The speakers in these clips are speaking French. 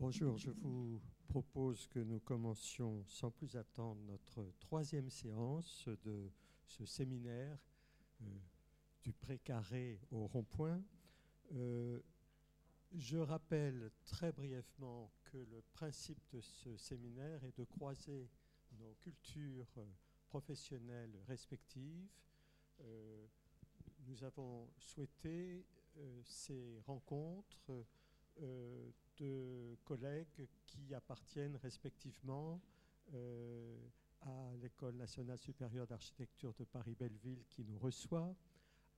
Bonjour, je vous propose que nous commencions sans plus attendre notre troisième séance de ce séminaire euh, du précaré au rond-point. Euh, je rappelle très brièvement que le principe de ce séminaire est de croiser nos cultures professionnelles respectives. Euh, nous avons souhaité ces rencontres de collègues qui appartiennent respectivement euh, à l'École nationale supérieure d'architecture de Paris-Belleville qui nous reçoit,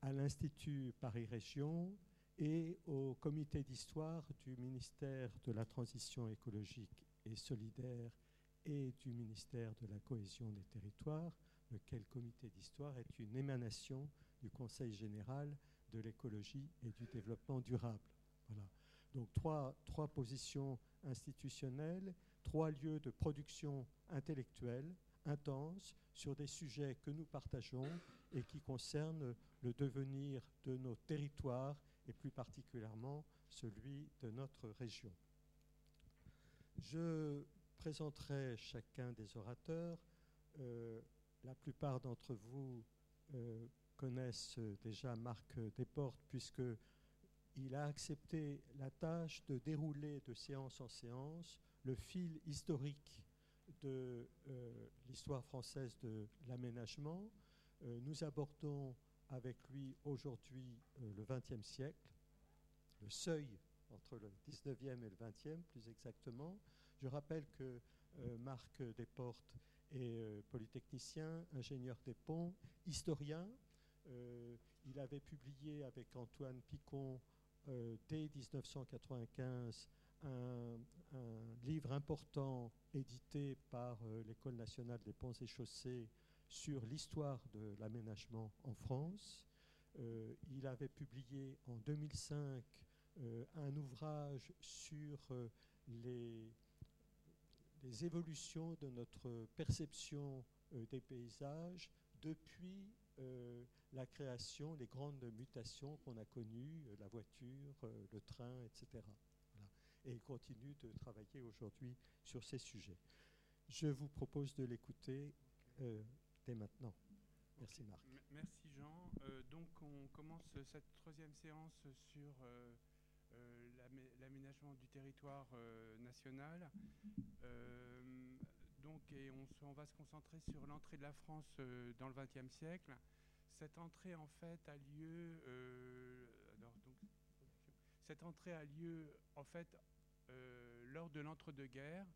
à l'Institut Paris Région et au comité d'histoire du ministère de la Transition écologique et solidaire et du ministère de la Cohésion des territoires, lequel comité d'histoire est une émanation du Conseil général de l'écologie et du développement durable. Voilà. Donc trois, trois positions institutionnelles, trois lieux de production intellectuelle intense sur des sujets que nous partageons et qui concernent le devenir de nos territoires et plus particulièrement celui de notre région. Je présenterai chacun des orateurs. Euh, la plupart d'entre vous euh, connaissent déjà Marc Desportes puisque il a accepté la tâche de dérouler de séance en séance le fil historique de euh, l'histoire française de l'aménagement. Euh, nous abordons avec lui aujourd'hui euh, le XXe siècle, le seuil entre le XIXe et le XXe plus exactement. Je rappelle que Marc Desportes est polytechnicien, ingénieur des ponts, historien. il avait publié avec Antoine Picon euh, dès 1995 un, livre important édité par euh, l'École nationale des ponts et chaussées sur l'histoire de l'aménagement en France. Euh, il avait publié en 2005 un ouvrage sur les, évolutions de notre perception des paysages depuis euh, la création, les grandes mutations qu'on a connues, euh, la voiture, euh, le train, etc. Et il continue de travailler aujourd'hui sur ces sujets. Je vous propose de l'écouter dès maintenant. Merci Marc. merci Jean. donc on commence cette troisième séance sur l'aménagement du territoire national. Donc, et on, va se concentrer sur l'entrée de la France dans le XXe siècle. Cette entrée, en fait, a lieu. Euh, cette entrée a lieu, en fait, euh, lors de l'entre-deux-guerres.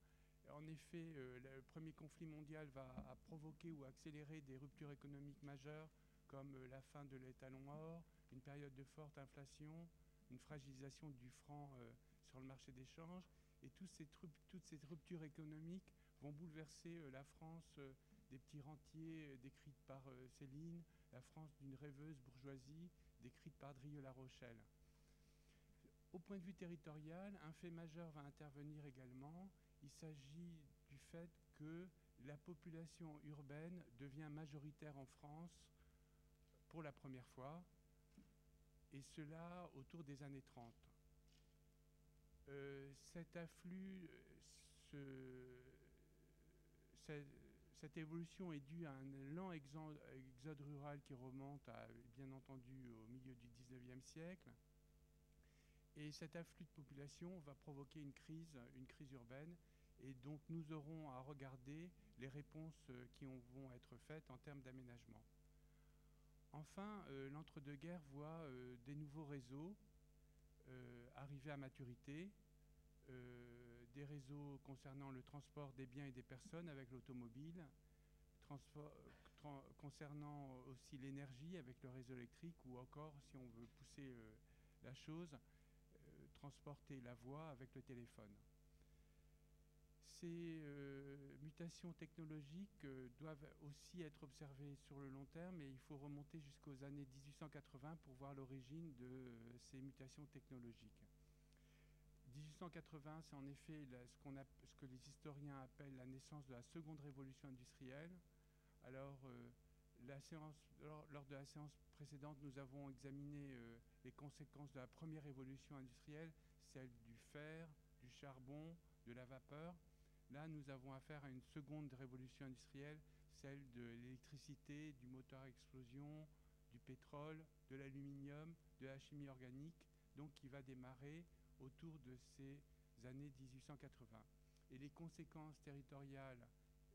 En effet, euh, le premier conflit mondial va provoquer ou accélérer des ruptures économiques majeures, comme la fin de l'étalon or, une période de forte inflation, une fragilisation du franc sur le marché d'échange. Et toutes ces ruptures économiques vont bouleverser la France des petits rentiers décrites par Céline, la France d'une rêveuse bourgeoisie décrite par Drieux-La Rochelle. Au point de vue territorial, un fait majeur va intervenir également. Il s'agit du fait que la population urbaine devient majoritaire en France pour la première fois, et cela autour des années 30. Euh, cet afflux, euh, ce, cette évolution est due à un lent exode, rural qui remonte, bien entendu, au milieu du 19e siècle. Et cet afflux de population va provoquer une crise, une crise urbaine. Et donc nous aurons à regarder les réponses qui vont être faites en termes d'aménagement. Enfin, euh, l'entre-deux-guerres voit euh, des nouveaux réseaux euh, arriver à maturité, euh, des réseaux concernant le transport des biens et des personnes avec l'automobile, concernant aussi l'énergie avec le réseau électrique ou encore, si on veut pousser euh, la chose, euh, transporter la voix avec le téléphone. Ces mutations technologiques doivent aussi être observées sur le long terme et il faut remonter jusqu'aux années 1880 pour voir l'origine de ces mutations technologiques. 1880, c'est en effet ce, ce, que les historiens appellent la naissance de la seconde révolution industrielle. Alors, euh, lors, de la séance précédente, nous avons examiné euh, les conséquences de la première révolution industrielle, celle du fer, du charbon, de la vapeur. Là, nous avons affaire à une seconde révolution industrielle, celle de l'électricité, du moteur à explosion, du pétrole, de l'aluminium, de la chimie organique, donc qui va démarrer autour de ces années 1880. Et les conséquences territoriales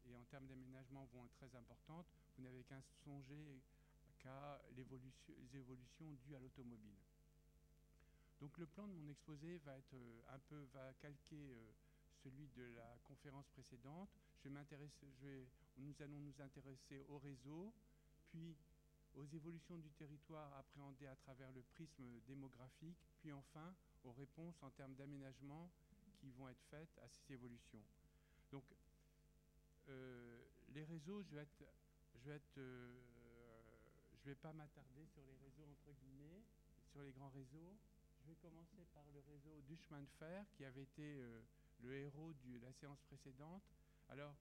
et en termes d'aménagement vont être très importantes. Vous n'avez qu'à songer qu'à les évolutions dues à l'automobile. Donc le plan de mon exposé va être euh, un peu va calquer euh, celui de la conférence précédente. Je vais nous allons nous intéresser au réseau, puis aux évolutions du territoire appréhendées à travers le prisme démographique, puis enfin aux réponses en termes d'aménagement qui vont être faites à ces évolutions. Donc, euh, les réseaux, je vais euh, vais pas m'attarder sur les réseaux entre guillemets, sur les grands réseaux. Je vais commencer par le réseau du chemin de fer qui avait été euh, le héros de la séance précédente. Alors,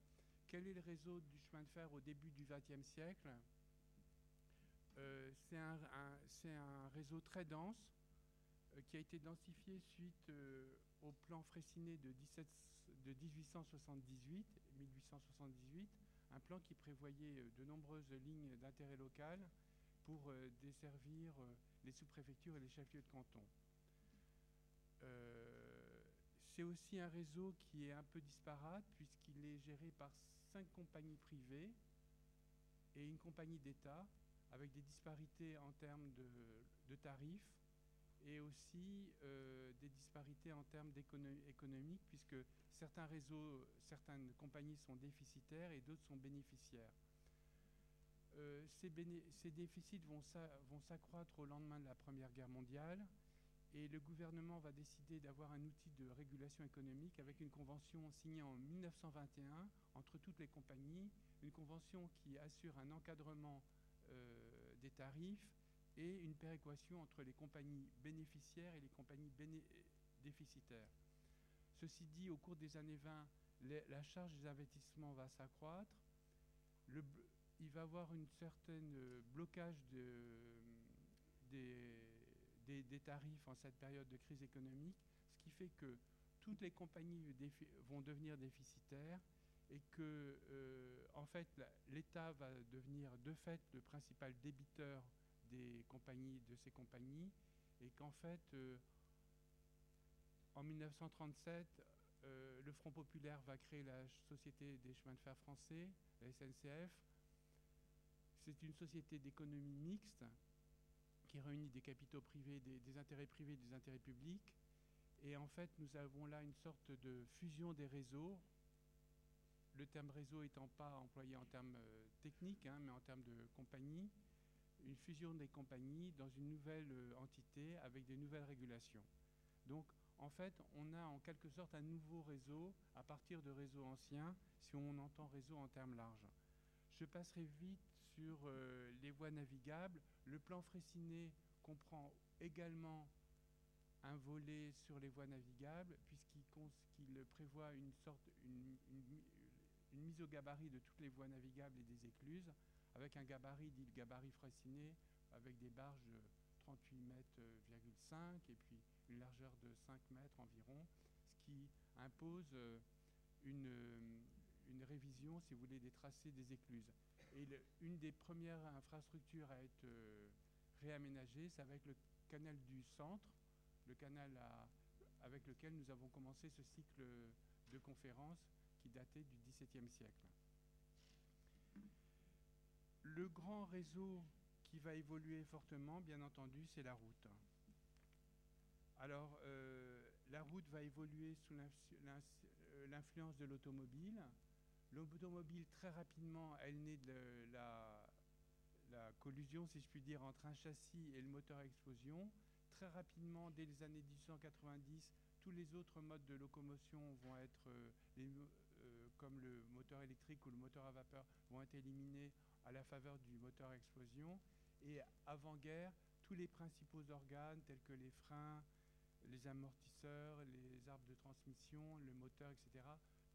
quel est le réseau du chemin de fer au début du XXe siècle? C'est un, réseau très dense qui a été densifié suite au plan Fraissinet de, 1878, 1878, un plan qui prévoyait euh, de nombreuses lignes d'intérêt local pour euh, desservir euh, les sous-préfectures et les chefs-lieux de canton. c'est aussi un réseau qui est un peu disparate puisqu'il est géré par cinq compagnies privées et une compagnie d'État avec des disparités en termes de tarifs et aussi euh, des disparités en termes économiques, puisque certains réseaux, certaines compagnies sont déficitaires et d'autres sont bénéficiaires. Euh, ces, déficits vont s'accroître au lendemain de la Première Guerre mondiale et le gouvernement va décider d'avoir un outil de régulation économique avec une convention signée en 1921 entre toutes les compagnies, une convention qui assure un encadrement euh, des tarifs et une péréquation entre les compagnies bénéficiaires et les compagnies déficitaires. Ceci dit, au cours des années 20, la charge des investissements va s'accroître. il va y avoir un certain euh, blocage des, tarifs en cette période de crise économique, ce qui fait que toutes les compagnies vont devenir déficitaires et que, euh, en fait, l'État va devenir de fait le principal débiteur des compagnies, de ces compagnies, et qu'en fait, euh, en 1937, euh, le Front populaire va créer la Société des chemins de fer français, la SNCF. C'est une société d'économie mixte qui réunit des capitaux privés, des, intérêts privés, des intérêts publics. Et en fait, nous avons là une sorte de fusion des réseaux. Le terme réseau étant pas employé en termes euh, techniques, hein, mais en termes de compagnie une fusion des compagnies dans une nouvelle euh, entité avec des nouvelles régulations. Donc, en fait, on a en quelque sorte un nouveau réseau à partir de réseaux anciens, si on entend réseau en termes larges. Je passerai vite sur euh, les voies navigables. Le plan Fraissinet comprend également un volet sur les voies navigables, puisqu'il prévoit une mise au gabarit de toutes les voies navigables et des écluses avec un gabarit dit le gabarit Fraissinet, avec des barges de 38 mètres, et puis une largeur de 5 mètres environ, ce qui impose euh, une, euh, une, révision, si vous voulez, des tracés des écluses. Et une des premières infrastructures à être euh, réaménagée, c'est avec le canal du centre, le canal avec lequel nous avons commencé ce cycle de conférences qui datait du XVIIe siècle. Le grand réseau qui va évoluer fortement, bien entendu, c'est la route. Alors, euh, la route va évoluer sous euh, l'influence de l'automobile. L'automobile, très rapidement, elle naît de la, collusion, si je puis dire, entre un châssis et le moteur à explosion. Très rapidement, dès les années 1890, tous les autres modes de locomotion vont être, euh, comme le moteur électrique ou le moteur à vapeur, vont être éliminés à la faveur du moteur explosion. Et avant-guerre, tous les principaux organes tels que les freins, les amortisseurs, les arbres de transmission, le moteur, etc.,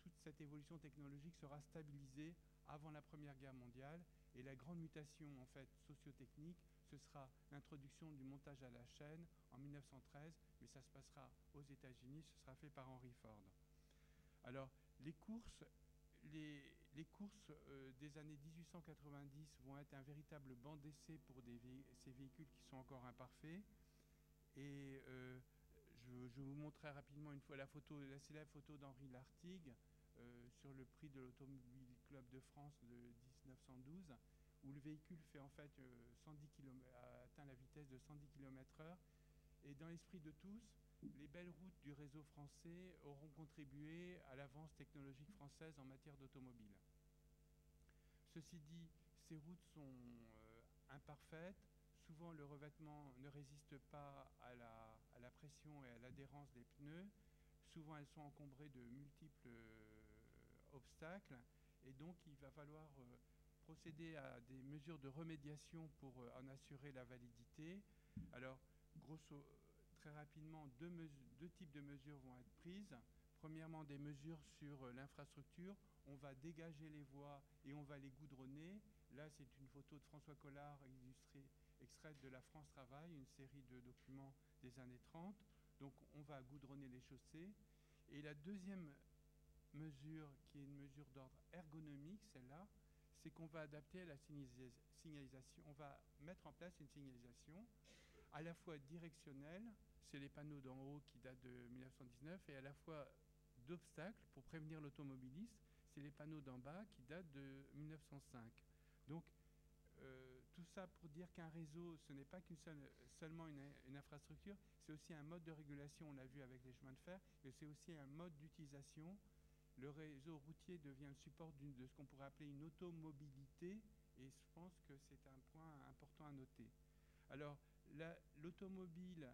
toutes cette évolution technologique sera stabilisée avant la Première Guerre mondiale et la grande mutation en fait sociotechnique, ce sera l'introduction du montage à la chaîne en 1913, mais ça se passera aux États-Unis, ce sera fait par Henry Ford. Alors les courses, les, les courses euh, des années 1890 vont être un véritable banc d'essai pour ces véhicules qui sont encore imparfaits. Et euh, je, vous montrerai rapidement une fois la photo, la célèbre photo d'Henri Lartigue euh, sur le prix de l'Automobile Club de France de 1912, où le véhicule fait en fait 110 km, atteint la vitesse de 110 km/h. Et dans l'esprit de tous, les belles routes du réseau français auront contribué à l'avance technologique française en matière d'automobile. Ceci dit, ces routes sont euh, imparfaites. Souvent, le revêtement ne résiste pas à la, pression et à l'adhérence des pneus. Souvent, elles sont encombrées de multiples euh, obstacles. Et donc, il va falloir euh, procéder à des mesures de remédiation pour en assurer la validité. Alors, grosso très rapidement, deux, types de mesures vont être prises. Premièrement, des mesures sur euh, l'infrastructure. On va dégager les voies et on va les goudronner. Là, c'est une photo de François Collard illustrée, extraite de la France Travail, une série de documents des années 30. Donc, on va goudronner les chaussées. Et la deuxième mesure, qui est une mesure d'ordre ergonomique, celle-là, c'est qu'on va adapter la signalisation. On va mettre en place une signalisation à la fois directionnelle, c'est les panneaux d'en haut qui datent de 1919, et à la fois d'obstacles pour prévenir l'automobiliste, c'est les panneaux d'en bas qui datent de 1905. Donc, euh, tout ça pour dire qu'un réseau, ce n'est pas qu'une seule, seulement une, une infrastructure, c'est aussi un mode de régulation, on l'a vu avec les chemins de fer, et c'est aussi un mode d'utilisation. Le réseau routier devient le support de ce qu'on pourrait appeler une automobilité, et je pense que c'est un point important à noter. Alors, l'automobile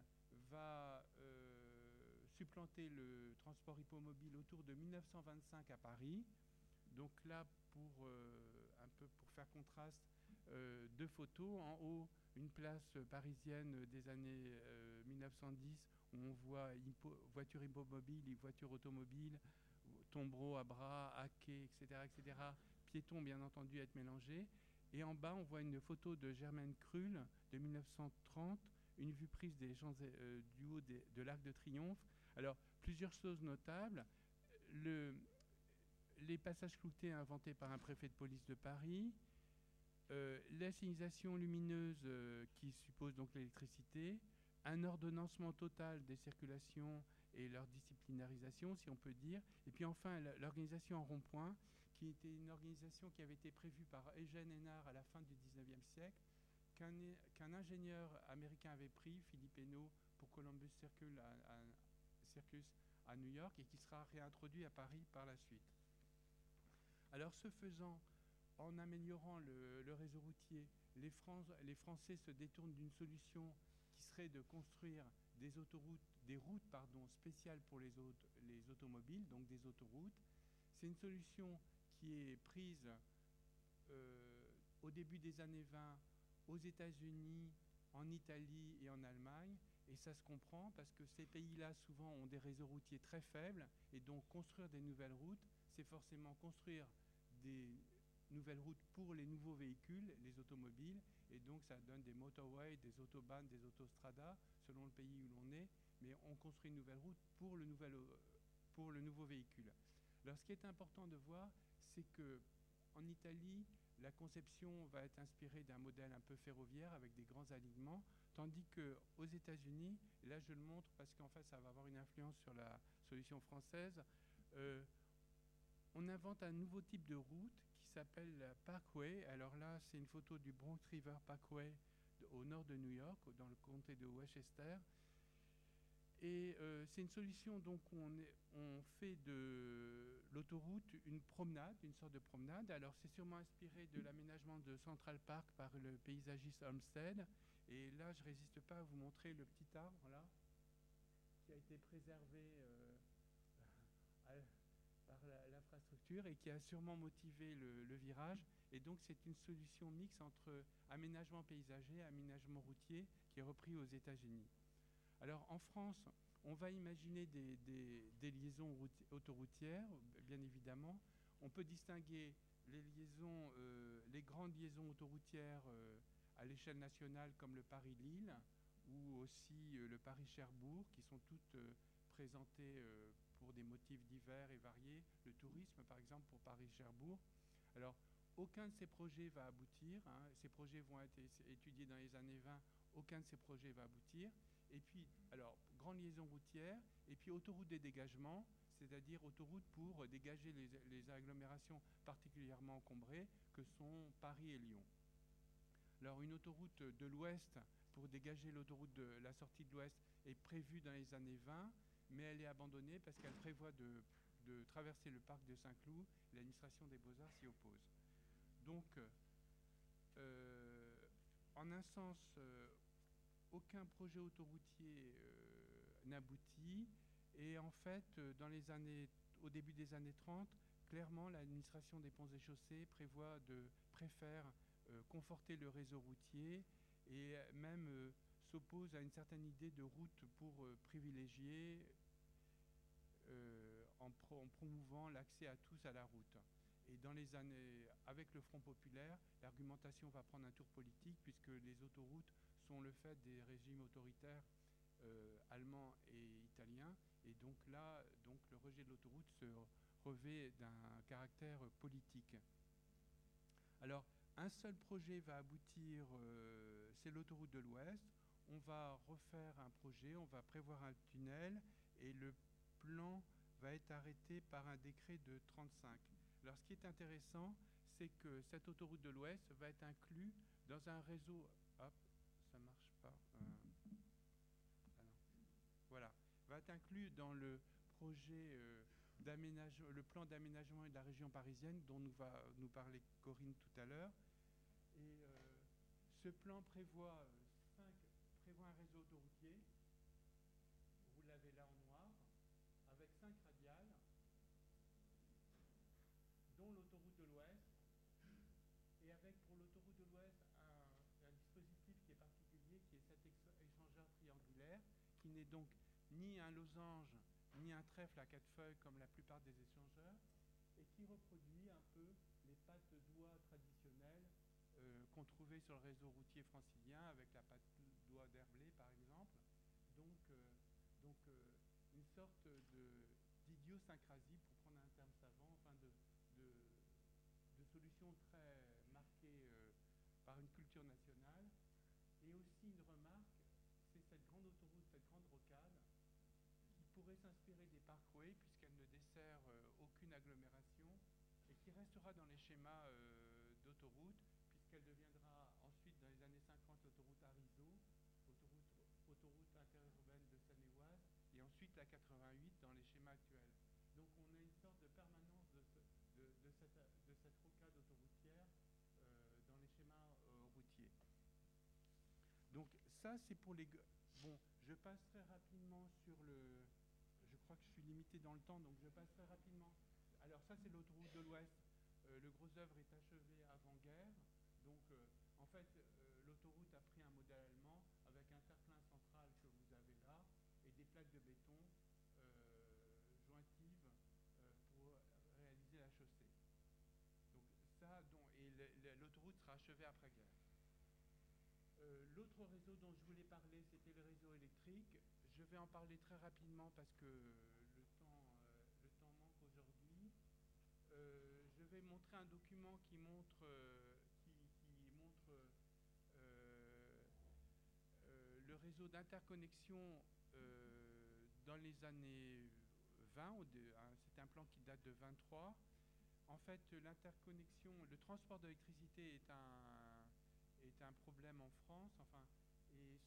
va euh, supplanter le transport hippomobile autour de 1925 à Paris. Donc là, pour, euh, un peu pour faire contraste, euh, deux photos. En haut, une place parisienne des années 1910 où on voit hippo, voiture hippomobile et voiture automobile, tombereau à bras, à quai, etc., etc. Piétons, bien entendu, être mélangés. Et en bas, on voit une photo de Germaine Krull de 1930, une vue prise des champs, euh, du haut de l'Arc de Triomphe. Alors, plusieurs choses notables. Le, les passages cloutés inventés par un préfet de police de Paris, euh, lumineuse euh, qui suppose donc l'électricité, un ordonnancement total des circulations et leur disciplinarisation, si on peut dire, et puis enfin l'organisation en rond-point, qui était une organisation qui avait été prévue par Eugène Hénard à la fin du 19e siècle, qu'un qu ingénieur américain avait pris, Philippe Hainaut, pour Columbus Circus à, à, à New York et qui sera réintroduit à Paris par la suite. Alors ce faisant, en améliorant le, réseau routier, les, Français se détournent d'une solution qui serait de construire des autoroutes, des routes pardon, spéciales pour les, les automobiles, donc des autoroutes. C'est une solution qui est prise euh, au début des années 20 aux États-Unis, en Italie et en Allemagne. Et ça se comprend parce que ces pays-là, souvent, ont des réseaux routiers très faibles. Et donc, construire des nouvelles routes, c'est forcément construire des nouvelles routes pour les nouveaux véhicules, les automobiles. Et donc, ça donne des motorways, des autobahns, des autostradas, selon le pays où l'on est. Mais on construit une nouvelle route pour le, nouvel, pour le nouveau véhicule. Alors, ce qui est important de voir, c'est que en Italie, la conception va être inspirée d'un modèle un peu ferroviaire avec des grands alignements, tandis qu'aux États-Unis, et là je le montre parce qu'en fait ça va avoir une influence sur la solution française, euh, on invente un nouveau type de route qui s'appelle Parkway. Alors là, c'est une photo du Bronx River Parkway au nord de New York, dans le comté de Westchester. Et euh, c'est une solution, donc on fait de l'autoroute une promenade, une sorte de promenade. Alors c'est sûrement inspiré de l'aménagement de Central Park par le paysagiste Olmsted. Et là, je résiste pas à vous montrer le petit arbre là, qui a été préservé euh, par l'infrastructure et qui a sûrement motivé le, le virage. Et donc c'est une solution mixte entre aménagement paysager et aménagement routier qui est repris aux États-Unis. Alors en France, on va imaginer des, liaisons autoroutières, bien évidemment, on peut distinguer les liaisons, les grandes liaisons autoroutières à l'échelle nationale comme le Paris-Lille ou aussi le Paris-Cherbourg, qui sont toutes présentées pour des motifs divers et variés. Le tourisme, par exemple, pour Paris-Cherbourg. Alors, aucun de ces projets va aboutir. Hein. Ces projets vont être étudiés dans les années 20. Aucun de ces projets va aboutir. Et puis, alors, grande liaison routière, et puis autoroute des dégagements, c'est-à-dire autoroute pour dégager les, agglomérations particulièrement encombrées que sont Paris et Lyon. Alors, une autoroute de l'Ouest pour dégager l'autoroute de la sortie de l'Ouest est prévue dans les années 20, mais elle est abandonnée parce qu'elle prévoit de, traverser le parc de Saint-Cloud. L'administration des Beaux-Arts s'y oppose. Donc, euh, en un sens, euh, aucun projet autoroutier euh, n'aboutit. Et en fait, dans les années, au début des années 30, clairement, l'administration des ponts et chaussées prévoit de préfère conforter le réseau routier et même s'oppose à une certaine idée de route pour privilégier en, promouvant l'accès à tous à la route. Et dans les années, avec le Front populaire, l'argumentation va prendre un tour politique puisque les autoroutes sont le fait des régimes autoritaires euh, allemands et italiens. Et donc là, donc le rejet de l'autoroute se revêt d'un caractère politique. Alors, un seul projet va aboutir, euh, c'est l'autoroute de l'Ouest. On va refaire un projet, on va prévoir un tunnel et le plan va être arrêté par un décret de 35. Alors ce qui est intéressant, c'est que cette autoroute de l'Ouest va être inclue dans un réseau. Inclus dans le projet euh, le plan d'aménagement de la région parisienne dont nous va nous parler Corinne tout à l'heure. Et euh, ce plan prévoit, prévoit un réseau autoroutier. Vous l'avez là en noir, avec cinq radiales dont l'autoroute de l'Ouest, et avec pour l'autoroute de l'Ouest un, dispositif qui est particulier, qui est cet échangeur triangulaire, qui n'est donc ni un losange, ni un trèfle à quatre feuilles comme la plupart des échangeurs, et qui reproduit un peu les pattes doigts traditionnelles euh, qu'on trouvait sur le réseau routier francilien, avec la patte doigt d'Herblay par exemple. Donc, euh, donc euh, une sorte d'idiosyncrasie, pour prendre un terme savant, enfin de, de, solutions très marquées euh, par une culture nationale. Et aussi une remarque, c'est cette grande autoroute, cette grande rocade, qui pourrait s'inspirer des parkways puisqu'elle ne dessert euh, aucune agglomération et qui restera dans les schémas euh, d'autoroute puisqu'elle deviendra ensuite dans les années 50 l'autoroute Arizo, autoroute, autoroute interurbaine de Seine-et-Oise et ensuite la 88 dans les schémas actuels. Donc on a une sorte de permanence de, ce, de, cette, de cette rocade autoroutière euh, dans les schémas routiers. Donc ça, c'est pour les... Bon, je passe très rapidement sur le... Crois que je suis limité dans le temps, donc je passe très rapidement. Alors ça, c'est l'autoroute de l'Ouest. Euh, le gros œuvre est achevé avant-guerre. Donc, en fait, l'autoroute a pris un modèle allemand avec un terre-plein central que vous avez là et des plaques de béton jointives la chaussée. Donc ça, et l'autoroute sera achevée après-guerre. Euh, l'autre réseau dont je voulais parler, c'était le réseau électrique. Je vais en parler très rapidement parce que le temps, euh, le temps manque aujourd'hui. Euh, je vais montrer un document qui montre, qui, montre le réseau d'interconnexion dans les années 20. C'était un plan qui date de 23 en fait, l'interconnexion, le transport d'électricité est un, est un problème en France. Enfin,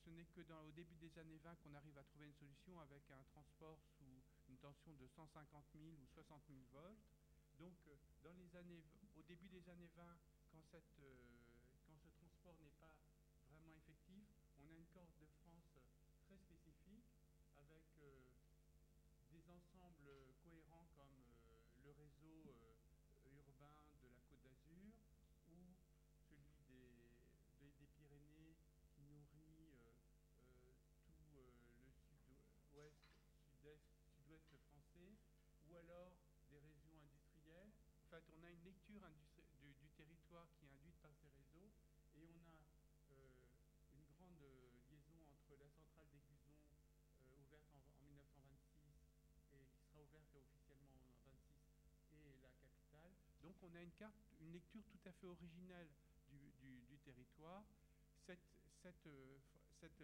ce n'est que dans, au début des années 20 qu'on arrive à trouver une solution avec un transport sous une tension de 150 000 ou 60 000 volts. Donc, euh, dans les années, au début des années 20, quand, cette, euh, quand ce transport n'est pas vraiment effectif, on a une corde de France très spécifique avec euh, des ensembles cohérents comme le réseau urbain de la Côte d'Azur ou celui des, des, Pyrénées qui nourrit euh, euh, tout euh, le sud-ouest, sud-est, sud-ouest français, ou alors des régions industrielles. En fait, fracture du, territoire qui est induite par ces réseaux. Et on a une grande liaison entre la centrale d'Aiguzon, ouverte en, en, 1926 et qui sera ouverte officiellement en 26, et la capitale. Donc on a une carte, une lecture tout à fait originelle du, du, territoire. Cette, cette, cette,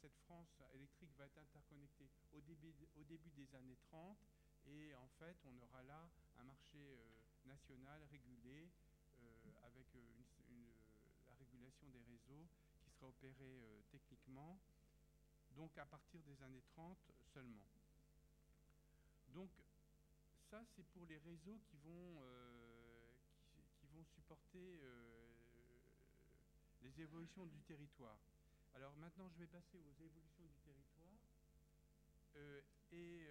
cette, France électrique va être interconnectée au début, au début des années 30 et en fait on aura là un marché euh, national régulé euh, avec une, une, la régulation des réseaux qui sera opérée euh, techniquement donc à partir des années 30 seulement. Donc ça c'est pour les réseaux qui vont, euh, qui, vont supporter euh, les évolutions du territoire. Alors maintenant je vais passer aux évolutions du territoire euh, et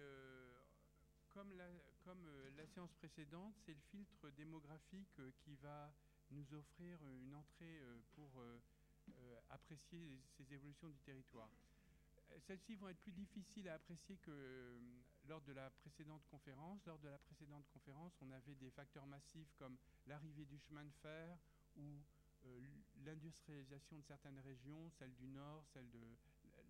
comme, la, comme la séance précédente c'est le filtre démographique qui va nous offrir une entrée pour apprécier ces évolutions du territoire celles-ci vont être plus difficiles à apprécier que euh, lors de la précédente conférence. Lors de la précédente conférence, on avait des facteurs massifs comme l'arrivée du chemin de fer ou euh, l'industrialisation de certaines régions, celle du Nord, celle de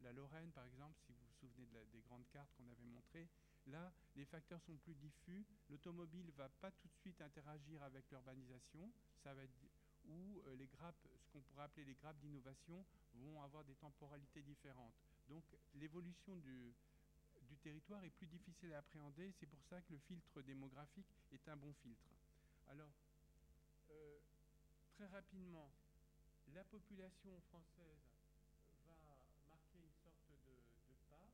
la Lorraine par exemple, si vous vous souvenez des grandes cartes qu'on avait montrées. Là, les facteurs sont plus diffus. L'automobile va pas tout de suite interagir avec l'urbanisation. Ça va être ou euh, les grappes, ce qu'on pourrait appeler les grappes d'innovation, vont avoir des temporalités différentes. Donc l'évolution du, du, territoire est plus difficile à appréhender. C'est pour ça que le filtre démographique est un bon filtre. Alors, euh, très rapidement, la population française va marquer une sorte de, de, pas.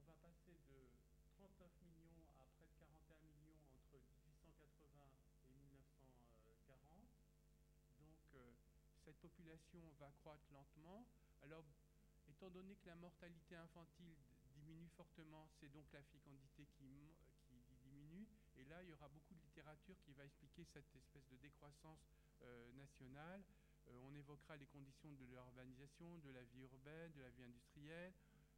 On va passer de 39 millions à près de 41 millions entre 1880 et 1940. Donc, euh, cette va croître lentement. Alors, Étant donné que la mortalité infantile diminue fortement, c'est donc la fécondité qui, qui, diminue. Et là, il y aura beaucoup de littérature qui va expliquer cette espèce de décroissance euh, nationale. Euh, on évoquera les conditions de l'urbanisation, de la vie urbaine, de la vie industrielle,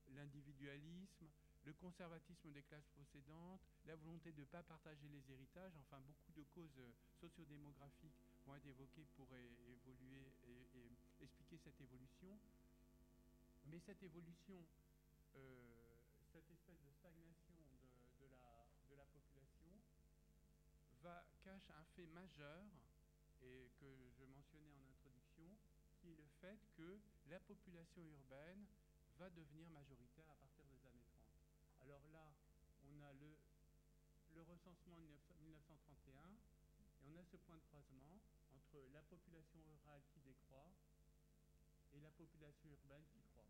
l'individualisme, le conservatisme des classes possédantes, la volonté de ne pas partager les héritages. Enfin, beaucoup de causes euh, sociodémographiques vont être évoquées pour évoluer et, expliquer cette évolution. Mais cette évolution, euh, cette espèce de stagnation de, la, population cache un fait majeur et que je mentionnais en introduction, qui est le fait que la population urbaine va devenir majoritaire à partir des années 30. Alors là, on a le, le recensement de 1931 et on a ce point de croisement entre la population rurale qui décroît et la population urbaine qui croît.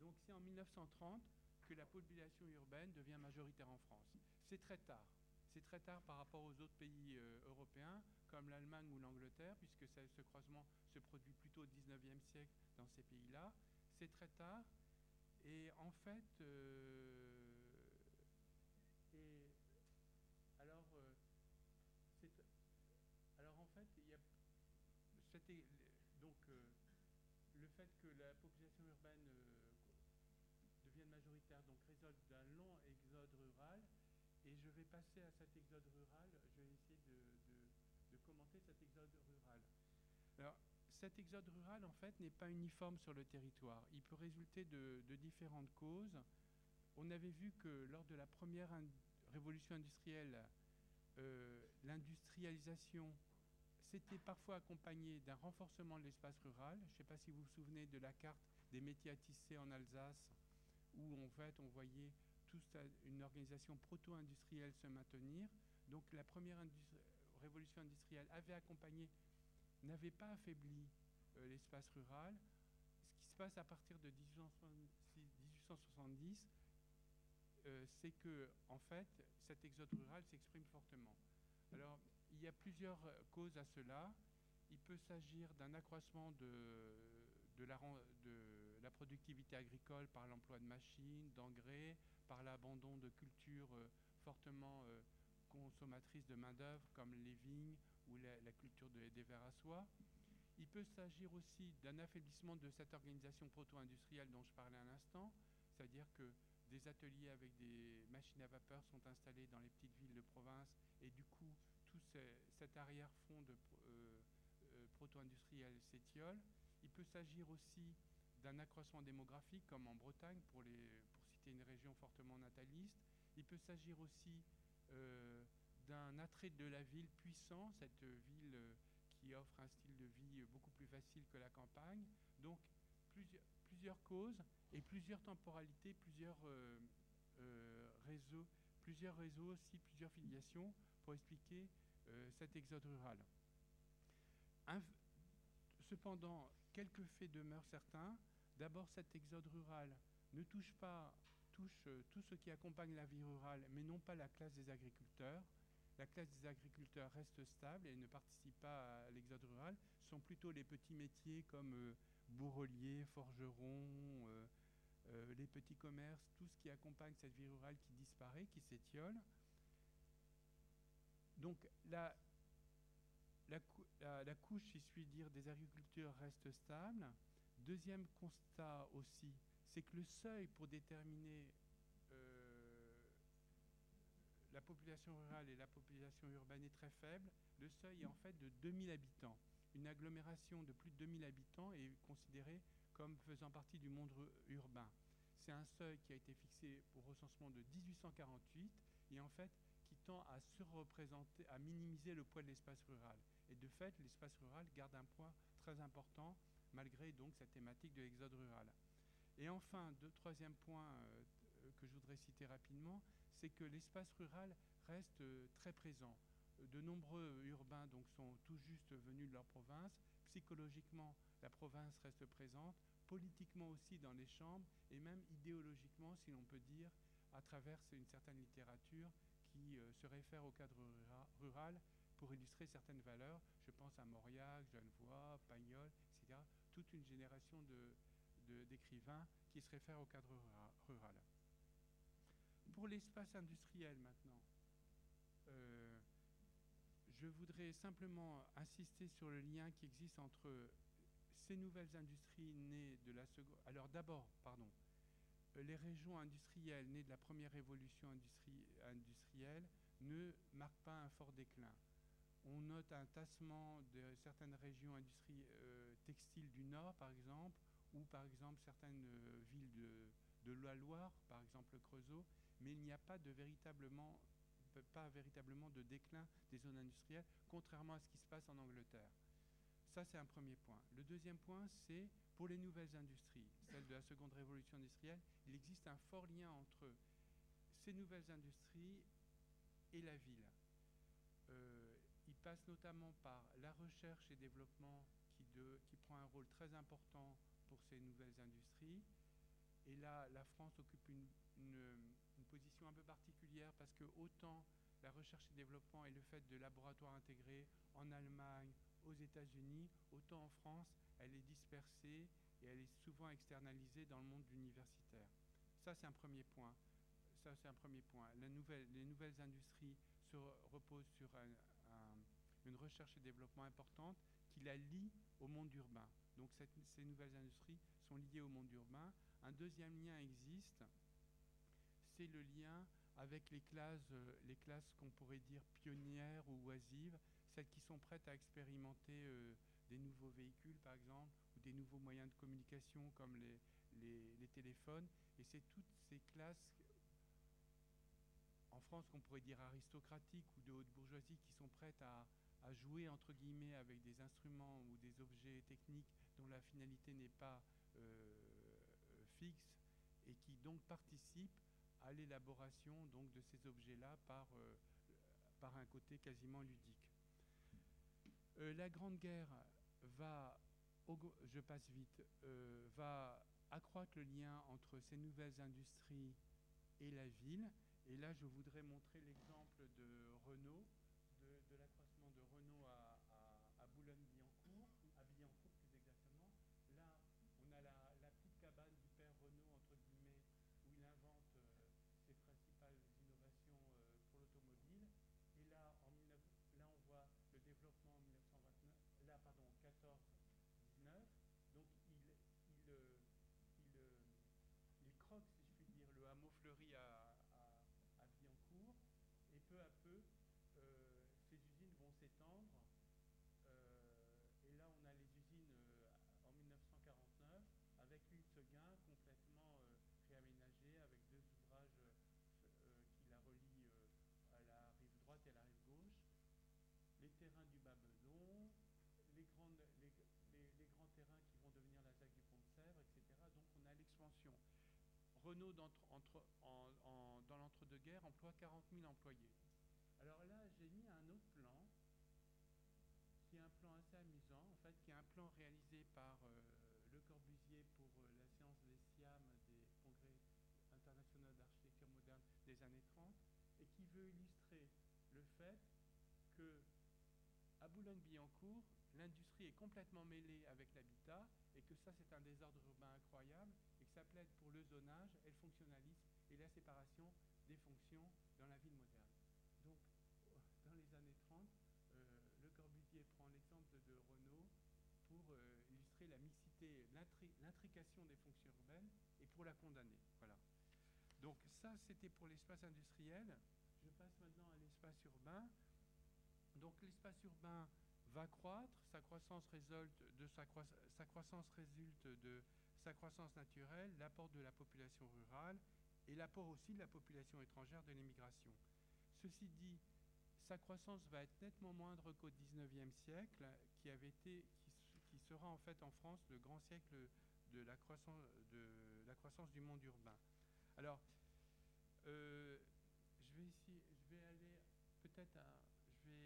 Donc c'est en 1930 que la population urbaine devient majoritaire en France. C'est très tard. C'est très tard par rapport aux autres pays euh, européens, comme l'Allemagne ou l'Angleterre, puisque ce croisement se produit plutôt au 19e siècle dans ces pays-là. C'est très tard. Et en fait, euh, et alors, euh, alors en fait, il y a c'était donc euh, le que la population urbaine euh, devienne majoritaire donc résulte d'un long exode rural. Et je vais passer à cet exode rural. Je vais essayer de, commenter cet exode rural. Alors cet exode rural en fait n'est pas uniforme sur le territoire. Il peut résulter de, différentes causes. On avait vu que lors de la première révolution industrielle euh, l'industrialisation c'était parfois accompagné d'un renforcement de l'espace rural. Je ne sais pas si vous vous souvenez de la carte des métiers à tisser en Alsace, où en fait on voyait toute une organisation proto-industrielle se maintenir. Donc la première révolution industrielle avait accompagné, n'avait pas affaibli euh, l'espace rural. Ce qui se passe à partir de 1870, euh, c'est que en fait cet exode rural s'exprime fortement. Alors y a plusieurs causes à cela. Il peut s'agir d'un accroissement de, la, productivité agricole par l'emploi de machines, d'engrais, par l'abandon de cultures euh, fortement euh, consommatrices de main-d'œuvre comme les vignes ou la, culture de, des vers à soie. Il peut s'agir aussi d'un affaiblissement de cette organisation proto-industrielle dont je parlais à l'instant, c'est-à-dire que des ateliers avec des machines à vapeur sont installés dans les petites villes de province et du coup cet arrière-fond de proto-industriel s'étiole. Il peut s'agir aussi d'un accroissement démographique comme en Bretagne, pour, citer une région fortement nataliste. Il peut s'agir aussi d'un attrait de la ville puissant, cette ville qui offre un style de vie beaucoup plus facile que la campagne. Donc plusieurs, causes et plusieurs temporalités, plusieurs euh, euh, réseaux, plusieurs réseaux aussi, plusieurs filiations pour expliquer euh, cet exode rural. cependant, quelques faits demeurent certains. D'abord, cet exode rural ne touche pas touche tout ce qui accompagne la vie rurale, mais non pas la classe des agriculteurs. La classe des agriculteurs reste stable et ne participe pas à l'exode rural. Ce sont plutôt les petits métiers comme bourreliers, forgerons, euh, euh, les petits commerces, tout ce qui accompagne cette vie rurale qui disparaît, qui s'étiole. Donc la, couche, si je puis dire, des agriculteurs reste stable. Deuxième constat aussi, c'est que le seuil pour déterminer euh, la population rurale et la population urbaine est très faible. Le seuil est en fait de 2000 habitants une agglomération de plus de 2000 habitants est considérée comme faisant partie du monde urbain. C'est un seuil qui a été fixé au recensement de 1848 et en fait tend à surreprésenter, à minimiser le poids de l'espace rural. Et de fait, l'espace rural garde un poids très important malgré donc cette thématique de l'exode rural. Et enfin, deux troisième point euh, que je voudrais citer rapidement, c'est que l'espace rural reste euh, très présent de nombreux urbains donc, sont tout juste venus de leur province. Psychologiquement, la province reste présente, politiquement aussi dans les chambres, et même idéologiquement, si l'on peut dire, à travers une certaine littérature qui euh, se réfère au cadre rural pour illustrer certaines valeurs. Je pense à Mauriac, Genevois, Pagnol, etc. Toute une génération d'écrivains de, qui se réfèrent au cadre rural. Pour l'espace industriel maintenant, euh, je voudrais simplement insister sur le lien qui existe entre ces nouvelles industries nées de la seconde. Alors d'abord, pardon, les régions industrielles nées de la première révolution industrielle ne marquent pas un fort déclin. On note un tassement de certaines régions euh, textiles du Nord, par exemple, ou par exemple certaines euh, villes de, de la Loire, par exemple le Creusot, mais il n'y a pas véritablement pas véritablement de déclin des zones industrielles, contrairement à ce qui se passe en Angleterre. Ça, c'est un premier point. Le deuxième point, c'est pour les nouvelles industries, celles de la seconde révolution industrielle, il existe un fort lien entre ces nouvelles industries et la ville. Euh, il passe notamment par la recherche et développement qui, prend un rôle très important pour ces nouvelles industries. Et là, la France occupe une, une, une position un peu particulière parce que autant la recherche et développement et le fait de laboratoires intégrés en Allemagne, aux États-Unis, autant en France, elle est dispersée et elle est souvent externalisée dans le monde universitaire. Ça, c'est un premier point. Ça, c'est un premier point. Les nouvelles industries se reposent sur une recherche et développement importante qui la lie au monde urbain. Donc, ces nouvelles industries sont liées au monde urbain. Un deuxième lien existe, c'est le lien avec les classes, euh, les classes qu'on pourrait dire pionnières ou oisives, celles qui sont prêtes à expérimenter euh, des nouveaux véhicules, par exemple, des nouveaux moyens de communication comme les, téléphones. Et c'est toutes ces classes, en France, qu'on pourrait dire aristocratiques ou de haute bourgeoisie, qui sont prêtes à, à jouer, entre guillemets, avec des instruments ou des objets techniques dont la finalité n'est pas euh, fixe et qui donc participent à l'élaboration donc de ces objets-là par, euh, par un côté quasiment ludique. Euh, la Grande Guerre va, je passe vite, euh, va accroître le lien entre ces nouvelles industries et la ville. Et là, je voudrais montrer l'exemple de Renault, de, de l'accroissement de Renault à, à, à Boulogne-Billancourt, à Billancourt plus exactement. Là, on a la, la petite cabane du père Renault, entre guillemets, où il invente principales innovations euh, pour l'automobile. Et là, en là, on voit le développement en 1929, là, pardon, 14-19. Donc, il, il, euh, il, euh, il, croque, si je puis dire, le hameau fleuri à, à, à Billancourt. Et peu à peu, Renault, dans l'entre-deux-guerres, emploie 40 000 employés. Alors là, j'ai mis un autre plan, qui est un plan assez amusant, en fait, qui est un plan réalisé par euh, Le Corbusier pour euh, la séance des SIAM des congrès internationaux d'architecture moderne des années 30, et qui veut illustrer le fait que à Boulogne-Billancourt, l'industrie est complètement mêlée avec l'habitat et que ça, c'est un désordre urbain incroyable ça plaide pour le zonage et le fonctionnalisme et la séparation des fonctions dans la ville moderne. Donc, dans les années 30, euh, Le Corbusier prend l'exemple de, Renault pour euh, illustrer la mixité, l'intri- l'intrication des fonctions urbaines et pour la condamner. Voilà. Donc ça, c'était pour l'espace industriel. Je passe maintenant à l'espace urbain. Donc l'espace urbain va croître, sa croissance résulte de sa croissance naturelle, l'apport de la population rurale et l'apport aussi de la population étrangère de l'immigration. Ceci dit, sa croissance va être nettement moindre qu'au XIXe siècle, qui avait été, qui, sera en fait en France le grand siècle de la croissance, du monde urbain. Alors, euh, je vais aller peut-être à,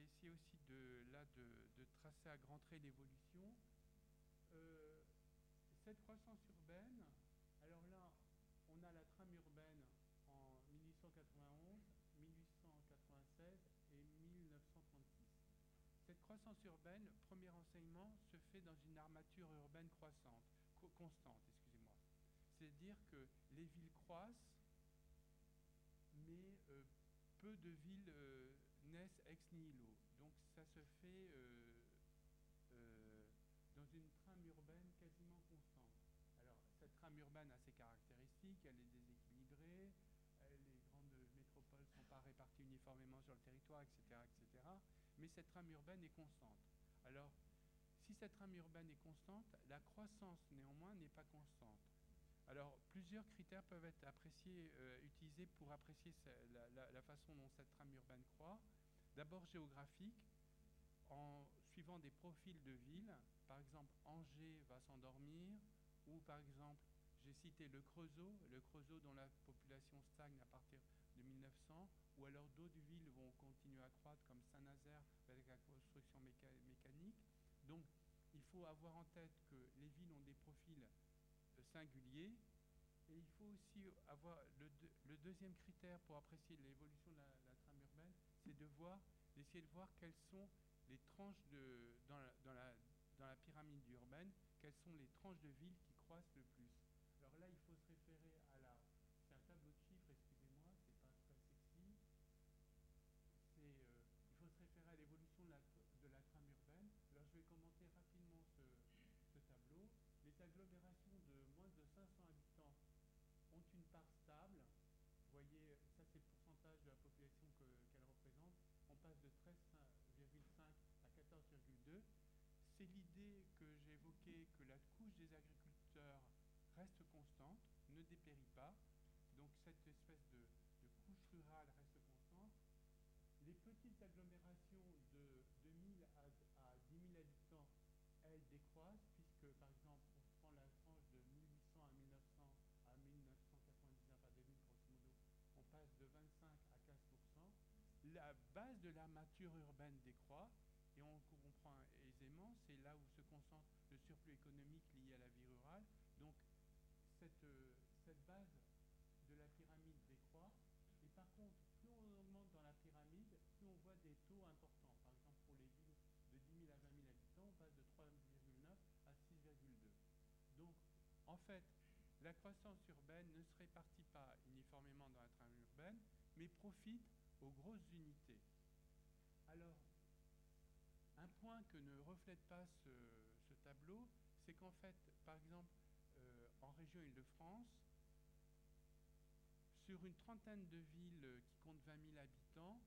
essayer aussi de là de tracer à grands traits l'évolution. Euh, cette croissance urbaine, alors là, on a la trame urbaine en 1891, 1896 et 1936. Cette croissance urbaine, premier enseignement, se fait dans une armature urbaine croissante, co- constante, excusez-moi. C'est-à-dire que les villes croissent, mais euh, peu de villes euh, naissent ex nihilo. Donc ça se fait euh, dans une trame urbaine quasiment constante. Alors cette trame urbaine a ses caractéristiques, elle est déséquilibrée, euh, les grandes métropoles ne sont pas réparties uniformément sur le territoire, etc., etc. Mais cette trame urbaine est constante. Alors, si cette trame urbaine est constante, la croissance néanmoins n'est pas constante. Alors, plusieurs critères peuvent être appréciés, euh, utilisés pour apprécier la- la façon dont cette trame urbaine croît. D'abord géographique, en suivant des profils de villes. Par exemple, Angers va s'endormir, ou par exemple, j'ai cité le Creusot, le Creusot dont la population stagne à partir de 1900, ou alors d'autres villes vont continuer à croître, comme Saint-Nazaire avec la construction méca- mécanique. Donc, il faut avoir en tête que les villes ont des profils euh, singuliers, et il faut aussi avoir le, deux- le deuxième critère pour apprécier l'évolution de la, trame urbaine, c'est de voir, d'essayer de voir quelles sont les tranches de, dans, la, dans la pyramide urbaine, quelles sont les tranches de villes qui croissent le plus. Alors là, il faut se référer à la. C'est un tableau de chiffres, excusez-moi, c'est pas très sexy. C'est, euh, il faut se référer à l'évolution de la, de la trame urbaine. Alors je vais commenter rapidement ce, ce tableau. Les agglomérations de moins de 500 habitants ont une part stable. Vous voyez, ça c'est le pourcentage de la population que- qu'elles représentent. On passe de 13,5 à 14,2. C'est l'idée que la couche des agriculteurs reste constante, ne dépérit pas. Donc cette espèce de, couche rurale reste constante. Les petites agglomérations de 2000 à, à 10 000 habitants, elles décroissent, puisque par exemple, on prend la tranche de 1800 à 1900 à 1999 à 2000, grosso on passe de 25 à 15% La base de l'armature urbaine décroît, et on comprend aisément, c'est là où se concentre le surplus économique lié à la vie rurale. Donc, cette, euh, cette base de la pyramide décroît. Et par contre, plus on augmente dans la pyramide, des taux importants. Par exemple, pour les villes de 10 000 à 20 000 habitants, on passe de 3,9 à 6,2. Donc, en fait, la croissance urbaine ne se répartit pas uniformément dans la trame urbaine, mais profite aux grosses unités. Alors, un point que ne reflète pas ce, tableau, c'est qu'en fait, par exemple, euh, en région Île-de-France, sur une trentaine de villes qui comptent 20 000 habitants,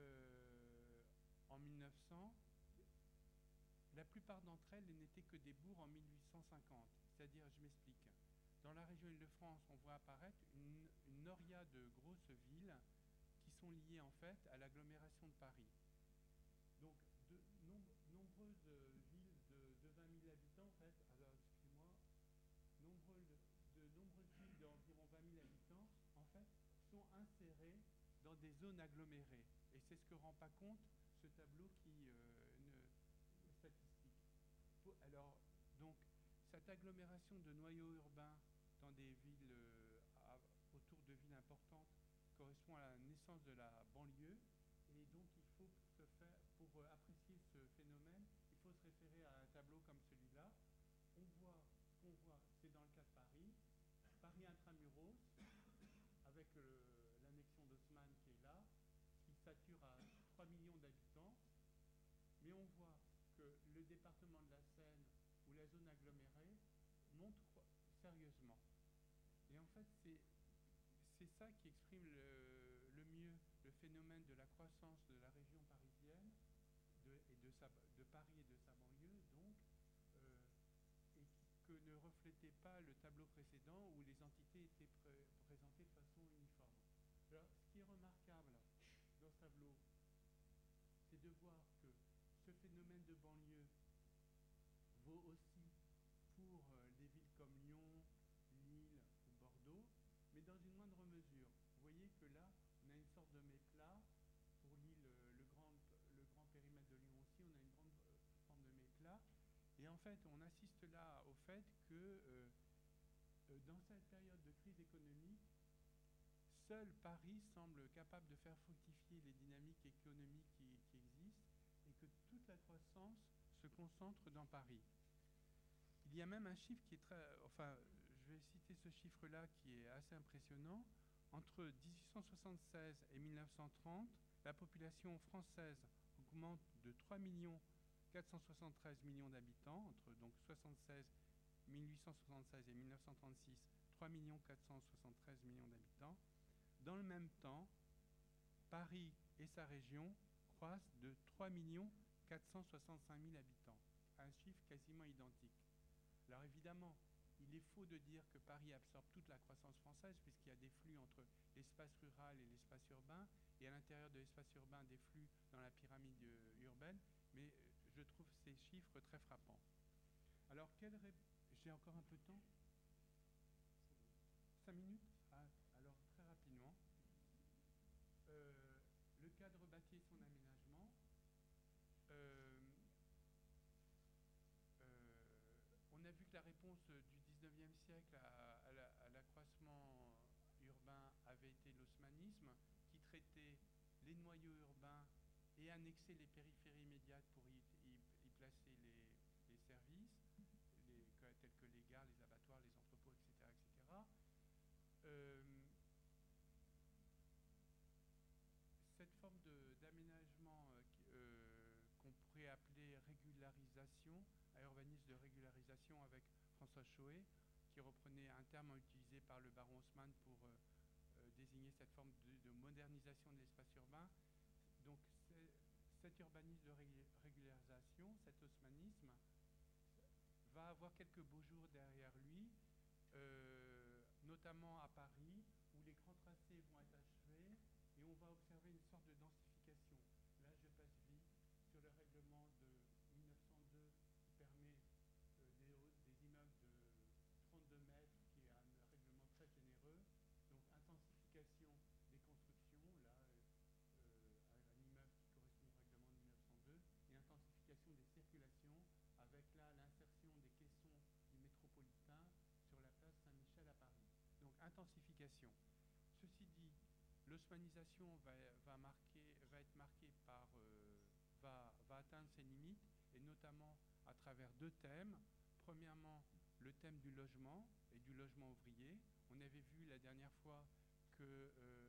euh, en 1900, la plupart d'entre elles n'étaient que des bourgs en 1850. C'est-à-dire, je m'explique, dans la région Île-de-France, on voit apparaître une, noria de grosses villes qui sont liées en fait à l'agglomération de Paris. Donc, de nombre- nombreuses villes de, de 20 000 habitants, en fait, alors excusez-moi, de nombreuses villes d'environ insérés dans des zones agglomérées. C'est ce que rend pas compte ce tableau qui ne, statistique. Alors, donc, cette agglomération de noyaux urbains dans des villes autour de villes importantes correspond à la naissance de la banlieue. Et donc, il faut pour apprécier ce phénomène, il faut se référer à un tableau comme celui-là. On voit, voit, c'est dans le cas de Paris, Paris intramuros, avec l'annexion d'Haussmann qui est là, qui sature à 3 millions d'habitants. Mais on voit que le département de la Seine ou la zone agglomérée monte sérieusement. Et en fait, c'est ça qui exprime le, mieux le phénomène de la croissance de la région parisienne et de, sa, de, Paris et de sa banlieue, donc, euh, et que ne reflétait pas le tableau précédent où les entités étaient présentées de façon uniforme. Alors, ce qui est remarquable dans ce tableau, de voir que ce phénomène de banlieue vaut aussi pour euh, des villes comme Lyon, Lille ou Bordeaux, mais dans une moindre mesure. Vous voyez que là, on a une sorte de méplat. Pour Lille, euh, le grand, périmètre de Lyon aussi, on a une grande euh, forme de méplat. Et en fait, on assiste là au fait que dans cette période de crise économique, seul Paris semble capable de faire fructifier les dynamiques économiques qui, qui existent et que toute la croissance se concentre dans Paris. Il y a même un chiffre qui est très... Enfin, je vais citer ce chiffre-là qui est assez impressionnant. Entre 1876 et 1930, la population française augmente de 3 473 millions d'habitants, entre donc 76, 1876 et 1936, 3 473 millions d'habitants. Dans le même temps, Paris et sa région croissent de 3 465 000 habitants, un chiffre quasiment identique. Alors évidemment, il est faux de dire que Paris absorbe toute la croissance française, puisqu'il y a des flux entre l'espace rural et l'espace urbain, et à l'intérieur de l'espace urbain, des flux dans la pyramide euh, urbaine, mais euh, je trouve ces chiffres très frappants. Alors, j'ai encore un peu de temps? Cinq minutes ah, Alors, très rapidement. Euh, le cadre bâti et son aménagement. La réponse du 19e siècle à, l'accroissement urbain avait été l'osmanisme, qui traitait les noyaux urbains et annexait les périphéries immédiates pour y, placer les, services, tels que les gares, les abattoirs, les entrepôts, etc. etc. Euh, cette forme d'aménagement euh, euh, qu'on pourrait appeler à urbanisme de régularisation avec François Choé, qui reprenait un terme utilisé par le baron Haussmann pour euh, euh, désigner cette forme de, modernisation de l'espace urbain. Donc cet urbanisme de régularisation, cet haussmannisme, va avoir quelques beaux jours derrière lui, euh, notamment à Paris, où les grands tracés vont être achevés et on va observer une sorte de densification. Là, je passe vite sur le règlement de 1902 permet euh, des, immeubles de 32 mètres, qui est un règlement très généreux. Donc intensification des constructions, là, euh, un immeuble qui correspond au règlement de 1902, et intensification des circulations, avec là l'insertion des caissons du métropolitain sur la place Saint-Michel à Paris. Ceci dit, l'osmanisation va, être marquée par, euh, va, atteindre ses limites, et notamment à travers deux thèmes. Premièrement, le thème du logement et du logement ouvrier. On avait vu la dernière fois que euh,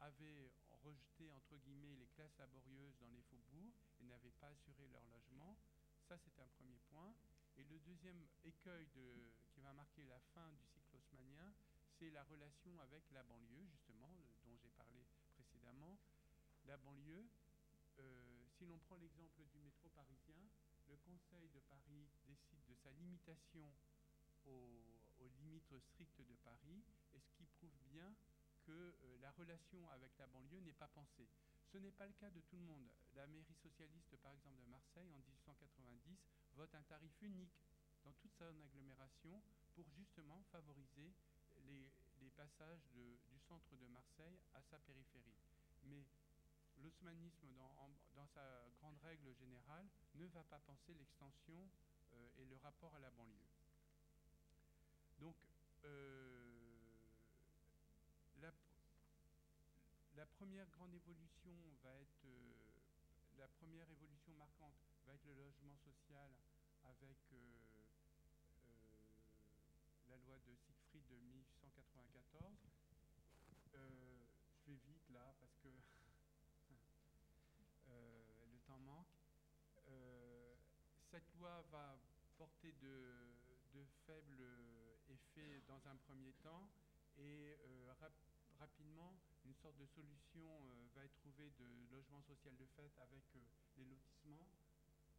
avait rejeté entre guillemets les classes laborieuses dans les faubourgs et n'avait pas assuré leur logement. Ça, c'est un premier point. Et le deuxième écueil qui va marquer la fin du cycle haussmannien, c'est la relation avec la banlieue, justement, dont j'ai parlé précédemment. La banlieue, euh, si l'on prend l'exemple du métro parisien, le Conseil de Paris décide de sa limitation aux, limites strictes de Paris, et ce qui prouve bien que euh, la relation avec la banlieue n'est pas pensée. Ce n'est pas le cas de tout le monde. La mairie socialiste, par exemple, de Marseille, en 1890, vote un tarif unique dans toute son agglomération pour justement favoriser les, passages du centre de Marseille à sa périphérie. Mais l'osmanisme, dans, sa grande règle générale, ne va pas penser l'extension euh, et le rapport à la banlieue. Donc, euh, la, la, première grande évolution va être, euh, la première évolution marquante va être le logement social avec la loi de Siegfried de 1894. je vais vite là parce que le temps manque. cette loi va porter de, faibles effets dans un premier temps et euh, rapidement une sorte de solution euh, va être trouvée de logement social de fait avec euh, les lotissements.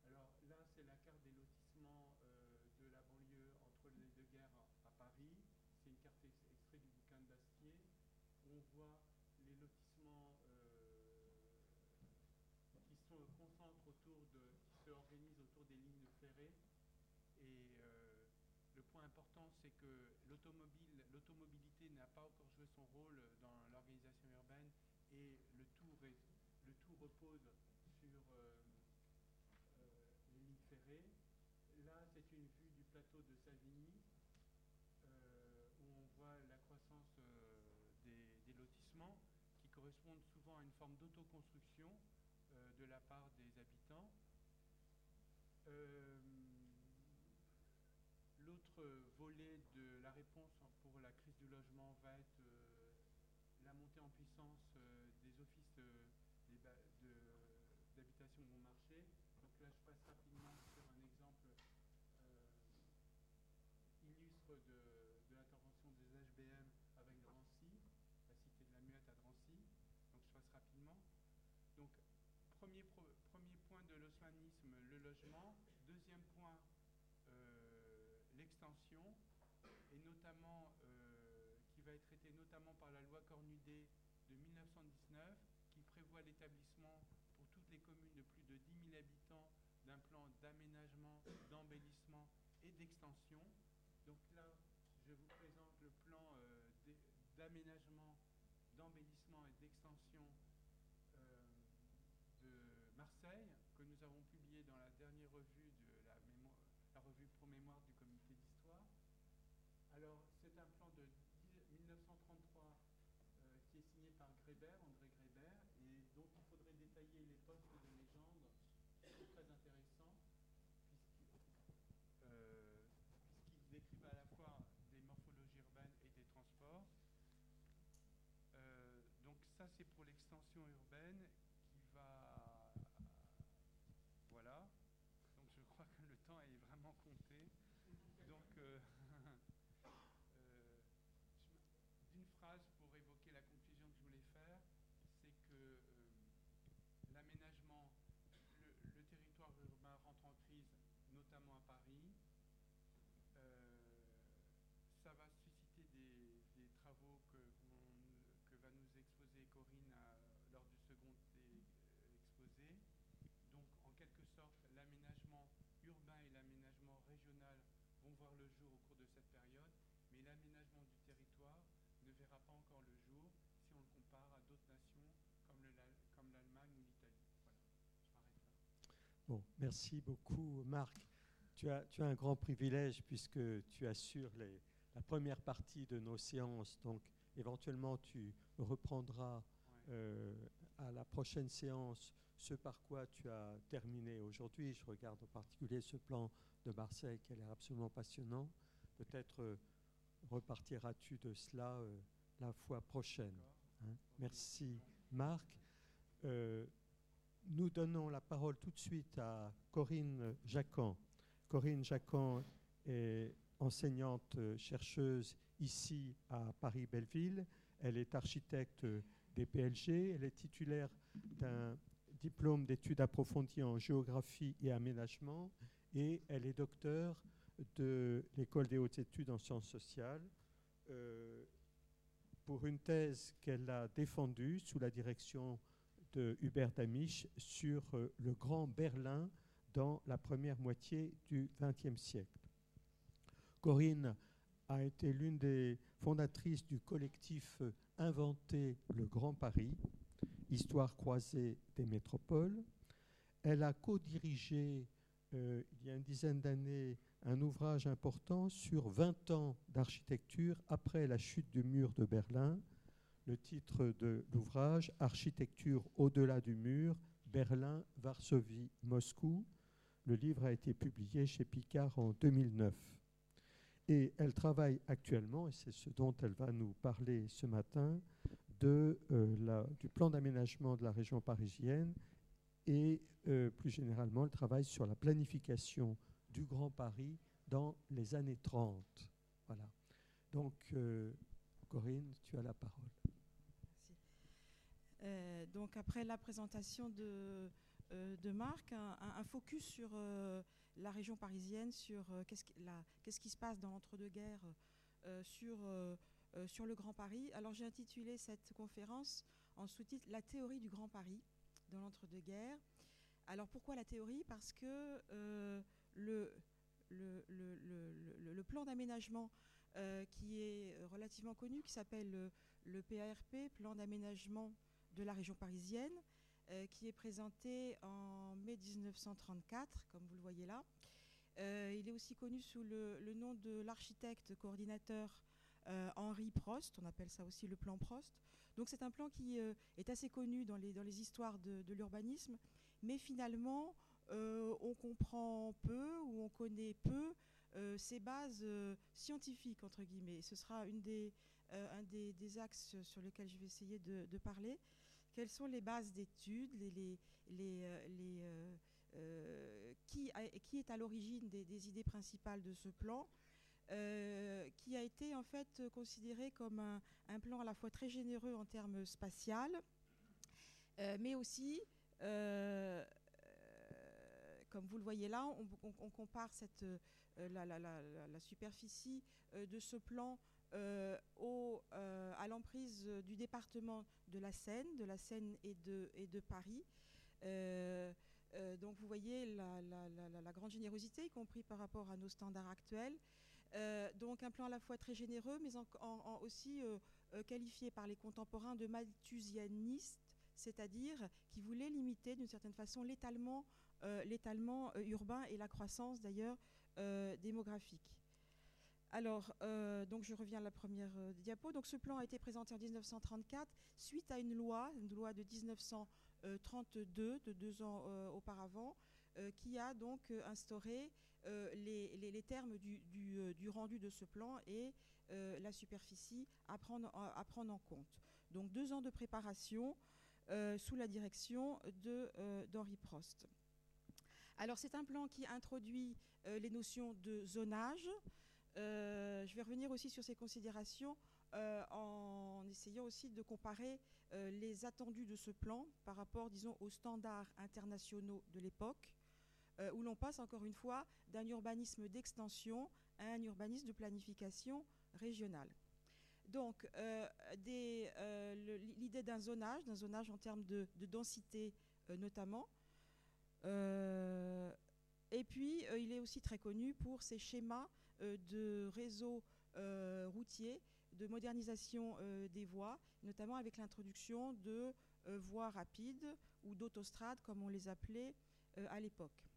Alors là, c'est la carte des lotissements de la banlieue entre les deux guerres à, Paris. C'est une carte extrait du bouquin d'Astier. On voit les lotissements qui se concentrent autour de, qui se organisent autour des lignes ferrées et le point important, c'est que l'automobilité n'a pas encore joué son rôle dans l'organisation urbaine et le tout, le tout repose sur euh, euh, les lignes ferrées. Là, c'est une vue du plateau de Savigny euh, où on voit la qui correspondent souvent à une forme d'autoconstruction de la part des habitants. L'autre volet de la réponse pour la crise du logement va être euh, la montée en puissance euh, des offices d'habitation bon marché. Donc là, je passe rapidement sur un exemple euh, illustre de, l'intervention des HBM avec Drancy, la cité de la Muette à Drancy. Donc je passe rapidement. Donc premier, premier point de l'osmanisme, le logement. Deuxième point, l'extension, et notamment euh, qui va être traitée notamment par la loi Cornudet de 1919, qui prévoit l'établissement pour toutes les communes de plus de 10 000 habitants d'un plan d'aménagement, d'embellissement et d'extension. Donc là, je vous présente le plan euh, d'aménagement, d'embellissement et d'extension euh, de Marseille, que nous avons publié dans la dernière revue de la, mémoire, la revue Pro Mémoire du comité d'histoire. Alors, c'est un plan de 1933 euh, qui est signé par Grébert, André Grébert, et dont il faudrait détailler les postes de légende, très intéressant, puisqu'ils euh, décrivent à la fois des morphologies urbaines et des transports. Euh, donc ça, c'est pour l'extension urbaine qui va... Voilà que le temps est vraiment compté. Donc, euh, euh, d'une phrase pour évoquer la conclusion que je voulais faire, c'est que euh, l'aménagement, le, territoire urbain rentre en crise, Paris. ça va susciter des, travaux que, que, va nous exposer Corinne lors du second exposé. Donc, en quelque sorte, l'aménagement urbain et l'aménagement régional vont voir le jour au cours de cette période, mais l'aménagement du territoire ne verra pas encore le jour si on le compare à d'autres nations comme l'Allemagne ou l'Italie. Bon, merci beaucoup Marc. Tu as, tu as un grand privilège puisque tu assures les, la première partie de nos séances, donc éventuellement tu reprendras euh, à la prochaine séance ce par quoi tu as terminé aujourd'hui. Je regarde en particulier ce plan de Marseille qui a l'air absolument passionnant. Peut-être euh, repartiras-tu de cela euh, la fois prochaine. Hein. Merci Marc. Nous donnons la parole tout de suite à Corinne Jacan. Corinne Jacan est enseignante chercheuse ici à Paris-Belleville. Elle est architecte des PLG. Elle est titulaire d'un diplôme d'études approfondies en géographie et aménagement et elle est docteur de l'École des hautes études en sciences sociales euh, pour une thèse qu'elle a défendue sous la direction de Hubert Damisch sur euh, le Grand Berlin dans la première moitié du XXe siècle. Corinne a été l'une des fondatrice du collectif Inventer le Grand Paris, Histoire croisée des métropoles. Elle a co-dirigé il y a une dizaine d'années un ouvrage important sur 20 ans d'architecture après la chute du mur de Berlin. Le titre de l'ouvrage, Architecture au-delà du mur, Berlin, Varsovie, Moscou. Le livre a été publié chez Picard en 2009. Et elle travaille actuellement, et c'est ce dont elle va nous parler ce matin, euh, du plan d'aménagement de la région parisienne et euh, plus généralement, elle travaille sur la planification du Grand Paris dans les années 30. Voilà. Donc, euh, Corinne, tu as la parole. Merci. donc, après la présentation de, de Marc, un, focus sur la région parisienne, sur qu'est-ce qui, qu'est-ce qui, se passe dans l'entre-deux-guerres, sur euh, sur le Grand Paris. Alors j'ai intitulé cette conférence en sous-titre La théorie du Grand Paris dans l'entre-deux-guerres. Alors pourquoi la théorie? Parce que euh, le, plan d'aménagement euh, qui est relativement connu, qui s'appelle le, PARP, plan d'aménagement de la région parisienne, qui est présenté en mai 1934, comme vous le voyez là. il est aussi connu sous le nom de l'architecte coordinateur euh, Henri Prost, on appelle ça aussi le plan Prost. Donc c'est un plan qui euh, est assez connu dans les, dans les histoires de, l'urbanisme, mais finalement euh, on comprend peu ou on connaît peu ses bases scientifiques, entre guillemets. Ce sera une des, un des, axes sur lesquels je vais essayer de, parler. Quelles sont les bases d'études, les, les, qui, qui, est à l'origine des, idées principales de ce plan euh, qui a été en fait considéré comme un, plan à la fois très généreux en termes spatial, euh, mais aussi, euh, comme vous le voyez là, on, compare la, superficie de ce plan au, à l'emprise du département de la Seine, de la Seine et de, Paris. donc vous voyez la, grande générosité, y compris par rapport à nos standards actuels. Euh, donc un plan à la fois très généreux, mais aussi euh, euh, qualifié par les contemporains de malthusianiste, c'est-à-dire qui voulait limiter d'une certaine façon l'étalement urbain et la croissance d'ailleurs démographique. Alors, donc je reviens à la première diapo. Donc, ce plan a été présenté en 1934 suite à une loi, une loi de 1932, de deux ans auparavant, qui a donc instauré euh, les, termes euh, du, rendu de ce plan et euh, la superficie à prendre, en compte. Donc deux ans de préparation sous la direction d'Henri Prost. Alors c'est un plan qui introduit les notions de zonage. Je vais revenir aussi sur ces considérations en essayant aussi de comparer les attendus de ce plan par rapport, disons, aux standards internationaux de l'époque. Euh, où l'on passe encore une fois d'un urbanisme d'extension à un urbanisme de planification régionale. Donc, euh, euh, l'idée d'un zonage, d'un zonage en termes de, densité notamment. et puis, il est aussi très connu pour ses schémas de réseaux routiers, de modernisation des voies, notamment avec l'introduction de voies rapides ou d'autostrades, comme on les appelait à l'époque.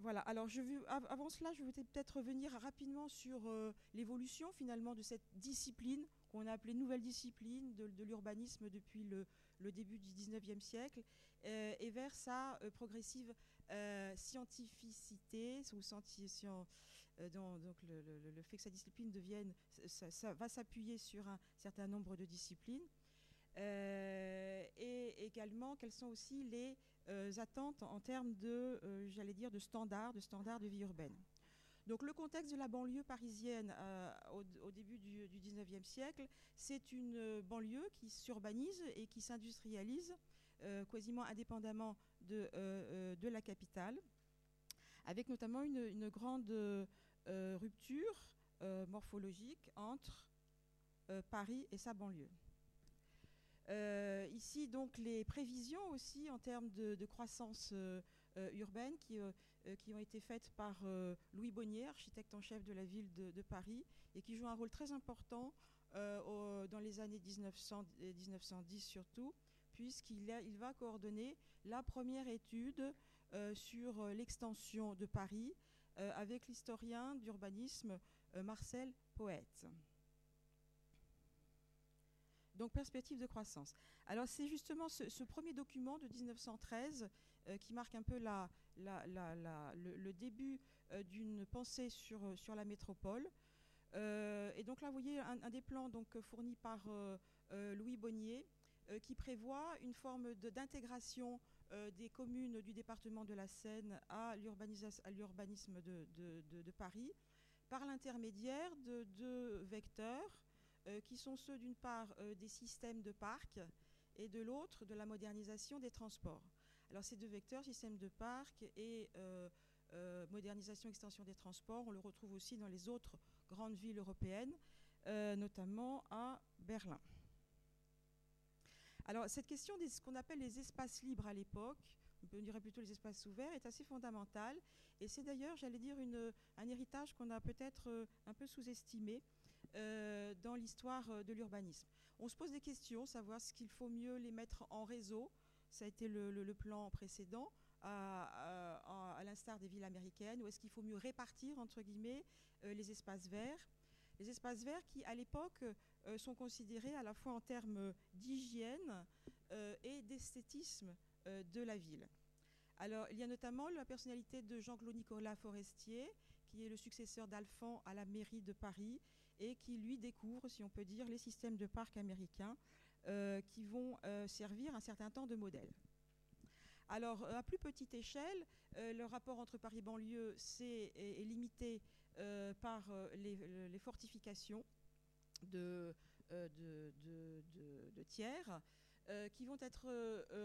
Voilà, alors avant cela, je voudrais peut-être revenir rapidement sur euh, l'évolution finalement de cette discipline qu'on a appelée nouvelle discipline de, l'urbanisme depuis le, début du 19e siècle euh, et vers sa euh, progressive scientificité, ou donc le, fait que sa discipline devienne, ça va s'appuyer sur un certain nombre de disciplines. et également, quelles sont aussi les euh, attentes en termes de, euh, j'allais dire, de standards, de standards de vie urbaine. Donc le contexte de la banlieue parisienne euh, au, début du, du, 19e siècle, c'est une banlieue qui s'urbanise et qui s'industrialise quasiment indépendamment de, de, la capitale, avec notamment une, grande rupture morphologique entre Paris et sa banlieue. Euh, ici, donc, les prévisions aussi en termes de, croissance euh, euh, urbaine qui, ont été faites par Louis Bonnier, architecte en chef de la ville de, Paris, et qui jouent un rôle très important dans les années 1900 et 1910 surtout, puisqu'il il va coordonner la première étude sur l'extension de Paris avec l'historien d'urbanisme Marcel Poète. Donc perspective de croissance. Alors c'est justement ce, premier document de 1913 euh, qui marque un peu le, début euh, d'une pensée sur, euh, sur la métropole. et donc là, vous voyez un, des plans donc, fournis par Louis Bonnier qui prévoit une forme d'intégration des communes du département de la Seine à l'urbanisme de, Paris par l'intermédiaire de deux vecteurs euh, qui sont ceux d'une part euh, des systèmes de parcs et de l'autre de la modernisation des transports. Alors ces deux vecteurs, système de parcs et euh, modernisation, extension des transports, on le retrouve aussi dans les autres grandes villes européennes, notamment à Berlin. Alors cette question de ce qu'on appelle les espaces libres à l'époque, on dirait plutôt les espaces ouverts, est assez fondamentale. Et c'est d'ailleurs, j'allais dire, une, un héritage qu'on a peut-être un peu sous-estimé euh, dans l'histoire euh, de l'urbanisme. On se pose des questions, savoir ce qu'il faut mieux les mettre en réseau. Ça a été le, plan précédent, à, l'instar des villes américaines, ou est-ce qu'il faut mieux répartir, entre guillemets, euh, les espaces verts Les espaces verts qui, à l'époque, sont considérés à la fois en termes d'hygiène et d'esthétisme de la ville. Alors, il y a notamment la personnalité de Jean-Claude Nicolas Forestier, qui est le successeur d'Alphand à la mairie de Paris et qui lui découvre, si on peut dire, les systèmes de parcs américains euh, qui vont euh, servir un certain temps de modèle. Alors, à plus petite échelle, euh, le rapport entre Paris-Banlieue est, est, limité par les, fortifications de, de, tiers qui vont être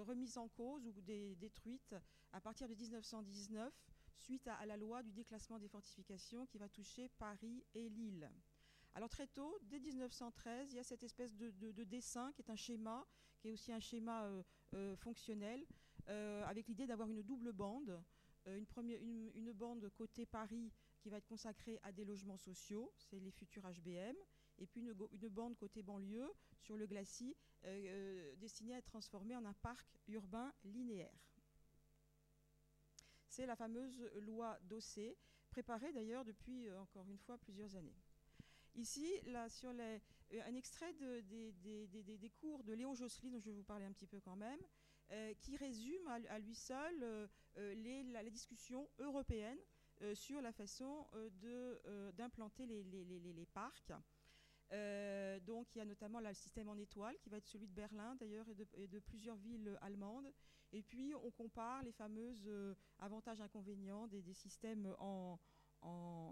remises en cause ou détruites à partir de 1919 suite à, la loi du déclassement des fortifications qui va toucher Paris et Lille. Alors très tôt, dès 1913, il y a cette espèce de, dessin qui est un schéma, qui est aussi un schéma euh, euh, fonctionnel, euh, avec l'idée d'avoir une double bande, une, première, une, bande côté Paris qui va être consacrée à des logements sociaux, c'est les futurs HBM, et puis une, bande côté banlieue sur le glacis, destinée à être transformée en un parc urbain linéaire. C'est la fameuse loi Dossé, préparée d'ailleurs depuis, encore une fois, plusieurs années. Ici, là, sur les, euh, un extrait des, cours de Léon Jossely, dont je vais vous parler un petit peu quand même, euh, qui résume à, lui seul euh, la, discussion européenne sur la façon d'implanter les, les, parcs. Donc il y a notamment le système en étoile qui va être celui de Berlin d'ailleurs et, de, plusieurs villes allemandes. Et puis on compare les fameuses avantages-inconvénients des, systèmes en,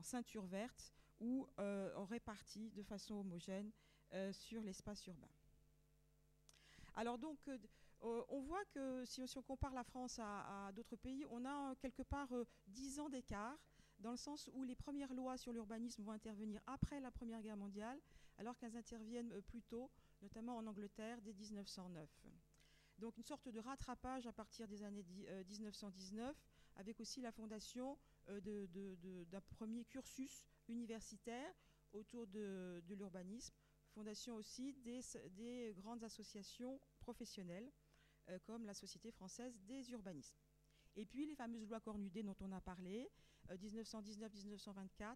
ceinture verte ou euh, répartis de façon homogène euh, sur l'espace urbain. Alors donc, euh, on voit que si, on compare la France à, d'autres pays, on a quelque part dix ans d'écart, dans le sens où les premières lois sur l'urbanisme vont intervenir après la Première Guerre mondiale, alors qu'elles interviennent plus tôt, notamment en Angleterre, dès 1909. Donc une sorte de rattrapage à partir des années 1919, avec aussi la fondation d'un premier cursus universitaire autour de, l'urbanisme, fondation aussi des, grandes associations professionnelles euh, comme la Société française des urbanismes. Et puis les fameuses lois Cornudet dont on a parlé, 1919-1924,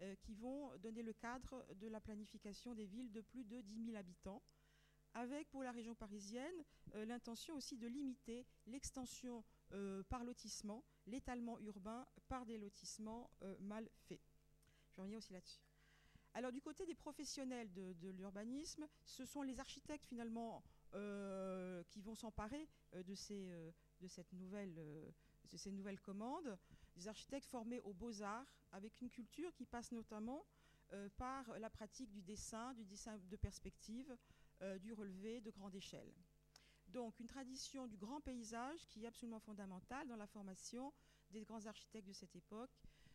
euh, euh, qui vont donner le cadre de la planification des villes de plus de 10 000 habitants, avec pour la région parisienne l'intention aussi de limiter l'extension par lotissement, l'étalement urbain par des lotissements mal faits. Je reviens aussi là-dessus. Alors du côté des professionnels de, l'urbanisme, ce sont les architectes finalement euh, qui vont s'emparer euh, de, ces, euh, de, cette de ces nouvelles commandes. Des architectes formés aux beaux-arts avec une culture qui passe notamment par la pratique du dessin, du dessin de perspective, du relevé de grande échelle. Donc une tradition du grand paysage qui est absolument fondamentale dans la formation des grands architectes de cette époque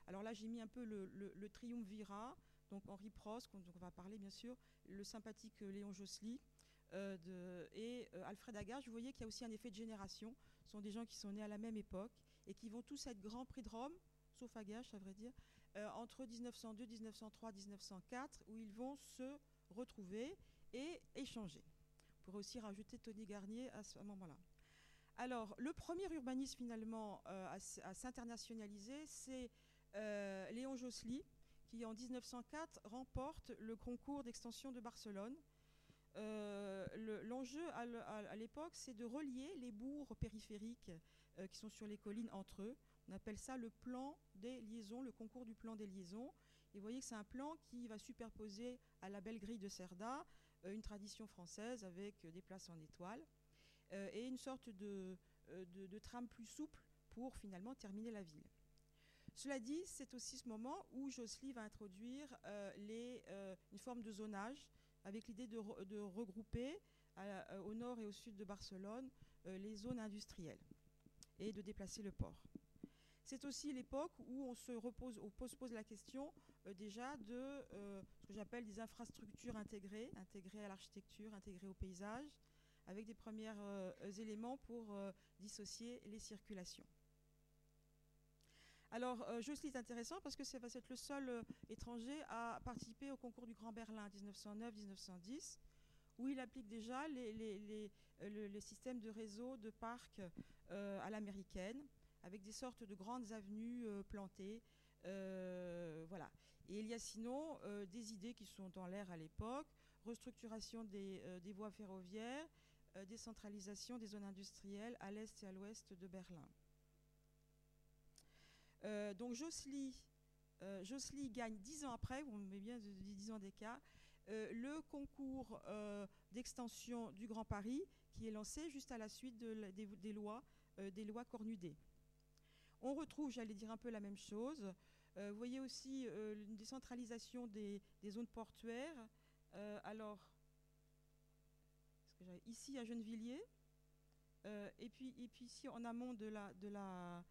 alors là, j'ai mis un peu le, le, triumvirat, donc Henri Prost, dont on va parler bien sûr, le sympathique euh, Léon Jossely euh, et euh, Alfred Agard. Vous voyez qu'il y a aussi un effet de génération. Ce sont des gens qui sont nés à la même époque et qui vont tous être Grand Prix de Rome, sauf Agache, à vrai dire, euh, entre 1902, 1903, 1904, où ils vont se retrouver et échanger. On pourrait aussi rajouter Tony Garnier à ce moment-là. Alors, le premier urbaniste finalement euh, à, s'internationaliser, c'est euh, Léon Jossely, qui en 1904 remporte le concours d'extension de Barcelone. L'enjeu à l'époque, c'est de relier les bourgs périphériques qui sont sur les collines entre eux. On appelle ça le plan des liaisons, le concours du plan des liaisons. Et vous voyez que c'est un plan qui va superposer à la belle grille de Cerda euh, une tradition française avec euh, des places en étoile euh, et une sorte de, trame plus souple pour finalement terminer la ville. Cela dit, c'est aussi ce moment où Josely va introduire une forme de zonage avec l'idée de, regrouper au nord et au sud de Barcelone les zones industrielles et de déplacer le port. C'est aussi l'époque où on se pose la question euh, déjà de euh, ce que j'appelle des infrastructures intégrées, intégrées à l'architecture, intégrées au paysage, avec des premiers euh, éléments pour dissocier les circulations. Alors, Josely est intéressant parce que c'est va être le seul étranger à participer au concours du Grand Berlin 1909-1910, où il applique déjà les, les, systèmes de réseau de parcs à l'américaine, avec des sortes de grandes avenues euh, plantées. Euh, voilà. Et il y a sinon euh, des idées qui sont dans l'air à l'époque, restructuration des, voies ferroviaires, décentralisation des zones industrielles à l'est et à l'ouest de Berlin. donc Josely, Josely, gagne dix ans après, on met bien dix ans d'écart, le concours d'extension du Grand Paris qui est lancé juste à la suite des, lois, des lois Cornudet. On retrouve, j'allais dire un peu la même chose. Euh, vous voyez aussi euh, une décentralisation des, zones portuaires. Euh, alors, ici à Gennevilliers, et, puis, ici en amont de, la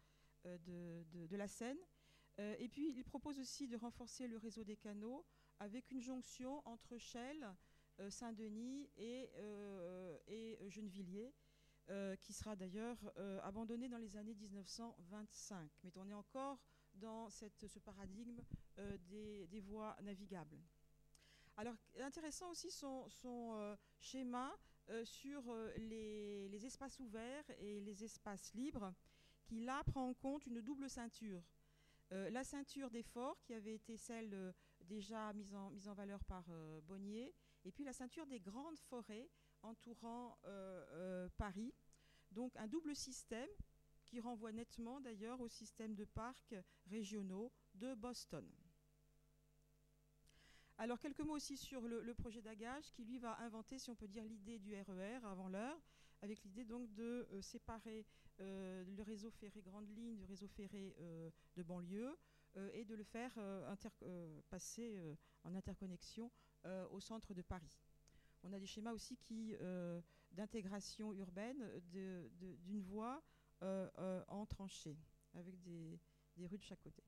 Seine. et puis, il propose aussi de renforcer le réseau des canaux avec une jonction entre Chelles, Saint-Denis et, et Gennevilliers. Euh, qui sera d'ailleurs euh, abandonné dans les années 1925. Mais on est encore dans ce paradigme euh, des, voies navigables. Alors, intéressant aussi son, schéma sur les, les, espaces ouverts et les espaces libres, qui là prend en compte une double ceinture. la ceinture des forts, qui avait été celle déjà mise en, mise en valeur par Bonnier, et puis la ceinture des grandes forêts entourant euh, euh, Paris. Donc un double système qui renvoie nettement d'ailleurs au système de parcs régionaux de Boston. Alors quelques mots aussi sur le, projet d'Agage qui lui va inventer, si on peut dire, l'idée du RER e avant l'heure, avec l'idée donc de euh, séparer le réseau ferré grande ligne du réseau ferré de banlieue et de le faire passer en interconnexion au centre de Paris. On a des schémas aussi euh, d'intégration urbaine d'une voie euh, euh, en tranchée, avec des, rues de chaque côté.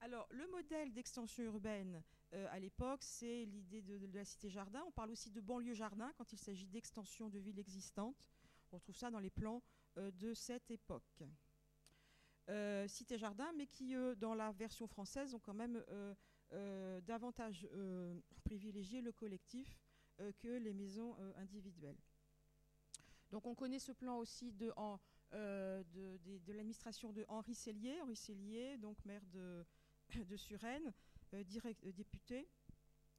Alors, le modèle d'extension urbaine à l'époque, c'est l'idée de, la cité-jardin. On parle aussi de banlieue-jardin quand il s'agit d'extension de villes existantes. On retrouve ça dans les plans de cette époque. Cité-jardin, mais qui, dans la version française, ont quand même davantage privilégié le collectif euh, que les maisons euh, individuelles. Donc on connaît ce plan aussi de, euh, l'administration de Henri Cellier, Henri Cellier, donc maire de, Suresnes, député,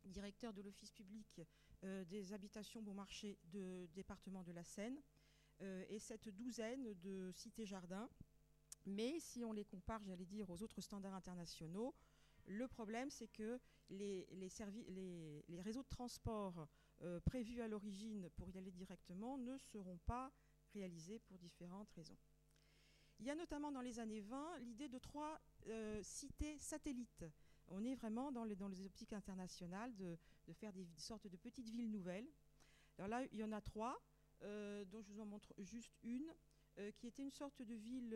directeur de l'Office public des habitations bon marché de département de la Seine, et cette douzaine de cités-jardins. Mais si on les compare, j'allais dire, aux autres standards internationaux, le problème, c'est que les, réseaux de transport euh, prévus à l'origine pour y aller directement ne seront pas réalisés pour différentes raisons. Il y a notamment dans les années 20 l'idée de trois euh, cités satellites. On est vraiment dans les, optiques internationales de, de, faire des sortes de petites villes nouvelles. Alors là, il y en a trois, euh, dont je vous en montre juste une, qui était une sorte de ville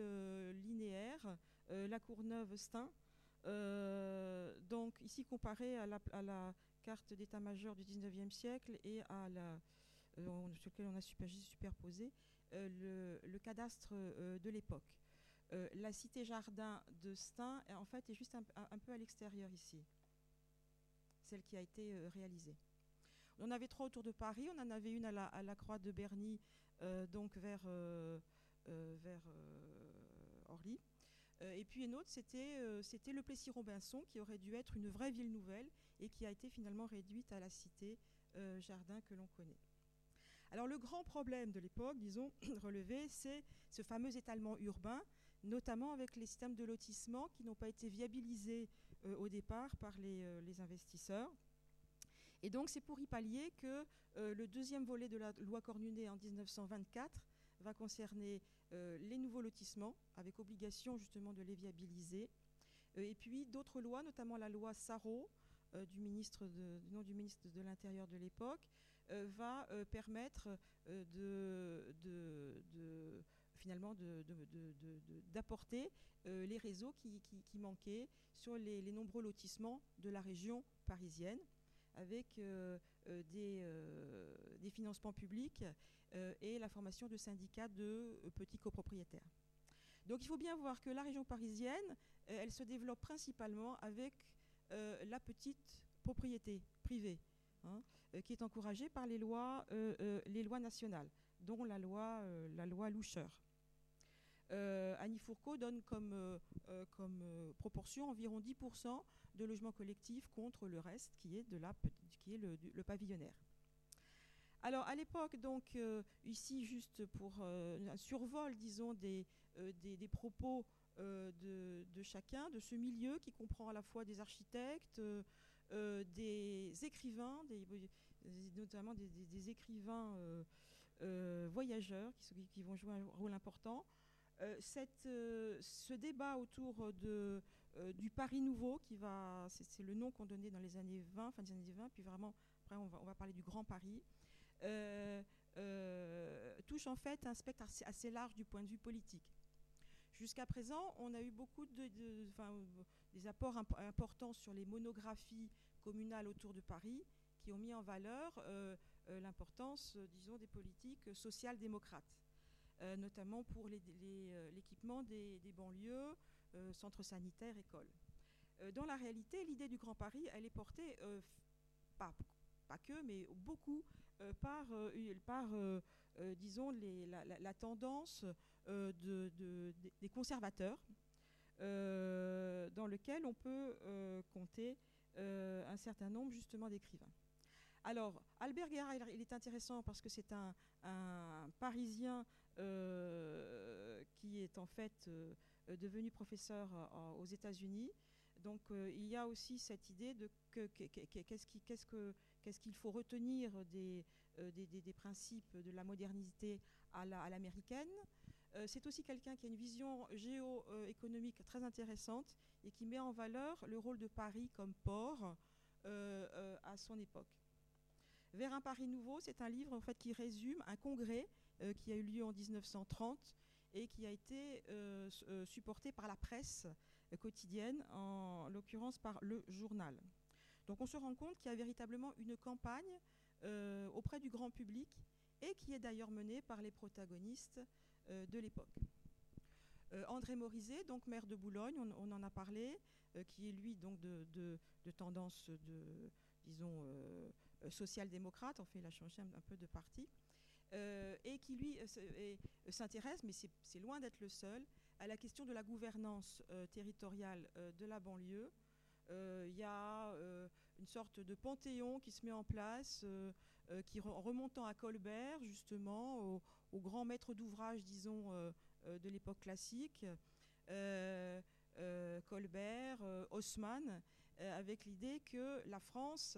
linéaire, la Courneuve-Stein. donc ici comparé à la, carte d'état-major du 19e siècle et à la, euh, sur lequel on a superposé euh, le, cadastre euh, de l'époque. la cité-jardin de Stein, en fait, est juste un, peu à l'extérieur ici, celle qui a été réalisée. On en avait trois autour de Paris, on en avait une à la, Croix de Berny, donc vers, vers Orly. et puis une autre, c'était le Plessis-Robinson, qui aurait dû être une vraie ville nouvelle et qui a été finalement réduite à la cité-jardin que l'on connaît. Alors le grand problème de l'époque, disons, relevé, c'est ce fameux étalement urbain, notamment avec les systèmes de lotissement qui n'ont pas été viabilisés euh, au départ par euh, les, investisseurs. Et donc c'est pour y pallier que euh, le deuxième volet de la loi Cornudet en 1924 va concerner les nouveaux lotissements, avec obligation justement de les viabiliser. et puis d'autres lois, notamment la loi Sarrault, du, ministre du nom du ministre de l'Intérieur de l'époque, euh, va euh, permettre euh, de, finalement d'apporter les réseaux qui, manquaient sur les, nombreux lotissements de la région parisienne avec des, financements publics et la formation de syndicats de petits copropriétaires. Donc il faut bien voir que la région parisienne, elle se développe principalement avec la petite propriété privée. Hein. Euh, qui est encouragé par les lois, euh, euh, les lois nationales, dont la loi Loucheur. Annie Fourcault donne comme, comme proportion environ 10% de logements collectifs contre le reste qui est, de la, qui est le, pavillonnaire. Alors à l'époque, donc ici juste pour un survol, disons, des, des, propos de, chacun, de ce milieu qui comprend à la fois des architectes, des écrivains, notamment des, écrivains euh, euh, voyageurs qui, vont jouer un rôle important. Euh, cette, ce débat autour de, du Paris nouveau, qui va, c'est le nom qu'on donnait dans les années 20, fin des années 20, puis vraiment, après on va, parler du Grand Paris, touche en fait un spectre assez, large du point de vue politique. Jusqu'à présent, on a eu beaucoup de, des apports importants sur les monographies communales autour de Paris, qui ont mis en valeur euh, euh, l'importance, euh, disons, des politiques social-démocrates, notamment pour l'équipement des, banlieues, centres sanitaires, écoles. dans la réalité, l'idée du Grand Paris, elle est portée, pas, pas, que, mais beaucoup, par, par disons, la, tendance de, des conservateurs, dans lequel on peut compter un certain nombre justement d'écrivains. Alors, Albert Guerra, il est intéressant parce que c'est un, Parisien euh, qui est en fait euh, devenu professeur euh, aux États-Unis. Donc, il y a aussi cette idée de qu'est-ce qu'il faut retenir des, principes de la modernité à l'américaine. c'est aussi quelqu'un qui a une vision géoéconomique très intéressante et qui met en valeur le rôle de Paris comme port à son époque. Vers un Paris nouveau, c'est un livre en fait qui résume un congrès euh, qui a eu lieu en 1930 et qui a été euh, euh, supporté par la presse quotidienne, en l'occurrence par le journal. Donc on se rend compte qu'il y a véritablement une campagne auprès du grand public et qui est d'ailleurs menée par les protagonistes de l'époque. André Morizet, donc maire de Boulogne, on, en a parlé, qui est lui donc de, tendance de, disons, euh, social-démocrate, en fait, il a changé un, peu de parti, euh, et qui, lui, euh, s'intéresse, mais c'est loin d'être le seul, à la question de la gouvernance territoriale de la banlieue. Il y a une sorte de panthéon qui se met en place, qui remontant à Colbert, justement, au, au grand maître d'ouvrage, disons, de l'époque classique, Colbert, Haussmann, euh, avec l'idée que la France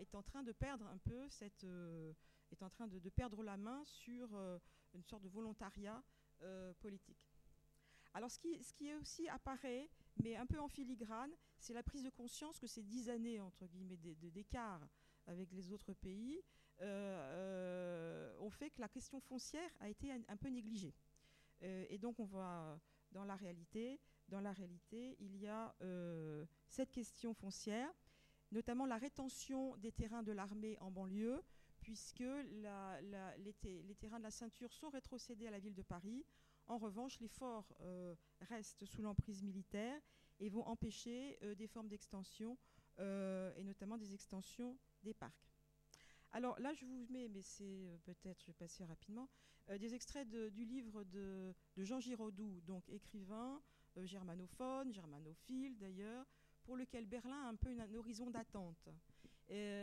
est en train de perdre un peu cette, euh, est en train de, perdre la main sur euh, une sorte de volontariat politique. Alors ce qui, est aussi apparaît, mais un peu en filigrane, c'est la prise de conscience que ces dix années entre guillemets d'écart avec les autres pays ont fait que la question foncière a été un, peu négligée. et donc on voit dans la réalité dans la réalité, il y a euh, cette question foncière, notamment la rétention des terrains de l'armée en banlieue, puisque les, terrains de la ceinture sont rétrocédés à la ville de Paris. En revanche, les forts restent sous l'emprise militaire et vont empêcher des formes d'extension, et notamment des extensions des parcs. Alors là, je vous mets, mais c'est peut-être, je vais passer rapidement, des extraits du livre de, Jean Giraudoux, donc écrivain, germanophone, germanophile d'ailleurs, pour lequel Berlin a un peu un horizon d'attente.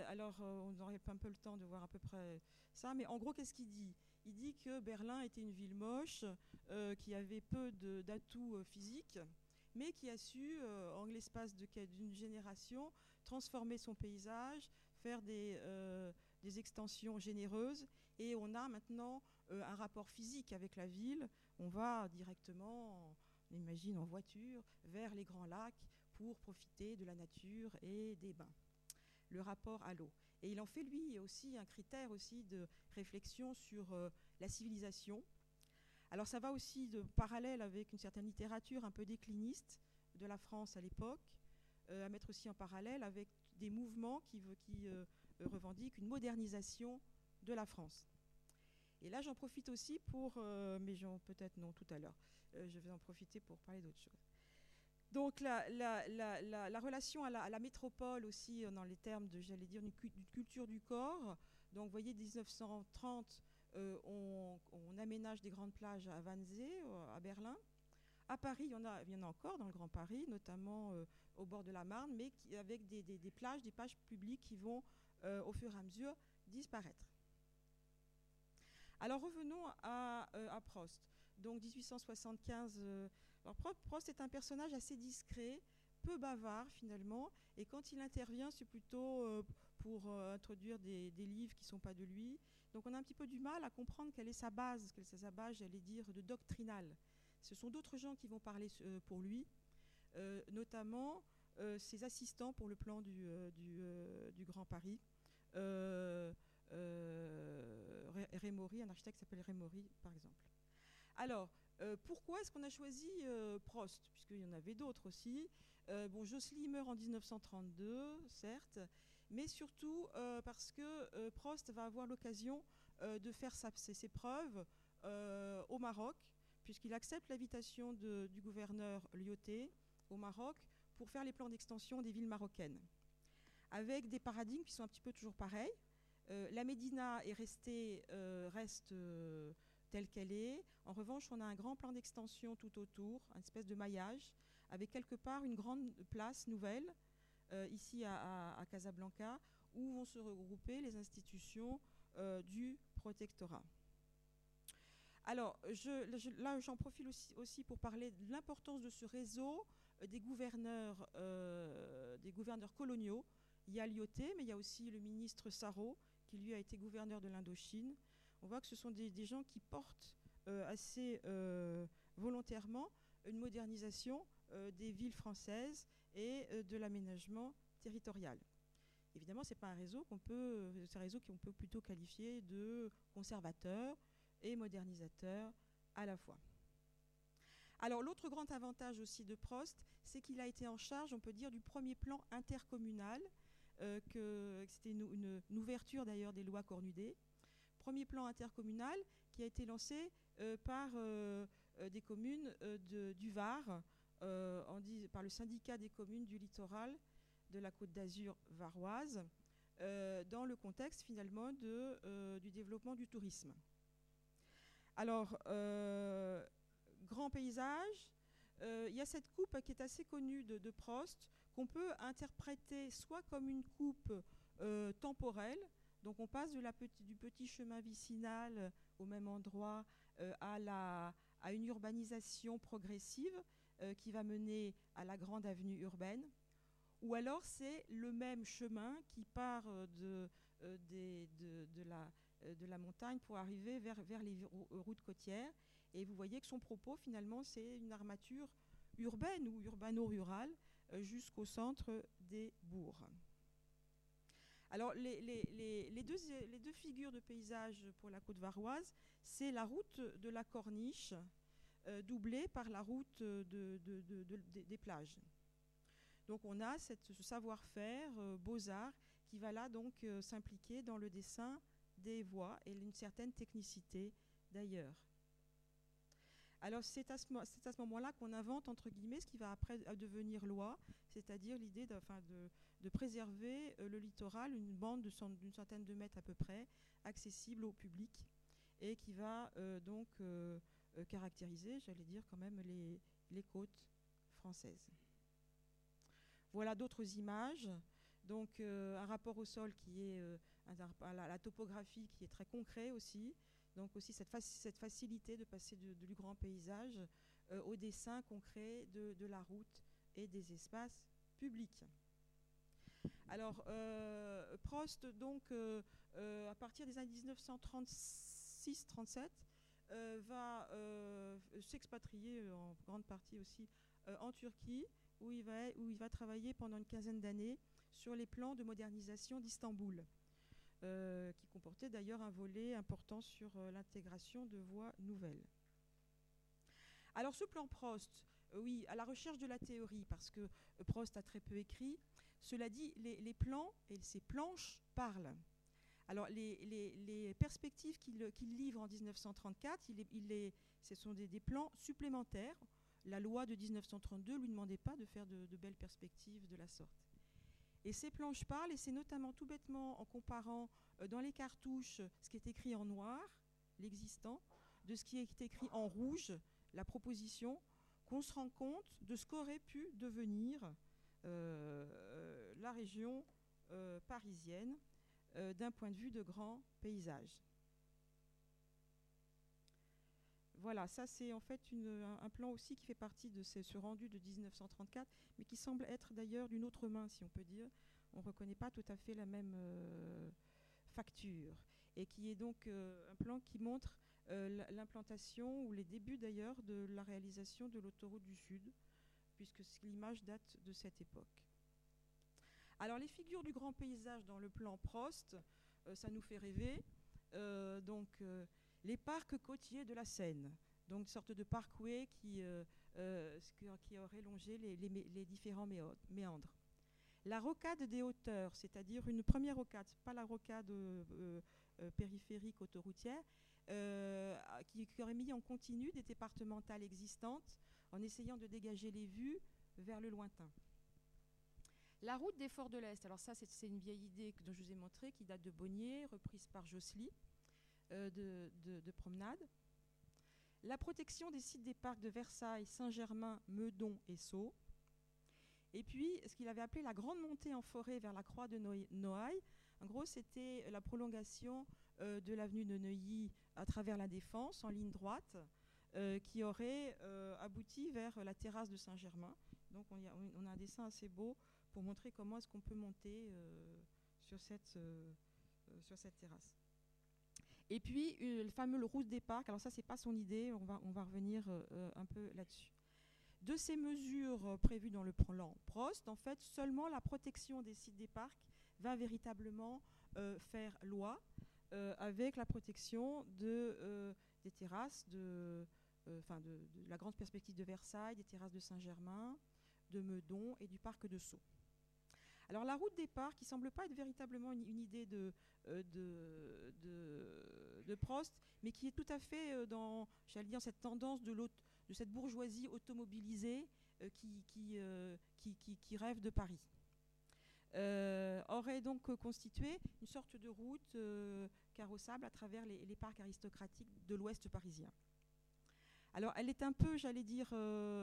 Alors, on aurait un peu le temps de voir à peu près ça, mais en gros, qu'est-ce qu'il dit? Il dit que Berlin était une ville moche, qui avait peu d'atouts physiques, mais qui a su, en l'espace d'une génération, transformer son paysage, faire des, extensions généreuses, et on a maintenant un rapport physique avec la ville. On va directement, on imagine en voiture, vers les grands lacs pour profiter de la nature et des bains. Le rapport à l'eau. Et il en fait, lui, aussi un critère aussi de réflexion sur euh, la civilisation. Alors ça va aussi de parallèle avec une certaine littérature un peu décliniste de la France à l'époque, euh, à mettre aussi en parallèle avec des mouvements qui, euh, revendiquent une modernisation de la France. Et là, j'en profite aussi pour, mais peut-être non tout à l'heure, je vais en profiter pour parler d'autre chose. Donc la, relation à la, métropole aussi, euh, dans les termes de, j'allais dire, une, culture du corps. Donc vous voyez, 1930, euh, on, aménage des grandes plages à Wannsee, euh, à Berlin. À Paris, il y, en a, encore dans le Grand Paris, notamment au bord de la Marne, mais avec des, plages, des plages publiques qui vont au fur et à mesure disparaître. Alors revenons à Prost. Donc 1875 alors Prost est un personnage assez discret, peu bavard finalement, et quand il intervient, c'est plutôt euh, pour euh, introduire des, livres qui ne sont pas de lui. Donc on a un petit peu du mal à comprendre quelle est sa base, quelle est sa base, j'allais dire, de doctrinal. Ce sont d'autres gens qui vont parler euh, pour lui, notamment ses assistants pour le plan du, Grand Paris. Rémory, un architecte s'appelle Rémory, par exemple. Alors, euh, pourquoi est-ce qu'on a choisi euh, Prost? Puisqu'il y en avait d'autres aussi. Euh, bon, Josely meurt en 1932, certes, mais surtout parce que Prost va avoir l'occasion de faire ses, preuves au Maroc, puisqu'il accepte l'invitation du gouverneur Lyoté au Maroc pour faire les plans d'extension des villes marocaines, avec des paradigmes qui sont un petit peu toujours pareils. la Médina est restée, reste telle qu'elle est. En revanche, on a un grand plan d'extension tout autour, une espèce de maillage, avec quelque part une grande place nouvelle, euh, ici à, Casablanca, où vont se regrouper les institutions euh, du protectorat. Alors, là, j'en profite aussi, pour parler de l'importance de ce réseau euh, des gouverneurs, des gouverneurs coloniaux. Il y a Lyoté, mais il y a aussi le ministre Sarro, qui lui a été gouverneur de l'Indochine, on voit que ce sont des, gens qui portent euh, assez euh, volontairement une modernisation euh, des villes françaises et de l'aménagement territorial. Évidemment, ce n'est pas un réseau qu'on peut, c'est un réseau qu'on peut plutôt qualifier de conservateur et modernisateur à la fois. Alors l'autre grand avantage aussi de Prost, c'est qu'il a été en charge, on peut dire, du premier plan intercommunal, que c'était une, ouverture d'ailleurs des lois Cornudet, premier plan intercommunal qui a été lancé euh, par euh, euh, des communes du Var, par le syndicat des communes du littoral de la Côte d'Azur varoise, dans le contexte finalement du développement du tourisme. Alors, grand paysage, il y a cette coupe qui est assez connue de Prost, qu'on peut interpréter soit comme une coupe temporelle, donc on passe du petit chemin vicinal euh, au même endroit euh, à, une urbanisation progressive euh, qui va mener à la grande avenue urbaine. Ou alors c'est le même chemin qui part de, la, montagne pour arriver vers, les routes côtières. Et vous voyez que son propos finalement c'est une armature urbaine ou urbano-rurale jusqu'au centre des bourgs. Alors, les, deux, figures de paysage pour la côte varoise, c'est la route de la Corniche, euh, doublée par la route des plages. Donc, on a ce savoir-faire, euh, beaux-arts, qui va là donc euh, s'impliquer dans le dessin des voies et une certaine technicité d'ailleurs. Alors c'est à ce, moment-là qu'on invente, entre guillemets, ce qui va après devenir loi, c'est-à-dire l'idée de, de, préserver euh, le littoral, une bande d'une centaine de mètres à peu près, accessible au public, et qui va euh, donc euh, caractériser, j'allais dire quand même, les, côtes françaises. Voilà d'autres images. Donc un rapport au sol qui est la, topographie qui est très concret aussi, donc aussi cette, facilité de passer du grand paysage au dessin concret de, la route et des espaces publics. Alors, euh, Prost, donc, euh, à partir des années 1936-37, va s'expatrier en grande partie aussi en Turquie, où il, va, où il va travailler pendant une quinzaine d'années sur les plans de modernisation d'Istanbul. Euh, qui comportait d'ailleurs un volet important sur euh, l'intégration de voies nouvelles. Alors ce plan Prost, euh, oui, à la recherche de la théorie, parce que Prost a très peu écrit, cela dit, les, plans et ces planches parlent. Alors les, perspectives qu'il livre en 1934, il ce sont des, plans supplémentaires. La loi de 1932 ne lui demandait pas de faire de belles perspectives de la sorte. Et ces planches parlent, et c'est notamment tout bêtement en comparant euh, dans les cartouches ce qui est écrit en noir, l'existant, de ce qui est écrit en rouge, la proposition, qu'on se rend compte de ce qu'aurait pu devenir la région euh, parisienne d'un point de vue de grand paysage. Voilà, ça c'est en fait un, plan aussi qui fait partie de ce, rendu de 1934, mais qui semble être d'ailleurs d'une autre main, si on peut dire. On ne reconnaît pas tout à fait la même euh, facture. Et qui est donc euh, un plan qui montre euh, l'implantation, ou les débuts d'ailleurs, de la réalisation de l'autoroute du Sud, puisque l'image date de cette époque. Alors les figures du grand paysage dans le plan Prost, ça nous fait rêver. donc les parcs côtiers de la Seine, donc une sorte de parkway qui, euh, euh, aurait longé les, différents méandres. La rocade des hauteurs, c'est-à-dire une première rocade, pas la rocade euh, périphérique autoroutière, qui, qui, aurait mis en continu des départementales existantes en essayant de dégager les vues vers le lointain. La route des Forts de l'Est, alors ça c'est une vieille idée dont je vous ai montré, qui date de Bonnier, reprise par Josely. Euh, de, promenade. La protection des sites des parcs de Versailles, Saint-Germain, Meudon et Sceaux. Et puis, ce qu'il avait appelé la grande montée en forêt vers la croix de Noailles. En gros, c'était la prolongation euh, de l'avenue de Neuilly à travers la Défense en ligne droite, qui aurait abouti vers la terrasse de Saint-Germain. Donc, on, a un dessin assez beau pour montrer comment est-ce qu'on peut monter sur, cette, sur cette terrasse. Et puis, euh, le fameux route des parcs, alors ça, c'est pas son idée, on va, revenir euh, euh, un peu là-dessus. De ces mesures prévues dans le plan Prost, en fait, seulement la protection des sites des parcs va véritablement faire loi avec la protection de, des terrasses, de, enfin de, la grande perspective de Versailles, des terrasses de Saint-Germain, de Meudon et du parc de Sceaux. Alors la route des parcs, qui semble pas être véritablement une, idée de, de, de, Prost, mais qui est tout à fait euh, dans, dire, cette tendance de, de cette bourgeoisie automobilisée euh, qui, euh, qui, qui, qui, rêve de Paris. aurait donc constitué une sorte de route carrossable à travers les, parcs aristocratiques de l'ouest parisien. Alors elle est un peu, j'allais dire,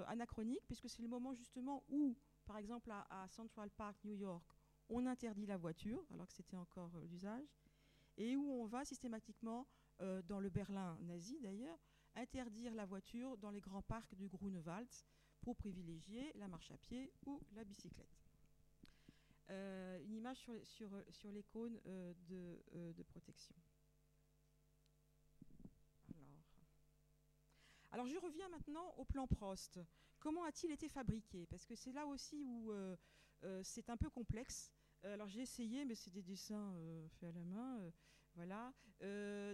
anachronique, puisque c'est le moment justement où, par exemple à, Central Park, New York, on interdit la voiture, alors que c'était encore l'usage, et où on va systématiquement, euh, dans le Berlin nazi d'ailleurs, interdire la voiture dans les grands parcs du Grunewald pour privilégier la marche à pied ou la bicyclette. Euh, une image sur, sur, euh, de, protection. Alors. Alors je reviens maintenant au plan Prost. Comment a-t-il été fabriqué? Parce que c'est là aussi où c'est un peu complexe. Euh, alors j'ai essayé, mais c'est des dessins euh, faits à la main. Euh, voilà.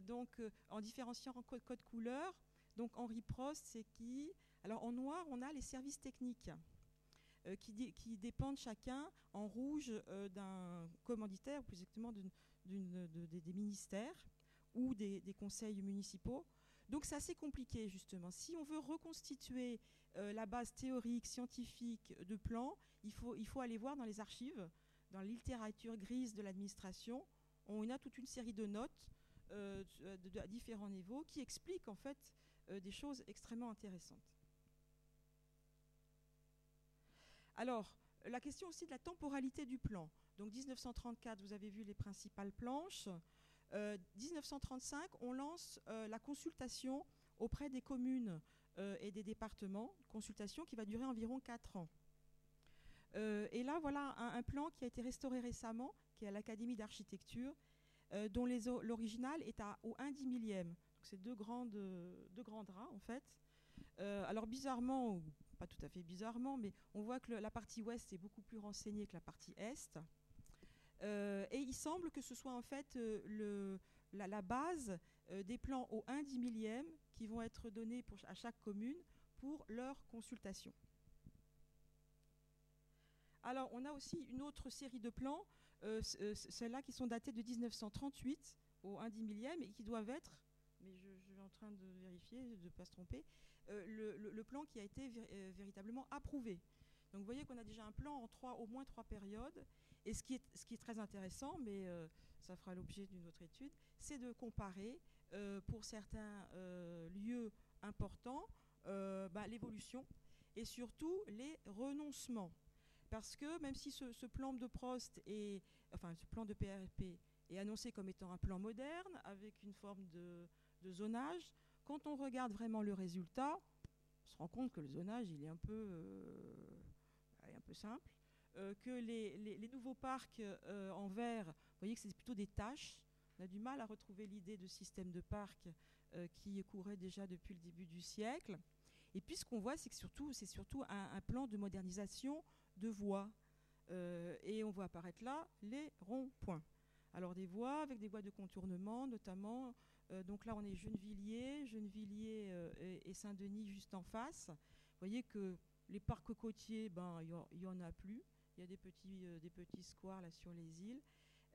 donc en différenciant en code, couleur, donc Henri Prost, c'est qui? Alors en noir, on a les services techniques. qui, dépendent chacun en rouge d'un commanditaire, plus exactement des ministères, ou des, conseils municipaux. Donc c'est assez compliqué justement. Si on veut reconstituer la base théorique, scientifique de plans, il faut, il faut aller voir dans les archives, dans la littérature grise de l'administration, on a toute une série de notes à différents niveaux qui expliquent en fait des choses extrêmement intéressantes. Alors, la question aussi de la temporalité du plan. Donc 1934, vous avez vu les principales planches. 1935, euh, on lance euh, la consultation auprès des communes euh, et des départements, consultation qui va durer environ 4 ans. et là, voilà un, plan qui a été restauré récemment, qui est à l'Académie d'architecture, dont l'original est à, au 1 dix millième. C'est deux, grandes, deux grands draps, en fait. alors, bizarrement, pas tout à fait bizarrement, mais on voit que la partie ouest est beaucoup plus renseignée que la partie est. Euh, et il semble que ce soit en fait euh, la, base euh, des plans au 1 dix millième qui vont être donnés à chaque commune pour leur consultation. Alors, on a aussi une autre série de plans, celles-là qui sont datés de 1938 au 1 dix millième et qui doivent être, mais je, suis en train de vérifier, de ne pas se tromper, le, plan qui a été véritablement approuvé. Donc vous voyez qu'on a déjà un plan en trois, au moins trois périodes. Et ce qui est, très intéressant, mais euh, ça fera l'objet d'une autre étude, c'est de comparer pour certains lieux importants bah, l'évolution et surtout les renoncements. Parce que même si ce, plan de Prost enfin ce plan de PRP est annoncé comme étant un plan moderne avec une forme de, zonage, quand on regarde vraiment le résultat, on se rend compte que le zonage, il est un peu, euh, un peu simple. Euh, que les, nouveaux parcs euh, en verre, vous voyez que c'est plutôt des tâches. On a du mal à retrouver l'idée de système de parc qui courait déjà depuis le début du siècle. Et puis ce qu'on voit, c'est que c'est surtout un, plan de modernisation de voies. et on voit apparaître là les ronds-points. Alors des voies avec des voies de contournement, notamment euh, donc là, on est Gennevilliers, Gennevilliers euh, et, Saint-Denis juste en face. Vous voyez que les parcs côtiers, ben, il n'y en a plus. Il y a des petits, euh, des petits squares là sur les îles.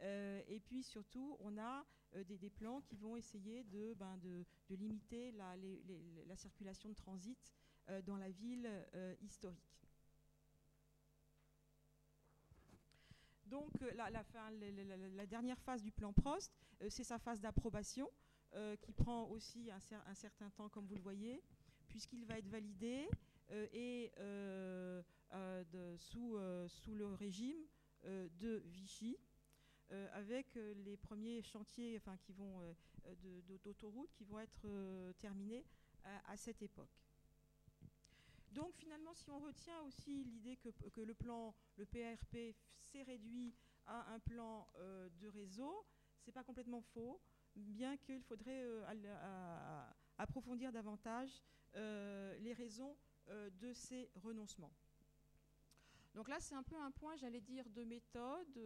et puis surtout, on a des, plans qui vont essayer de, ben, de, limiter la, la, circulation de transit dans la ville historique. Donc la, la, dernière phase du plan Prost, c'est sa phase d'approbation. Euh, qui prend aussi un, certain temps, comme vous le voyez, puisqu'il va être validé euh, et euh, sous, sous le régime de Vichy. avec les premiers chantiers enfin, qui vont d'autoroutes qui vont être terminés à, cette époque. Donc finalement, si on retient aussi l'idée que, le plan, le PRP s'est réduit à un plan de réseau, c'est pas complètement faux bien qu'il faudrait euh, approfondir davantage euh, les raisons euh, de ces renoncements. Donc là, c'est un peu un point, j'allais dire, de méthode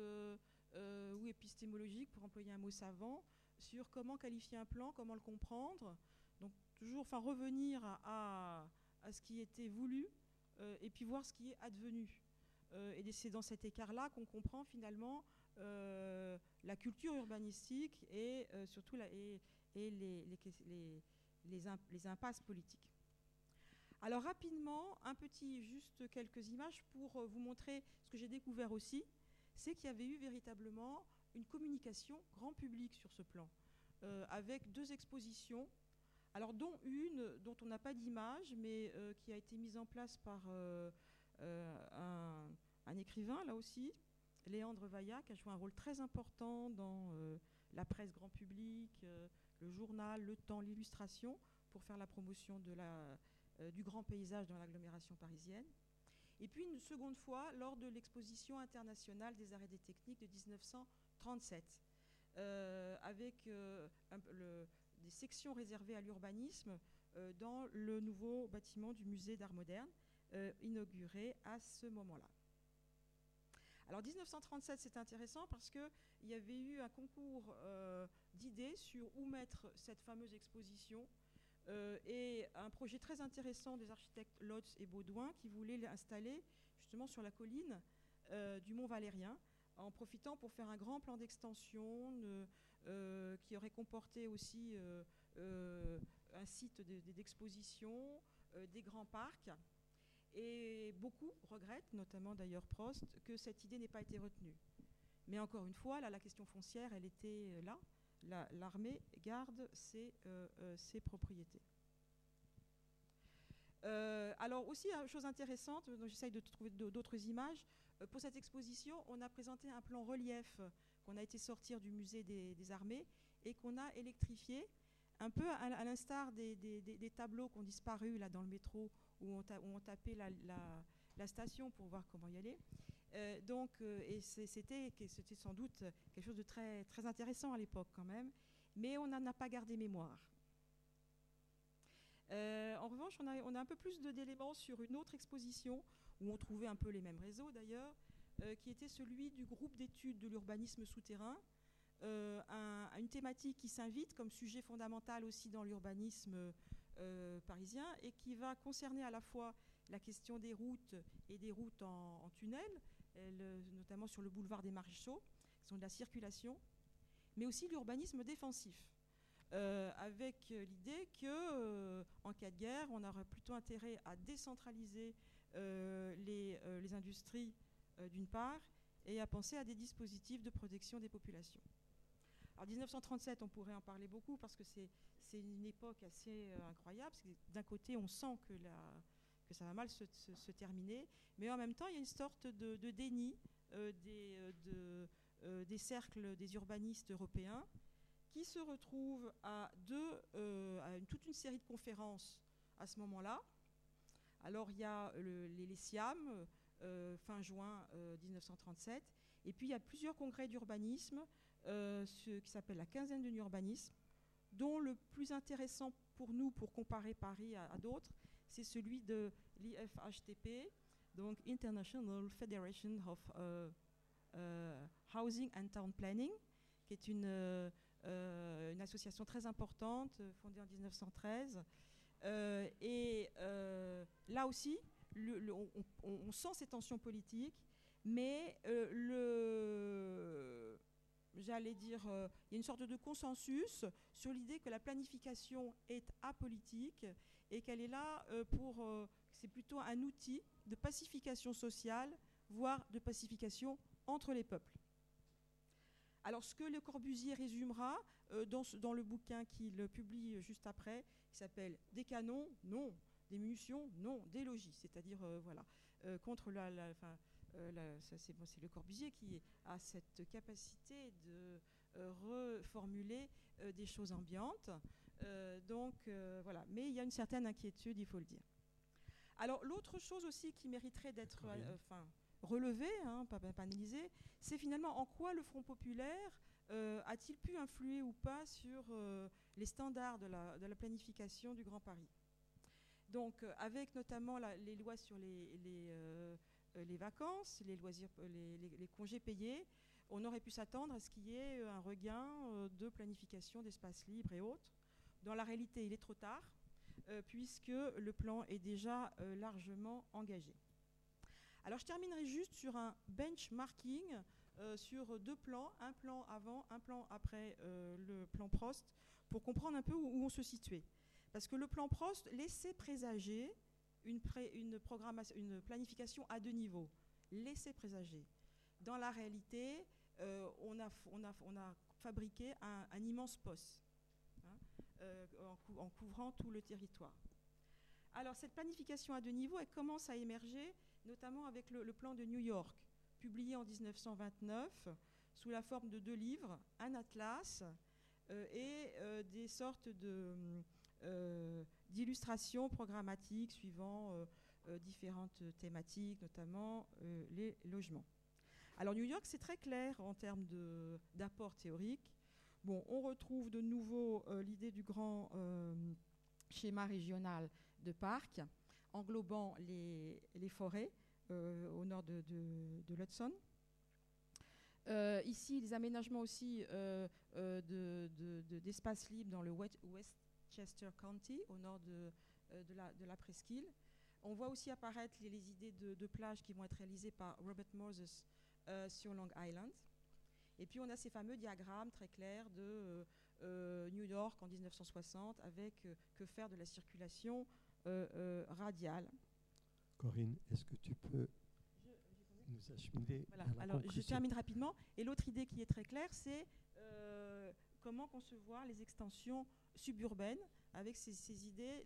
ou épistémologique, pour employer un mot savant, sur comment qualifier un plan, comment le comprendre. Donc toujours enfin, revenir à, ce qui était voulu et puis voir ce qui est advenu. et c'est dans cet écart-là qu'on comprend finalement euh, la culture urbanistique et euh, surtout et, les, impasses politiques. Alors rapidement, un petit, juste quelques images pour euh, vous montrer ce que j'ai découvert aussi, c'est qu'il y avait eu véritablement une communication grand public sur ce plan, avec deux expositions, alors dont une dont on n'a pas d'image, mais qui a été mise en place par un, un, écrivain, là aussi, Léandre Vaillac a joué un rôle très important dans euh, la presse grand public, euh, le journal, le temps, l'illustration, pour faire la promotion de la, euh, du grand paysage dans l'agglomération parisienne. Et puis une seconde fois lors de l'exposition internationale des arrêts des techniques de 1937, avec des sections réservées à l'urbanisme dans le nouveau bâtiment du musée d'art moderne, inauguré à ce moment-là. Alors 1937, c'est intéressant parce qu'il y avait eu un concours euh, d'idées sur où mettre cette fameuse exposition euh, et un projet très intéressant des architectes Lotz et Baudouin qui voulaient l'installer justement sur la colline euh, du Mont Valérien en profitant pour faire un grand plan d'extension qui aurait comporté aussi un site d'exposition, des grands parcs. Et beaucoup regrettent, notamment d'ailleurs Prost, que cette idée n'ait pas été retenue. Mais encore une fois, là, la question foncière, elle était là. L'armée garde ses, ses propriétés. Euh, alors aussi, une chose intéressante, j'essaye de trouver d'autres images, euh, pour cette exposition, on a présenté un plan relief qu'on a été sortir du musée des, armées et qu'on a électrifié, un peu à, l'instar des, tableaux qui ont disparu là dans le métro, où on, tapait la, station pour voir comment y aller. Euh, donc, et c'était sans doute quelque chose de très, intéressant à l'époque quand même, mais on n'en a pas gardé mémoire. Euh, en revanche, on a, un peu plus d'éléments sur une autre exposition, où on trouvait un peu les mêmes réseaux d'ailleurs, euh, qui était celui du groupe d'études de l'urbanisme souterrain, euh, une thématique qui s'invite comme sujet fondamental aussi dans l'urbanisme parisien et qui va concerner à la fois la question des routes et des routes en, tunnel, notamment sur le boulevard des Maréchaux, qui sont de la circulation, mais aussi l'urbanisme défensif. Euh, avec l'idée que euh, en cas de guerre, on aurait plutôt intérêt à décentraliser euh, les, industries d'une part et à penser à des dispositifs de protection des populations. Alors 1937, on pourrait en parler beaucoup parce que c'est une époque assez incroyable. D'un côté, on sent que, la, ça va mal se, terminer, mais en même temps, il y a une sorte de, déni des, de, des cercles des urbanistes européens qui se retrouve à, deux, euh, toute une série de conférences à ce moment-là. Alors il y a les, les SIAM, euh, fin juin 1937, euh, et puis il y a plusieurs congrès d'urbanisme, ce qui s'appelle la quinzaine de l'urbanisme, dont le plus intéressant pour nous, pour comparer Paris à, d'autres, c'est celui de l'IFHTP, donc International Federation of Housing and Town Planning, qui est une euh, association très importante, euh, fondée en 1913. Euh, et là aussi, on, sent ces tensions politiques, mais le j'allais dire, il y a une sorte de consensus sur l'idée que la planification est apolitique et qu'elle est là pour, c'est plutôt un outil de pacification sociale, voire de pacification entre les peuples. Alors ce que Le Corbusier résumera euh, dans, le bouquin qu'il publie juste après, qui s'appelle Des canons, non. Des munitions, non. Des logis, c'est-à-dire, euh, voilà, euh, contre la... c'est Le Corbusier qui a cette capacité de reformuler des choses ambiantes. donc voilà, mais il y a une certaine inquiétude, il faut le dire. Alors l'autre chose aussi qui mériterait d'être relevé, hein, pas, analysé, c'est finalement en quoi le Front populaire euh, a-t-il pu influer ou pas sur euh, les standards de la, planification du Grand Paris? Donc euh, avec notamment les lois sur les, les, vacances, les, loisirs, les, congés payés, on aurait pu s'attendre à ce qu'il y ait un regain de planification d'espaces libres et autres. Dans la réalité, il est trop tard, puisque le plan est déjà largement engagé. Alors je terminerai juste sur un benchmarking euh, sur deux plans, un plan avant, un plan après euh, le plan Prost, pour comprendre un peu où, on se situait. Parce que le plan Prost laissait présager une, planification à deux niveaux. Laissait présager. Dans la réalité, euh, on, a, fabriqué un, immense poste en, couvrant tout le territoire. Alors cette planification à deux niveaux, elle commence à émerger notamment avec le, plan de New York, publié en 1929 sous la forme de deux livres, un atlas euh, et euh, des sortes euh, d'illustrations programmatiques suivant différentes thématiques, notamment les logements. Alors New York, c'est très clair en termes d'apport théorique. Bon, on retrouve de nouveau l'idée du grand schéma régional de parc englobant les, forêts euh, au nord de, l'Hudson. Euh, ici, les aménagements aussi euh, d'espaces libres dans le Westchester County, au nord de, la, presqu'île. On voit aussi apparaître les, idées de, plage qui vont être réalisées par Robert Moses sur Long Island. Et puis on a ces fameux diagrammes très clairs de New York en 1960 avec que faire de la circulation radiale. Corinne, est-ce que tu peux nous acheminer Alors, je termine rapidement. Et l'autre idée qui est très claire, c'est comment concevoir les extensions suburbaines avec ces, idées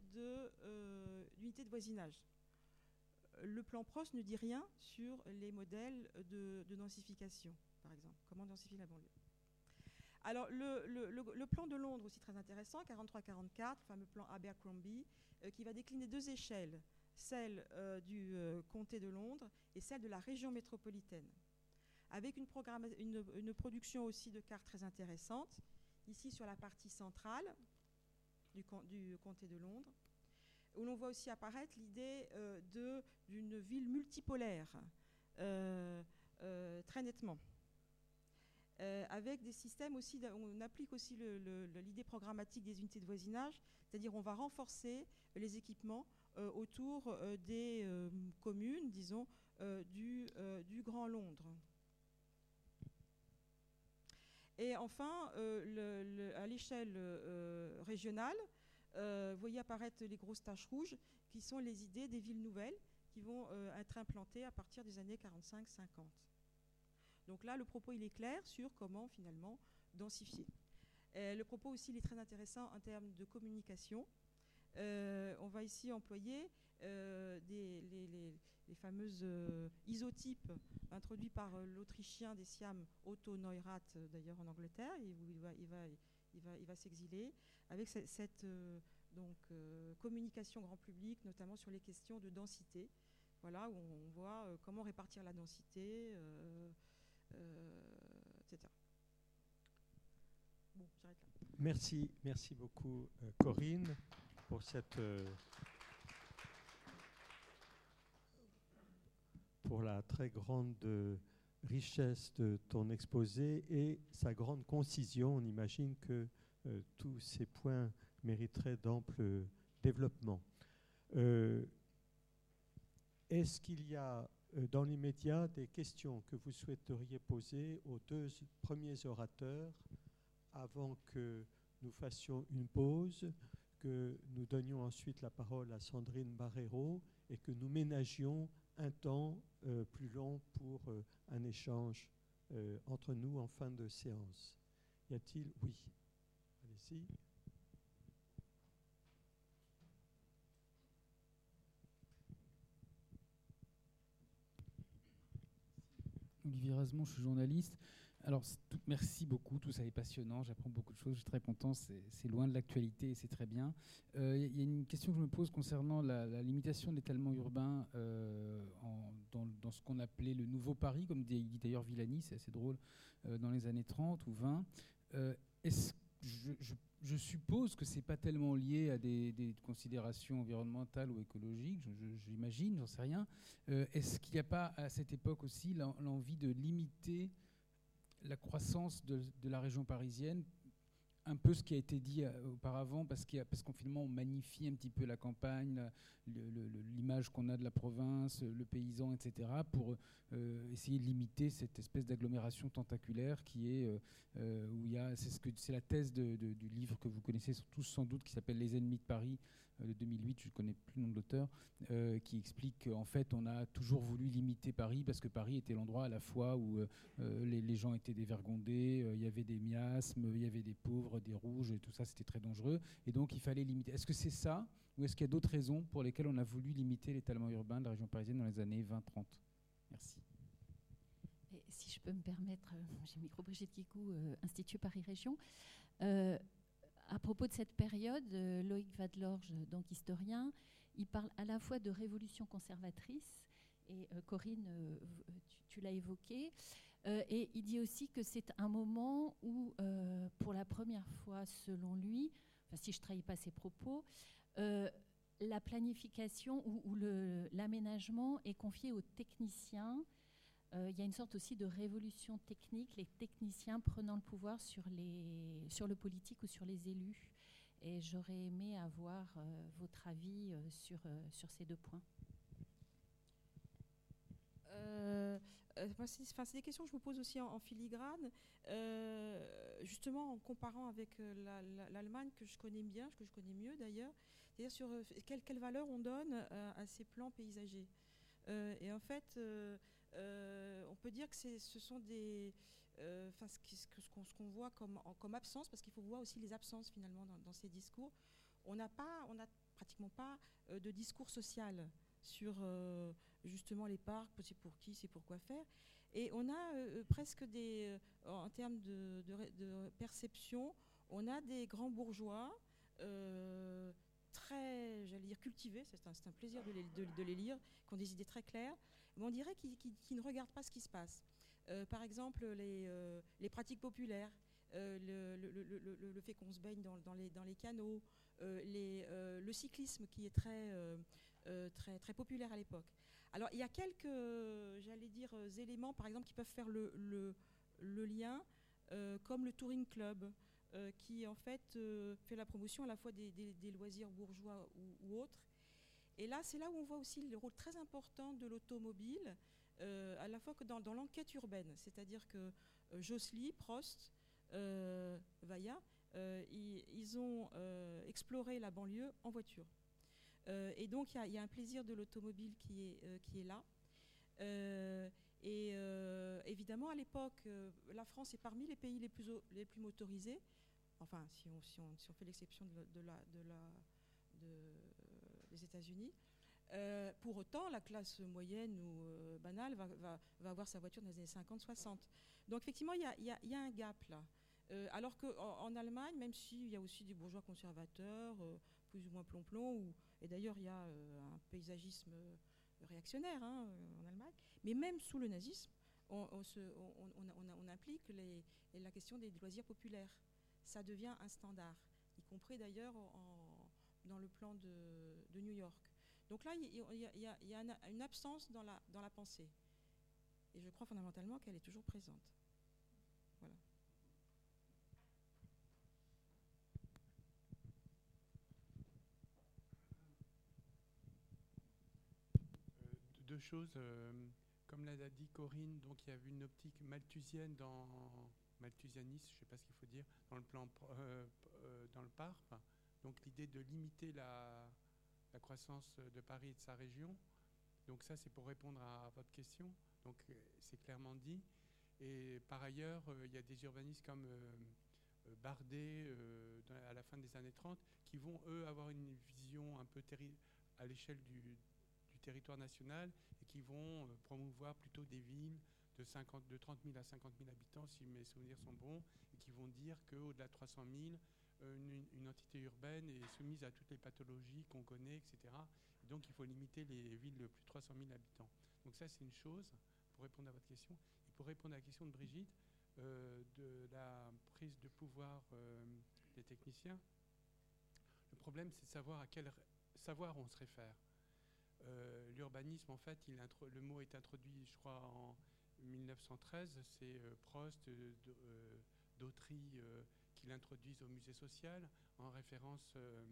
d'unité de, de voisinage. Le plan PROS ne dit rien sur les modèles de, densification, par exemple. Comment densifier la banlieue? Alors, le, plan de Londres, aussi très intéressant, 43-44, le fameux plan Abercrombie, euh, qui va décliner deux échelles, celle euh, du euh, comté de Londres et celle de la région métropolitaine, avec une, production aussi de cartes très intéressantes, ici sur la partie centrale du, du comté de Londres, où l'on voit aussi apparaître l'idée d'une ville multipolaire très nettement. Avec des systèmes aussi, on applique aussi l'idée programmatique des unités de voisinage, c'est-à-dire on va renforcer les équipements autour des communes, disons, du, Grand Londres. Et enfin, à l'échelle régionale, euh, vous voyez apparaître les grosses taches rouges qui sont les idées des villes nouvelles qui vont euh, être implantées à partir des années 45-50. Donc là, le propos, il est clair sur comment finalement densifier. le propos aussi, il est très intéressant en termes de communication. Euh, on va ici employer des, les, fameuses isotypes introduits par l'Autrichien des Siam Otto Neurath, d'ailleurs en Angleterre. Il, va, il va, il va, il va s'exiler avec cette, euh, donc, euh, communication grand public, notamment sur les questions de densité, voilà, où on voit euh, comment répartir la densité, là. Merci, merci beaucoup Corinne pour cette pour la très grande richesse de ton exposé et sa grande concision. On imagine que euh, tous ces points mériteraient d'ample développement. Euh, est-ce qu'il y a euh, dans l'immédiat des questions que vous souhaiteriez poser aux deux premiers orateurs avant que nous fassions une pause, que nous donnions ensuite la parole à Sandrine Barrero et que nous ménagions un temps plus long pour un échange entre nous en fin de séance. Y a-t-il? Oui. Olivier Razemont, je suis journaliste. Alors, merci beaucoup, tout ça est passionnant, j'apprends beaucoup de choses, je suis très content, c'est loin de l'actualité et c'est très bien. Il euh, y a une question que je me pose concernant la, limitation de l'étalement urbain euh, dans, ce qu'on appelait le nouveau Paris, comme dit, d'ailleurs Villani, c'est assez drôle, euh, dans les années 30 ou 20. Est-ce je, suppose que ce n'est pas tellement lié à des, considérations environnementales ou écologiques, j'imagine, j'en sais rien. Euh, est-ce qu'il n'y a pas à cette époque aussi l'envie de limiter la croissance de, la région parisienne un peu ce qui a été dit euh, auparavant, parce qu'en finalement on magnifie un petit peu la campagne, l'image qu'on a de la province, le paysan, etc., pour euh, essayer de limiter cette espèce d'agglomération tentaculaire qui est euh, où il y a, c'est la thèse du livre que vous connaissez tous sans doute, qui s'appelle Les ennemis de Paris de 2008, je ne connais plus le nom de l'auteur, qui explique qu'en fait on a toujours voulu limiter Paris parce que Paris était l'endroit à la fois où les, les, gens étaient dévergondés, il y avait des miasmes, il y avait des pauvres, des rouges, et tout ça c'était très dangereux, et donc il fallait limiter. Est-ce que c'est ça ou est-ce qu'il y a d'autres raisons pour lesquelles on a voulu limiter l'étalement urbain de la région parisienne dans les années 20-30 Merci. si je peux me permettre, euh, j'ai micro Brigitte Kikou, euh, Institut Paris Région. Euh, à propos de cette période, Loïc Vadlorge, donc historien, il parle à la fois de révolution conservatrice, et Corinne, tu, l'as évoqué, et il dit aussi que c'est un moment où, pour la première fois, selon lui, enfin, si je ne trahis pas ses propos, euh, la planification ou, l'aménagement est confié aux techniciens. Euh, il y a une sorte aussi de révolution technique, les techniciens prenant le pouvoir sur, les, sur le politique ou sur les élus. Et j'aurais aimé avoir euh, votre avis sur, sur ces deux points. c'est des questions que je me pose aussi en, filigrane, justement en comparant avec l'Allemagne que je connais bien, que je connais mieux d'ailleurs, c'est-à-dire sur quelle, quelle, valeur on donne à ces plans paysagers. et en fait, on peut dire que ce sont des enfin, ce qu'on voit comme, absence, parce qu'il faut voir aussi les absences finalement dans, ces discours. On n'a pas, on n'a pratiquement pas de discours social sur justement les parcs, c'est pour qui, c'est pour quoi faire. Et on a presque des, en termes de, perception, on a des grands bourgeois très, j'allais dire, cultivés, c'est un, plaisir de les, de, les, lire, qui ont des idées très claires, on dirait qu'ils ne regardent pas ce qui se passe. Euh, par exemple, les, euh, pratiques populaires, euh, le, fait qu'on se baigne dans, les, canaux, le cyclisme qui est très, populaire à l'époque. Alors, il y a quelques, éléments, par exemple, qui peuvent faire le, lien, comme le Touring Club, qui en fait fait la promotion à la fois des, loisirs bourgeois ou, autres. Et là, c'est là où on voit aussi le rôle très important de l'automobile, euh, à la fois que dans, l'enquête urbaine, c'est-à-dire que euh, Prost, euh, Vaillat, ils, ont exploré la banlieue en voiture. et donc il y, a un plaisir de l'automobile qui est, là. et évidemment, à l'époque, la France est parmi les pays les plus, motorisés. Enfin, si on, fait l'exception de, la, de la, États-Unis. Euh, pour autant, la classe moyenne ou euh, banale va, avoir sa voiture dans les années 50-60. Donc effectivement, il y, a, un gap là. Euh, alors qu'en en Allemagne, même s'il y a aussi des bourgeois conservateurs, plus ou moins plomb-plomb, et d'ailleurs il y a un paysagisme réactionnaire hein, en Allemagne, mais même sous le nazisme, on, implique la question des loisirs populaires. Ça devient un standard, y compris d'ailleurs dans le plan de New York. Donc là, il y, a, une absence dans la, pensée. Et je crois fondamentalement qu'elle est toujours présente. Voilà. Euh, deux choses. Euh, comme l'a dit Corinne, donc il y a une optique malthusienne dans malthusianiste, je ne sais pas ce qu'il faut dire, dans le plan euh, dans le parc. Donc l'idée de limiter la, croissance de Paris et de sa région. Donc ça, c'est pour répondre à votre question. Donc euh, c'est clairement dit. Et par ailleurs, euh, il y a des urbanistes comme euh, Bardet à la fin des années 30 qui vont, eux, avoir une vision un peu à l'échelle du, territoire national et qui vont promouvoir plutôt des villes de, 50, de 30 000 à 50 000 habitants, si mes souvenirs sont bons, et qui vont dire qu'au-delà de 300 000, euh, une, entité urbaine est soumise à toutes les pathologies qu'on connaît, etc. donc il faut limiter les villes de plus de 300 000 habitants. Donc ça c'est une chose pour répondre à votre question. Et pour répondre à la question de Brigitte, euh, de la prise de pouvoir euh, des techniciens, le problème c'est de savoir à quel savoir on se réfère. L'urbanisme, en fait, il le mot est introduit, je crois, en 1913. C'est Prost, Dautry qu'il introduise au musée social en référence euh,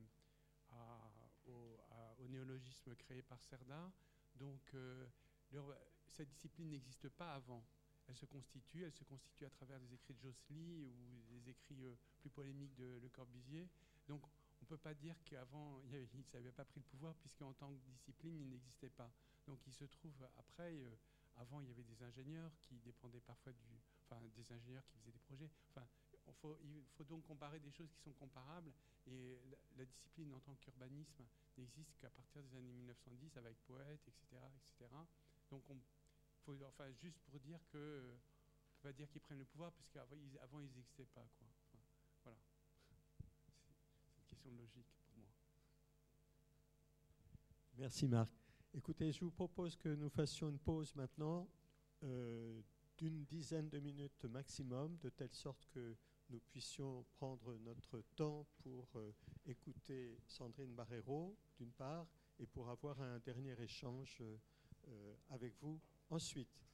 au, néologisme créé par Cerda. Donc euh, cette discipline n'existe pas avant. Elle se constitue, elle se constitue à travers les écrits de Josely ou les écrits euh, plus polémiques de Le Corbusier. Donc on ne peut pas dire qu'avant, il n'avait pas pris le pouvoir, puisqu'en tant que discipline, il n'existait pas. Donc il se trouve, après, avant, il y avait des ingénieurs qui dépendaient parfois du... Enfin, des ingénieurs qui faisaient des projets. Enfin, il faut donc comparer des choses qui sont comparables. Et la, discipline en tant qu'urbanisme n'existe qu'à partir des années 1910 avec Poète, etc. etc. Donc, on, enfin, juste pour dire que ne peut pas dire qu'ils prennent le pouvoir, puisqu'avant ils, avant, ils n'existaient pas. Quoi. voilà. C'est une question de logique pour moi. Merci Marc. Écoutez, je vous propose que nous fassions une pause maintenant euh, d'une dizaine de minutes maximum, de telle sorte que nous puissions prendre notre temps pour euh, écouter Sandrine Barrero, d'une part, et pour avoir un dernier échange euh, avec vous ensuite.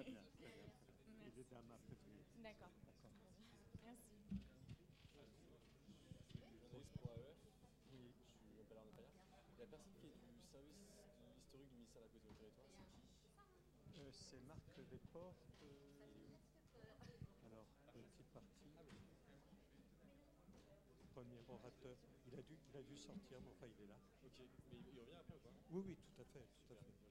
Très bien, très venir. D'accord. Merci. Oui. Je m'appelle Arnaud Payard. La personne qui est du service historique du ministère de la Cohésion des Territoires, c'est qui? Euh, c'est Marc Desportes. euh, alors, petit parti. Premier orateur. Il a, dû, il a dû sortir, mais enfin, il est là. Ok, mais il, revient après ou pas? Oui, oui, tout à fait. Tout à fait.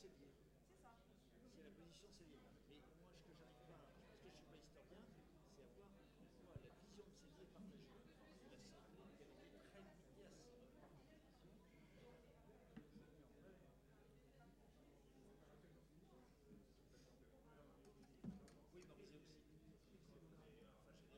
Position Célier. C'est ça. C'est la position Célier. Mais moi, ce que j'arrive pas, parce que je suis pas historien, c'est avoir pourquoi la vision de Célier est partagée. La Célier, elle était très pugnace. Oui, Morizet aussi. Mais, enfin, je veux dire, vous avez travaillé ensemble.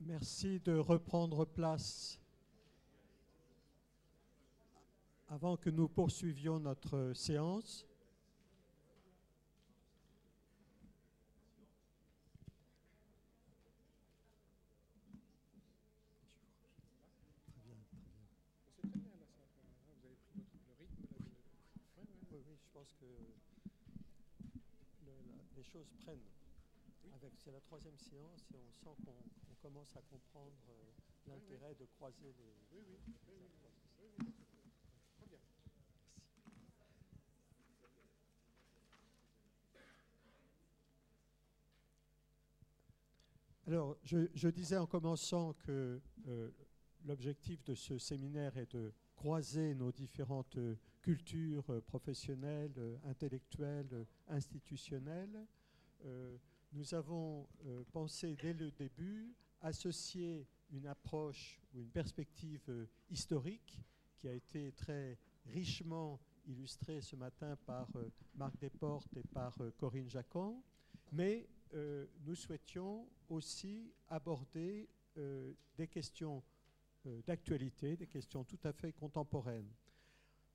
Merci de reprendre place. Avant que nous poursuivions notre séance, choses prennent. C'est la troisième séance et on sent qu'on on commence à comprendre euh, l'intérêt de croiser les. Oui, oui, Très bien. Alors, je, je disais en commençant que euh, l'objectif de ce séminaire est de croiser nos différentes euh, cultures euh, professionnelles, intellectuelles, institutionnelles. Euh, nous avons euh, pensé dès le début associer une approche ou une perspective euh, historique qui a été très richement illustrée ce matin par euh, Marc Desportes et par euh, Corinne Jacquan, mais nous souhaitions aussi aborder des questions d'actualité, des questions tout à fait contemporaines.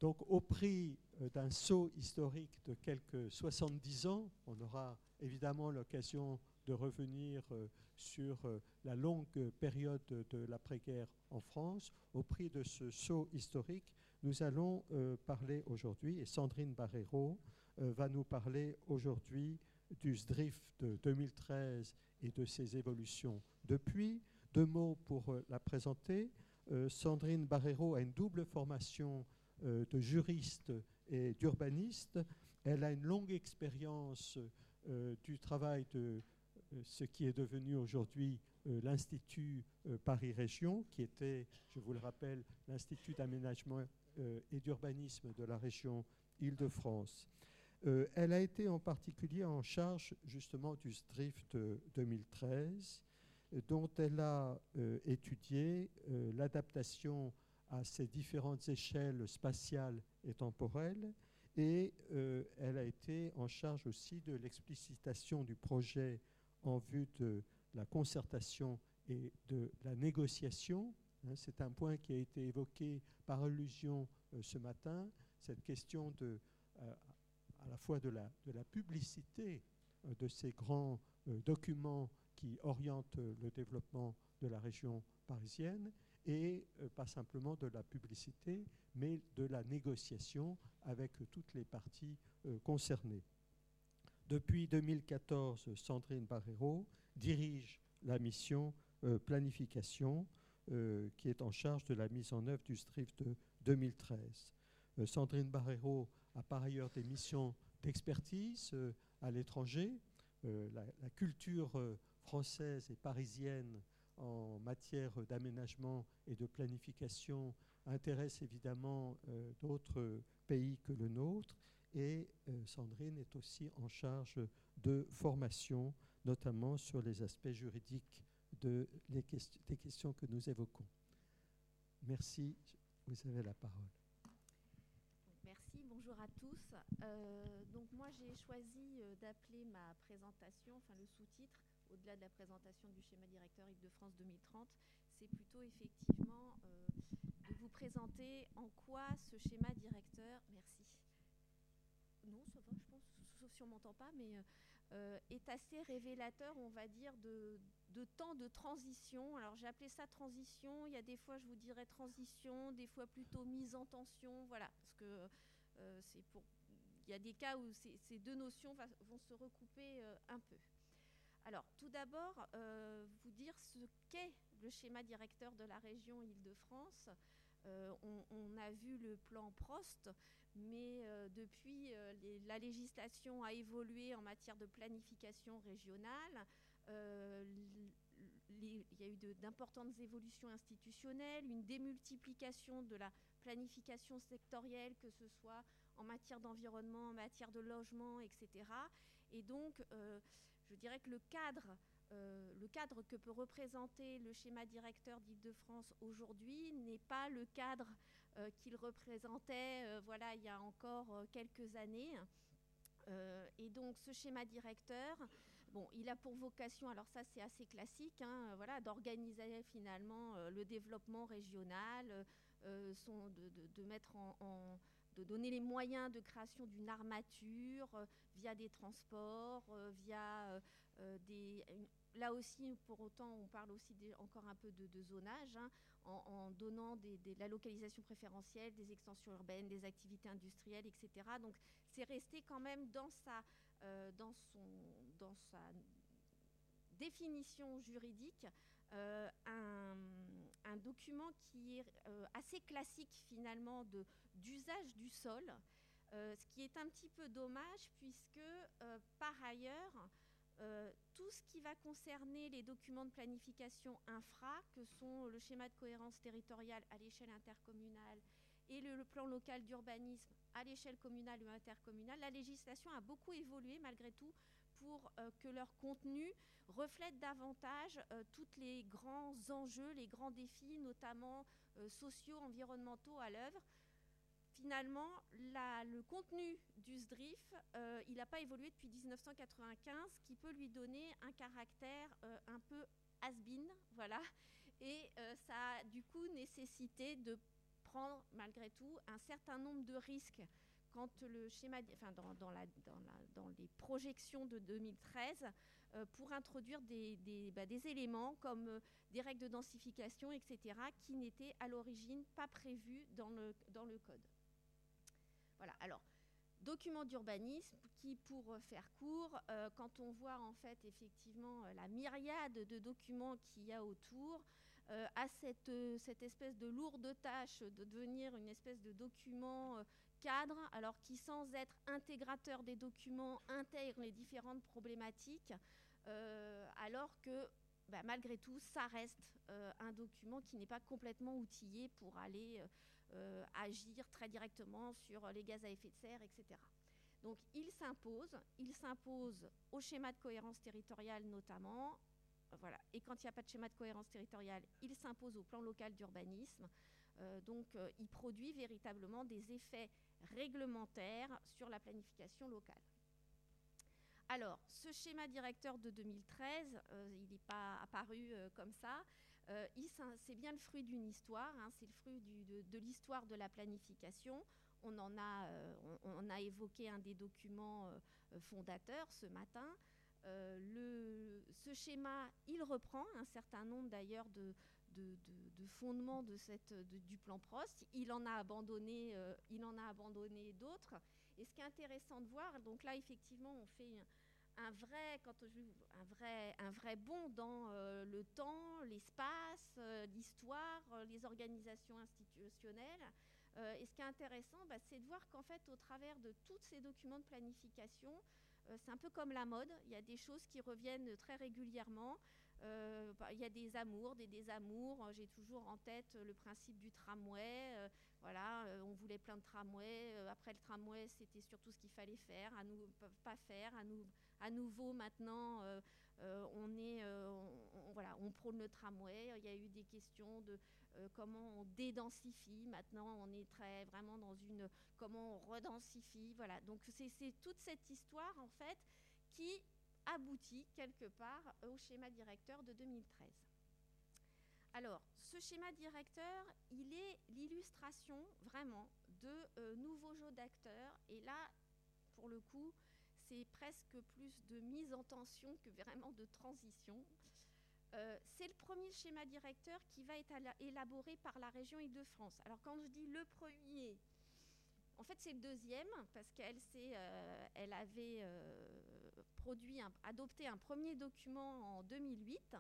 Donc au prix d'un saut historique de quelques 70 ans, on aura évidemment l'occasion de revenir euh, sur euh, la longue période de, l'après-guerre en France. Au prix de ce saut historique, nous allons euh, parler aujourd'hui, et Sandrine Barrero va nous parler aujourd'hui du SDRIF de 2013 et de ses évolutions depuis. Deux mots pour la présenter. Sandrine Barrero a une double formation de juriste et d'urbaniste. Elle a une longue expérience du travail de ce qui est devenu aujourd'hui euh, l'Institut euh, Paris Région, qui était, je vous le rappelle, l'Institut d'aménagement euh, et d'urbanisme de la région Île-de-France. Euh, elle a été en particulier en charge justement du SDRIF de 2013, euh, dont elle a euh, étudié euh, l'adaptation à ces différentes échelles spatiales et temporelles, et euh, elle a été en charge aussi de l'explicitation du projet en vue de la concertation et de la négociation. Hein, C'est un point qui a été évoqué par allusion euh, ce matin, cette question de, euh, à la fois de la, publicité euh, de ces grands documents qui orientent le développement de la région parisienne et pas simplement de la publicité, mais de la négociation avec toutes les parties concernées. Depuis 2014, Sandrine Barrero dirige la mission euh, planification euh, qui est en charge de la mise en œuvre du STRIF de 2013. Euh, Sandrine Barrero a par ailleurs des missions d'expertise à l'étranger. La, la culture française et parisienne en matière d'aménagement et de planification intéresse évidemment euh, d'autres pays que le nôtre. Et euh, Sandrine est aussi en charge de formation, notamment sur les aspects juridiques des questions que nous évoquons. Merci, vous avez la parole. Merci, bonjour à tous. Euh, donc moi j'ai choisi d'appeler ma présentation, enfin le sous-titre, au-delà de la présentation du schéma directeur Île-de-France 2030, c'est plutôt effectivement vous présenter en quoi ce schéma directeur, merci. Non, je pense, sauf si on m'entend pas, mais euh, euh, est assez révélateur, on va dire, de, temps de transition. Alors j'ai appelé ça transition, il y a des fois je vous dirais transition, des fois plutôt mise en tension, voilà, parce que euh, c'est pour... Il y a des cas où ces, deux notions vont se recouper un peu. Alors, tout d'abord, vous dire ce qu'est le schéma directeur de la région Île-de-France. Euh, on, a vu le plan Prost, mais euh, depuis, euh, la législation a évolué en matière de planification régionale. Il y a eu d'importantes évolutions institutionnelles, une démultiplication de la planification sectorielle, que ce soit en matière d'environnement, en matière de logement, etc. Et donc, je dirais que le cadre, euh, le cadre que peut représenter le schéma directeur d'Île-de-France aujourd'hui n'est pas le cadre euh, qu'il représentait euh, voilà, il y a encore quelques années. Et donc ce schéma directeur, bon, il a pour vocation, alors ça c'est assez classique, hein, voilà, d'organiser finalement le développement régional, de, mettre en- de donner les moyens de création d'une armature euh, via des transports, euh, via euh, des. là aussi, pour autant, on parle aussi encore un peu de, zonage, hein, en, donnant la localisation préférentielle, des extensions urbaines, des activités industrielles, etc. Donc, c'est resté quand même dans sa, dans son, dans sa définition juridique un, un document qui est euh, assez classique finalement d'usage du sol, euh, ce qui est un petit peu dommage puisque euh, par ailleurs tout ce qui va concerner les documents de planification infra, que sont le schéma de cohérence territoriale à l'échelle intercommunale et le plan local d'urbanisme à l'échelle communale ou intercommunale, la législation a beaucoup évolué malgré tout pour euh, que leur contenu reflète davantage euh, tous les grands enjeux, les grands défis, notamment euh, sociaux, environnementaux à l'œuvre. Finalement, le contenu du SDRIF, il n'a pas évolué depuis 1995, ce qui peut lui donner un caractère un peu has-been, voilà. Et ça a du coup nécessité de prendre malgré tout un certain nombre de risques quand le schéma, enfin dans, dans la, dans, la- dans les projections de 2013, euh, pour introduire des, des- bah, éléments comme euh, des règles de densification, etc., qui n'étaient à l'origine pas prévus dans le, dans le code. Voilà. Alors, document d'urbanisme qui, pour faire court, euh, quand on voit en fait effectivement la myriade de documents qu'il y a autour, euh, a cette, cette espèce de lourde tâche de devenir une espèce de document cadre, alors qui sans être intégrateur des documents intègre les différentes problématiques, euh, alors que bah, malgré tout, ça reste euh, un document qui n'est pas complètement outillé pour aller euh, agir très directement sur les gaz à effet de serre, etc. Donc il s'impose, il s'impose au schéma de cohérence territoriale notamment, voilà. Et quand il n'y a pas de schéma de cohérence territoriale, il s'impose au plan local d'urbanisme. Donc il produit véritablement des effets réglementaires sur la planification locale. Alors, ce schéma directeur de 2013, euh, il n'est pas apparu euh, comme ça. Euh, c'est bien le fruit d'une histoire, hein, c'est le fruit de, l'histoire de la planification. On en a, on, a évoqué un des documents fondateurs ce matin. Ce schéma, il reprend un certain nombre d'ailleurs de, de- de- du plan Prost. Il en a abandonné, euh, il en a abandonné d'autres. Et ce qui est intéressant de voir, donc là effectivement, on fait un, vrai, quand un vrai, un vrai bond dans euh, le temps, l'espace, euh, l'histoire, les organisations institutionnelles. Et ce qui est intéressant, bah, c'est de voir qu'en fait, au travers de tous ces documents de planification, c'est un peu comme la mode. Il y a des choses qui reviennent très régulièrement. Euh, bah, il y a des amours, des désamours. Euh, J'ai toujours en tête euh, le principe du tramway. Voilà, on voulait plein de tramways. Après le tramway, c'était surtout ce qu'il fallait faire, à nous pas- faire. À, nous, à nouveau, maintenant, on est, voilà, on prône le tramway. Il y a eu des questions de comment on dédensifie. Maintenant, on est très vraiment dans une comment on redensifie. Voilà, donc c'est toute cette histoire en fait qui aboutit quelque part au schéma directeur de 2013. Alors, ce schéma directeur, il est l'illustration vraiment de euh, nouveaux jeux d'acteurs. Et là, pour le coup, c'est presque plus de mise en tension que vraiment de transition. Euh, c'est le premier schéma directeur qui va être élaboré par la région Île-de-France. Alors quand je dis le premier, en fait c'est le deuxième parce qu'elle euh, elle avait un- adopté un premier document en 2008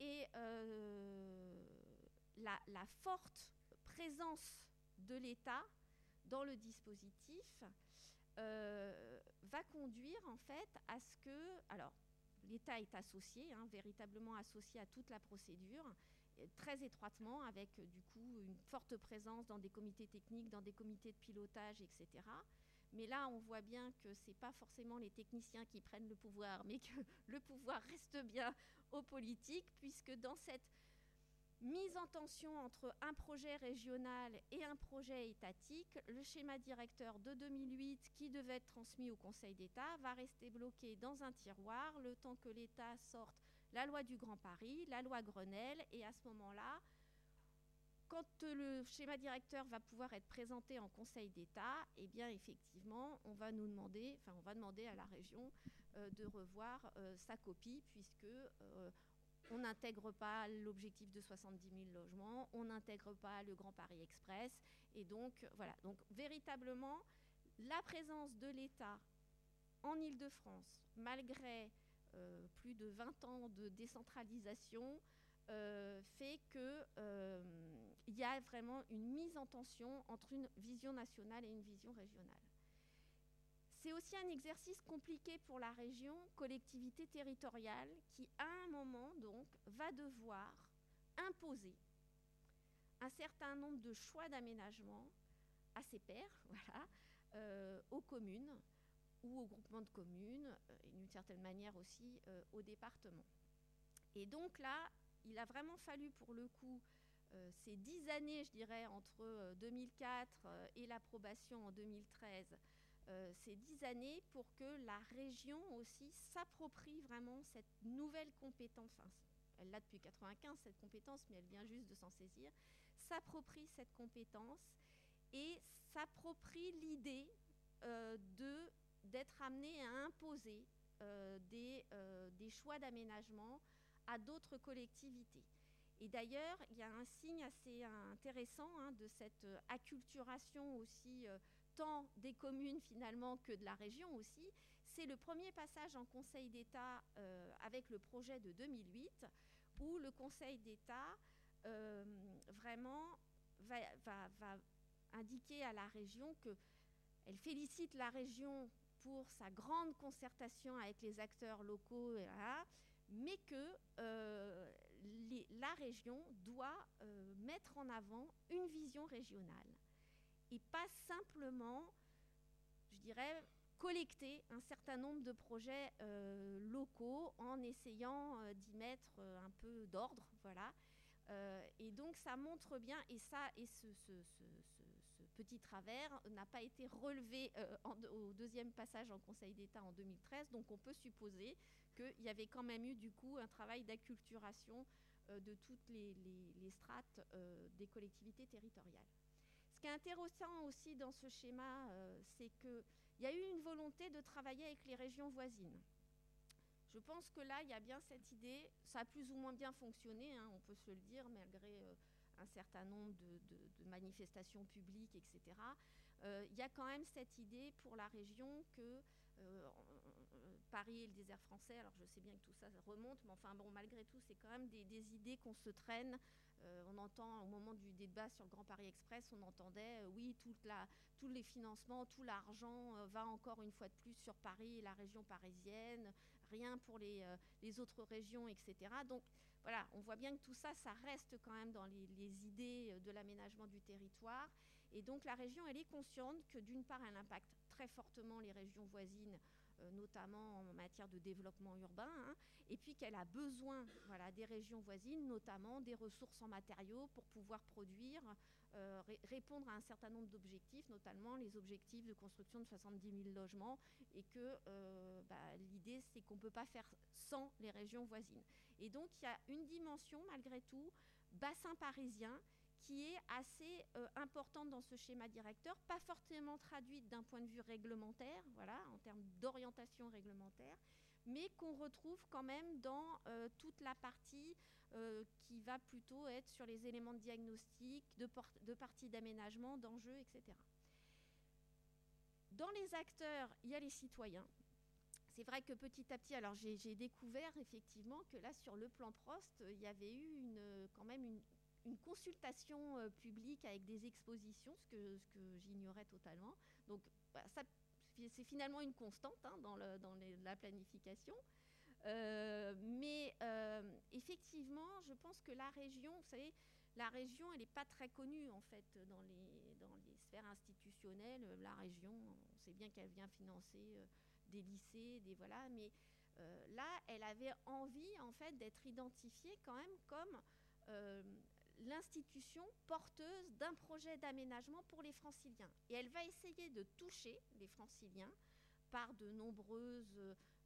et euh, la, forte présence de l'État dans le dispositif euh, va conduire en fait à ce que, alors l'État est associé, hein, véritablement associé à toute la procédure, très étroitement, avec du coup une forte présence dans des comités techniques, dans des comités de pilotage, etc. Mais là, on voit bien que ce n'est pas forcément les techniciens qui prennent le pouvoir, mais que le pouvoir reste bien aux politiques, puisque dans cette mise en tension entre un projet régional et un projet étatique, le schéma directeur de 2008, qui devait être transmis au Conseil d'État, va rester bloqué dans un tiroir le temps que l'État sorte la loi du Grand Paris, la loi Grenelle, et à ce moment-là, quand euh, le schéma directeur va pouvoir être présenté en Conseil d'État, eh bien effectivement, on va nous demander, enfin on va demander à la région euh, de revoir euh, sa copie puisque on n'intègre pas l'objectif de 70 000 logements, on n'intègre pas le Grand Paris Express, et donc voilà. Donc véritablement, la présence de l'État en Île-de-France, malgré plus de 20 ans de décentralisation, fait que il y a vraiment une mise en tension entre une vision nationale et une vision régionale. C'est aussi un exercice compliqué pour la région, collectivité territoriale, qui à un moment donc va devoir imposer un certain nombre de choix d'aménagement à ses pairs, voilà, euh, aux communes ou aux groupements de communes, euh, et d'une certaine manière aussi euh, au département. Et donc là, il a vraiment fallu pour le coup ces dix années, je dirais, entre euh, 2004 euh, et l'approbation en 2013, euh, ces dix années pour que la région aussi s'approprie vraiment cette nouvelle compétence. Enfin, elle l'a depuis 95 cette compétence, mais elle vient juste de s'en saisir. S'approprie cette compétence et s'approprie l'idée euh, d'être amené à imposer euh, euh, des choix d'aménagement à d'autres collectivités. Et d'ailleurs, il y a un signe assez intéressant hein, de cette euh, acculturation aussi euh, tant des communes finalement que de la région aussi. C'est le premier passage en Conseil d'État euh, avec le projet de 2008 où le Conseil d'État vraiment va, indiquer à la région que elle félicite la région pour sa grande concertation avec les acteurs locaux, mais que la région doit euh, mettre en avant une vision régionale et pas simplement, je dirais, collecter un certain nombre de projets euh, locaux en essayant euh, d'y mettre un peu d'ordre, voilà. Et donc ça montre bien, et ça, et ce petit travers n'a pas été relevé euh, au deuxième passage en Conseil d'État en 2013, donc on peut supposer qu'il y avait quand même eu du coup un travail d'acculturation euh, de toutes les, strates euh, des collectivités territoriales. Ce qui est intéressant aussi dans ce schéma, c'est qu'il y a eu une volonté de travailler avec les régions voisines. Je pense que là, il y a bien cette idée, ça a plus ou moins bien fonctionné, hein, on peut se le dire, malgré un certain nombre de, manifestations publiques, etc. Euh, il y a quand même cette idée pour la région que euh, Paris et le désert français, alors je sais bien que tout ça remonte, mais enfin bon, malgré tout, c'est quand même des, idées qu'on se traîne. Euh, on entend au moment du débat sur le Grand Paris Express, on entendait, oui, toute la, tous les financements, tout l'argent va encore une fois de plus sur Paris et la région parisienne, rien pour les, euh, autres régions, etc. Donc voilà, on voit bien que tout ça, ça reste quand même dans les, les idées euh, de l'aménagement du territoire. Et donc la région, elle est consciente que d'une part, elle impacte très fortement les régions voisines, notamment en matière de développement urbain, hein, et puis qu'elle a besoin voilà, des régions voisines, notamment des ressources en matériaux pour pouvoir produire, euh, ré- répondre à un certain nombre d'objectifs, notamment les objectifs de construction de 70 000 logements, et que euh, bah, l'idée, c'est qu'on ne peut pas faire sans les régions voisines. Et donc, il y a une dimension, malgré tout, bassin parisien, qui est assez euh, importante dans ce schéma directeur, pas forcément traduite d'un point de vue réglementaire, voilà, en termes d'orientation réglementaire, mais qu'on retrouve quand même dans euh, toute la partie euh, qui va plutôt être sur les éléments de diagnostic, de, parties d'aménagement, d'enjeux, etc. Dans les acteurs, il y a les citoyens. C'est vrai que petit à petit, alors j'ai découvert effectivement que là, sur le plan Prost, il y avait eu une, quand même une, une consultation euh, publique avec des expositions, ce que, j'ignorais totalement. Donc, bah, ça, c'est finalement une constante hein, dans, la planification. Euh, mais euh, effectivement, je pense que la région, vous savez, la région, elle n'est pas très connue en fait dans les, dans les sphères institutionnelles. La région, on sait bien qu'elle vient financer des lycées, des voilà, mais là, elle avait envie en fait d'être identifiée quand même comme l'institution porteuse d'un projet d'aménagement pour les franciliens. Et elle va essayer de toucher les franciliens par de nombreuses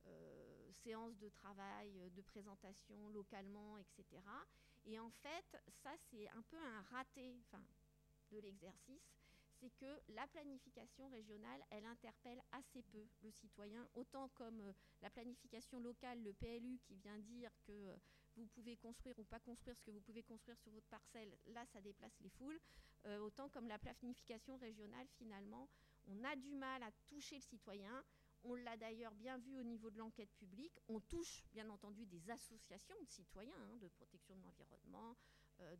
euh, séances de travail, euh, de présentation localement, etc. Et en fait, ça, c'est un peu un raté de l'exercice. C'est que la planification régionale, elle interpelle assez peu le citoyen, autant comme euh, la planification locale, le PLU qui vient dire que vous pouvez construire ou pas construire ce que vous pouvez construire sur votre parcelle, là ça déplace les foules, Euh, autant comme la planification régionale, finalement, on a du mal à toucher le citoyen. On l'a d'ailleurs bien vu au niveau de l'enquête publique. On touche bien entendu des associations de citoyens, hein, de protection de l'environnement, euh,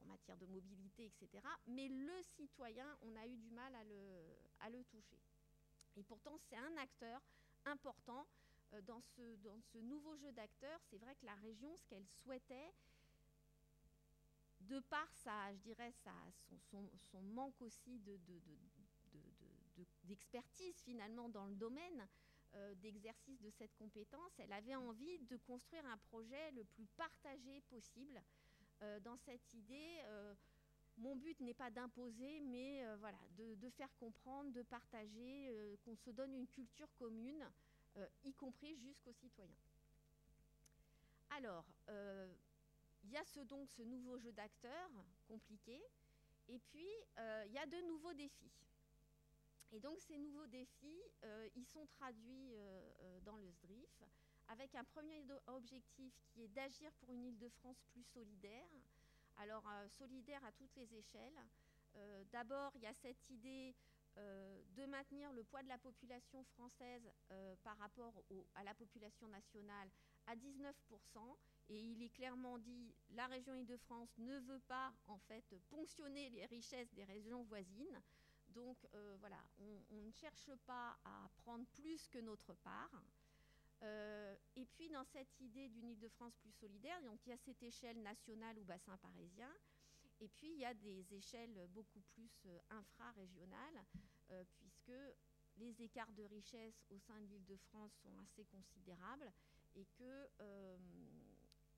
en matière de mobilité, etc. Mais le citoyen, on a eu du mal à le, toucher. Et pourtant, c'est un acteur important dans, ce, dans ce nouveau jeu d'acteurs. C'est vrai que la région, ce qu'elle souhaitait, de par je dirais, son, son- son manque aussi de, de- de- de- de- de- d'expertise finalement dans le domaine euh, d'exercice de cette compétence, elle avait envie de construire un projet le plus partagé possible. Euh, dans cette idée, euh, mon but n'est pas d'imposer, mais euh, voilà, de, faire comprendre, de partager, euh, qu'on se donne une culture commune, euh, y compris jusqu'aux citoyens. Alors, euh, il y a ce, donc ce nouveau jeu d'acteurs compliqué, et puis euh, il y a de nouveaux défis. Et donc ces nouveaux défis, euh, ils sont traduits euh, euh, dans le SDRIF avec un premier objectif qui est d'agir pour une Île-de-France plus solidaire. Alors euh, solidaire à toutes les échelles. Euh, D'abord, il y a cette idée euh, de maintenir le poids de la population française euh, par rapport à la population nationale à 19%. Et il est clairement dit, la région Île-de-France ne veut pas en fait ponctionner les richesses des régions voisines. Donc euh, voilà, on, ne cherche pas à prendre plus que notre part. Et puis dans cette idée d'une Île-de-France plus solidaire, donc il y a cette échelle nationale ou bassin parisien, et puis il y a des échelles beaucoup plus euh, infra-régionales, euh, puisque les écarts de richesse au sein de l'Île-de-France sont assez considérables, et que euh,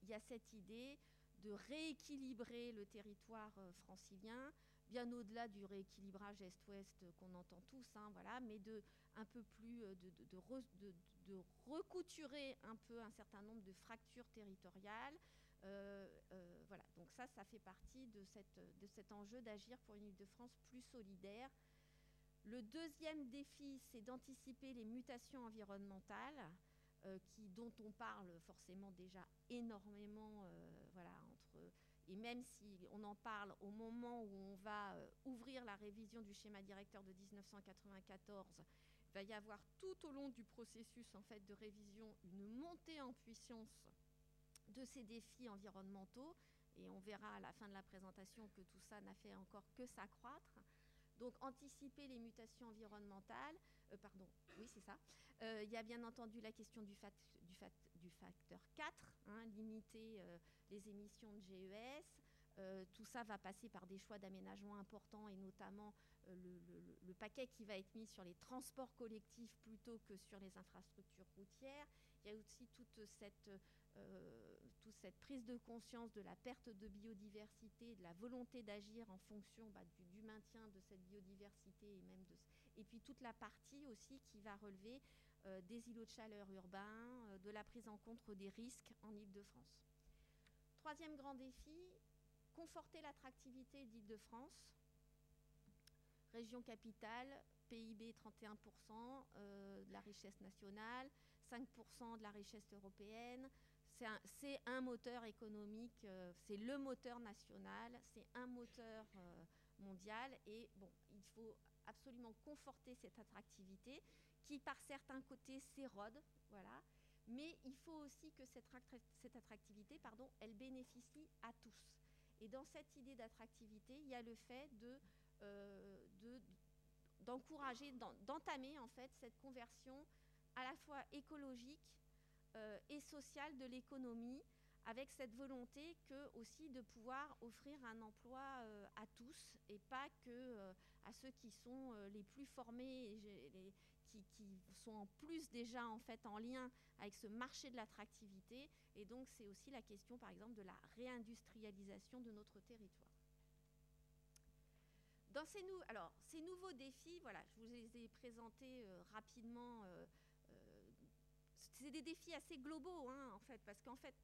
y a cette idée de rééquilibrer le territoire euh, francilien, bien au-delà du rééquilibrage est-ouest qu'on entend tous, hein, voilà, mais de un peu plus de, de- de de- de recouturer un peu un certain nombre de fractures territoriales. Euh, euh, voilà, donc ça, ça fait partie de, cette, de cet enjeu d'agir pour une Île-de-France plus solidaire. Le deuxième défi, c'est d'anticiper les mutations environnementales, euh, dont on parle forcément déjà énormément, voilà, entre et même si on en parle au moment où on va ouvrir la révision du schéma directeur de 1994, il va y avoir tout au long du processus en fait de révision une montée en puissance de ces défis environnementaux et on verra à la fin de la présentation que tout ça n'a fait encore que s'accroître. Donc anticiper les mutations environnementales, euh, pardon, oui c'est ça. Euh, il y a bien entendu la question du, fac- du, fac- du facteur 4, hein, limiter euh, les émissions de GES. Tout ça va passer par des choix d'aménagement importants et notamment le paquet qui va être mis sur les transports collectifs plutôt que sur les infrastructures routières. Il y a aussi toute cette, euh, toute cette prise de conscience de la perte de biodiversité, de la volonté d'agir en fonction bah, du, maintien de cette biodiversité et même de, et puis toute la partie aussi qui va relever euh, des îlots de chaleur urbains, euh, de la prise en compte des risques en Ile-de-France. Troisième grand défi, conforter l'attractivité d'Île-de-France, région capitale, PIB 31% euh, de la richesse nationale, 5% de la richesse européenne. C'est un, moteur économique, euh, c'est le moteur national, c'est un moteur euh, mondial. Et bon, il faut absolument conforter cette attractivité qui, par certains côtés, s'érode. Voilà. Mais il faut aussi que cette, attra- cette attractivité, pardon, elle bénéficie à tous. Et dans cette idée d'attractivité, il y a le fait de, euh, de- d'encourager, d'en- d'entamer en fait cette conversion à la fois écologique euh, et sociale de l'économie, avec cette volonté que aussi de pouvoir offrir un emploi euh, à tous et pas que euh, à ceux qui sont les plus formés et qui, sont en plus déjà en fait en lien avec ce marché de l'attractivité. Et donc c'est aussi la question par exemple de la réindustrialisation de notre territoire. Dans ces, alors, ces nouveaux défis, voilà, je vous les ai présentés rapidement. C'est des défis assez globaux, hein, en fait, parce qu'en fait,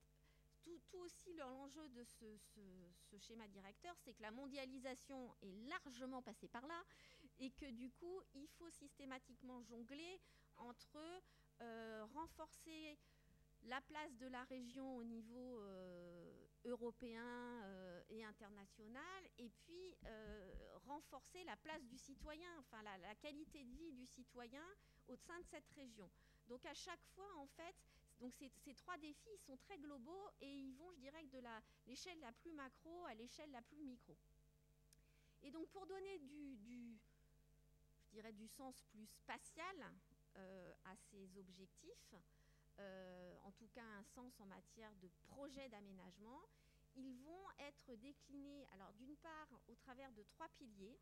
tout, aussi l'enjeu de ce, schéma directeur, c'est que la mondialisation est largement passée par là, et que du coup, il faut systématiquement jongler entre euh, renforcer la place de la région au niveau euh, européen euh, et international, et puis renforcer la place du citoyen, enfin la qualité de vie du citoyen au sein de cette région. Donc à chaque fois, en fait, donc ces, trois défis sont très globaux et ils vont, je dirais, de l'échelle la, plus macro à l'échelle la plus micro. Et donc pour donner du, du- je dirais, du sens plus spatial euh, à ces objectifs, euh, en tout cas un sens en matière de projet d'aménagement, ils vont être déclinés, alors d'une part au travers de trois piliers,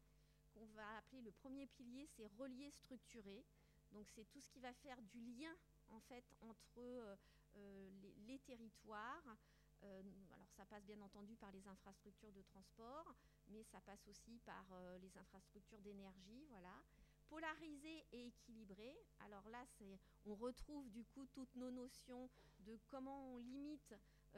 qu'on va appeler le premier pilier, c'est relier structuré. Donc c'est tout ce qui va faire du lien en fait entre euh, euh, les, territoires. Euh, alors ça passe bien entendu par les infrastructures de transport, mais ça passe aussi par les infrastructures d'énergie, voilà. Polarisé et équilibré. Alors là, on retrouve du coup toutes nos notions de comment on limite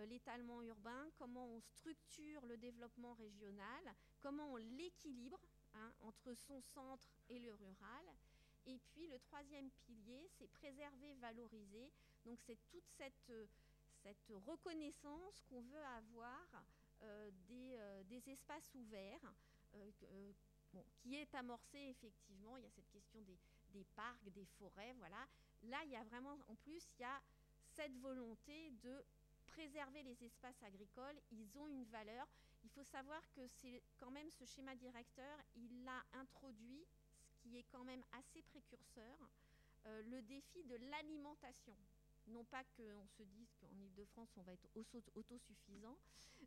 l'étalement urbain, comment on structure le développement régional, comment on l'équilibre hein, entre son centre et le rural. Et puis le troisième pilier, c'est préserver, valoriser. Donc c'est toute cette, euh, reconnaissance qu'on veut avoir euh, des, euh, des espaces ouverts, qui est amorcée effectivement. Il y a cette question des, des parcs, des forêts, voilà. Là, il y a vraiment, en plus, il y a cette volonté de préserver les espaces agricoles. Ils ont une valeur. Il faut savoir que c'est quand même ce schéma directeur, il l'a introduit, qui est quand même assez précurseur, euh, le défi de l'alimentation. Non pas qu'on se dise qu'en Ile-de-France, on va être auto- autosuffisant,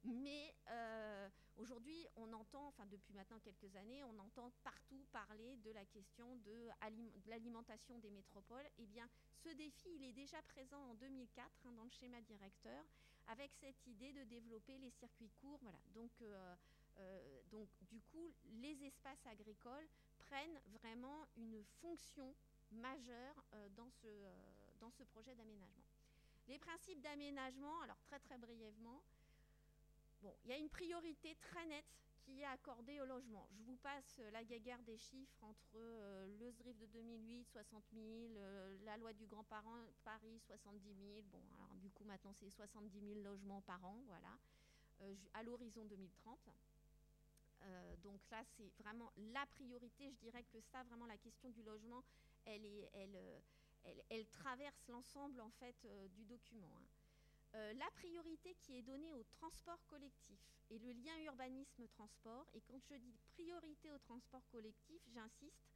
mais euh, aujourd'hui, on entend, enfin depuis maintenant quelques années, on entend partout parler de la question de, alim- de l'alimentation des métropoles. Eh bien, ce défi, il est déjà présent en 2004 hein, dans le schéma directeur, avec cette idée de développer les circuits courts. Voilà. Donc, euh, donc, du coup, les espaces agricoles prennent vraiment une fonction majeure euh, dans, ce, euh, dans ce projet d'aménagement. Les principes d'aménagement, alors très très brièvement, bon, il y a une priorité très nette qui est accordée au logement. Je vous passe euh, la guéguerre des chiffres entre le SDRIF de 2008, 60 000, euh, la loi du Grand Paris, 70 000. Bon, alors du coup maintenant c'est 70 000 logements par an, voilà, à l'horizon 2030. Euh, donc là, c'est vraiment la priorité. Je dirais que ça, vraiment, la question du logement, elle, euh, traverse l'ensemble en fait euh, du document. hein. La priorité qui est donnée au transport collectif et le lien urbanisme-transport. Et quand je dis priorité au transport collectif, j'insiste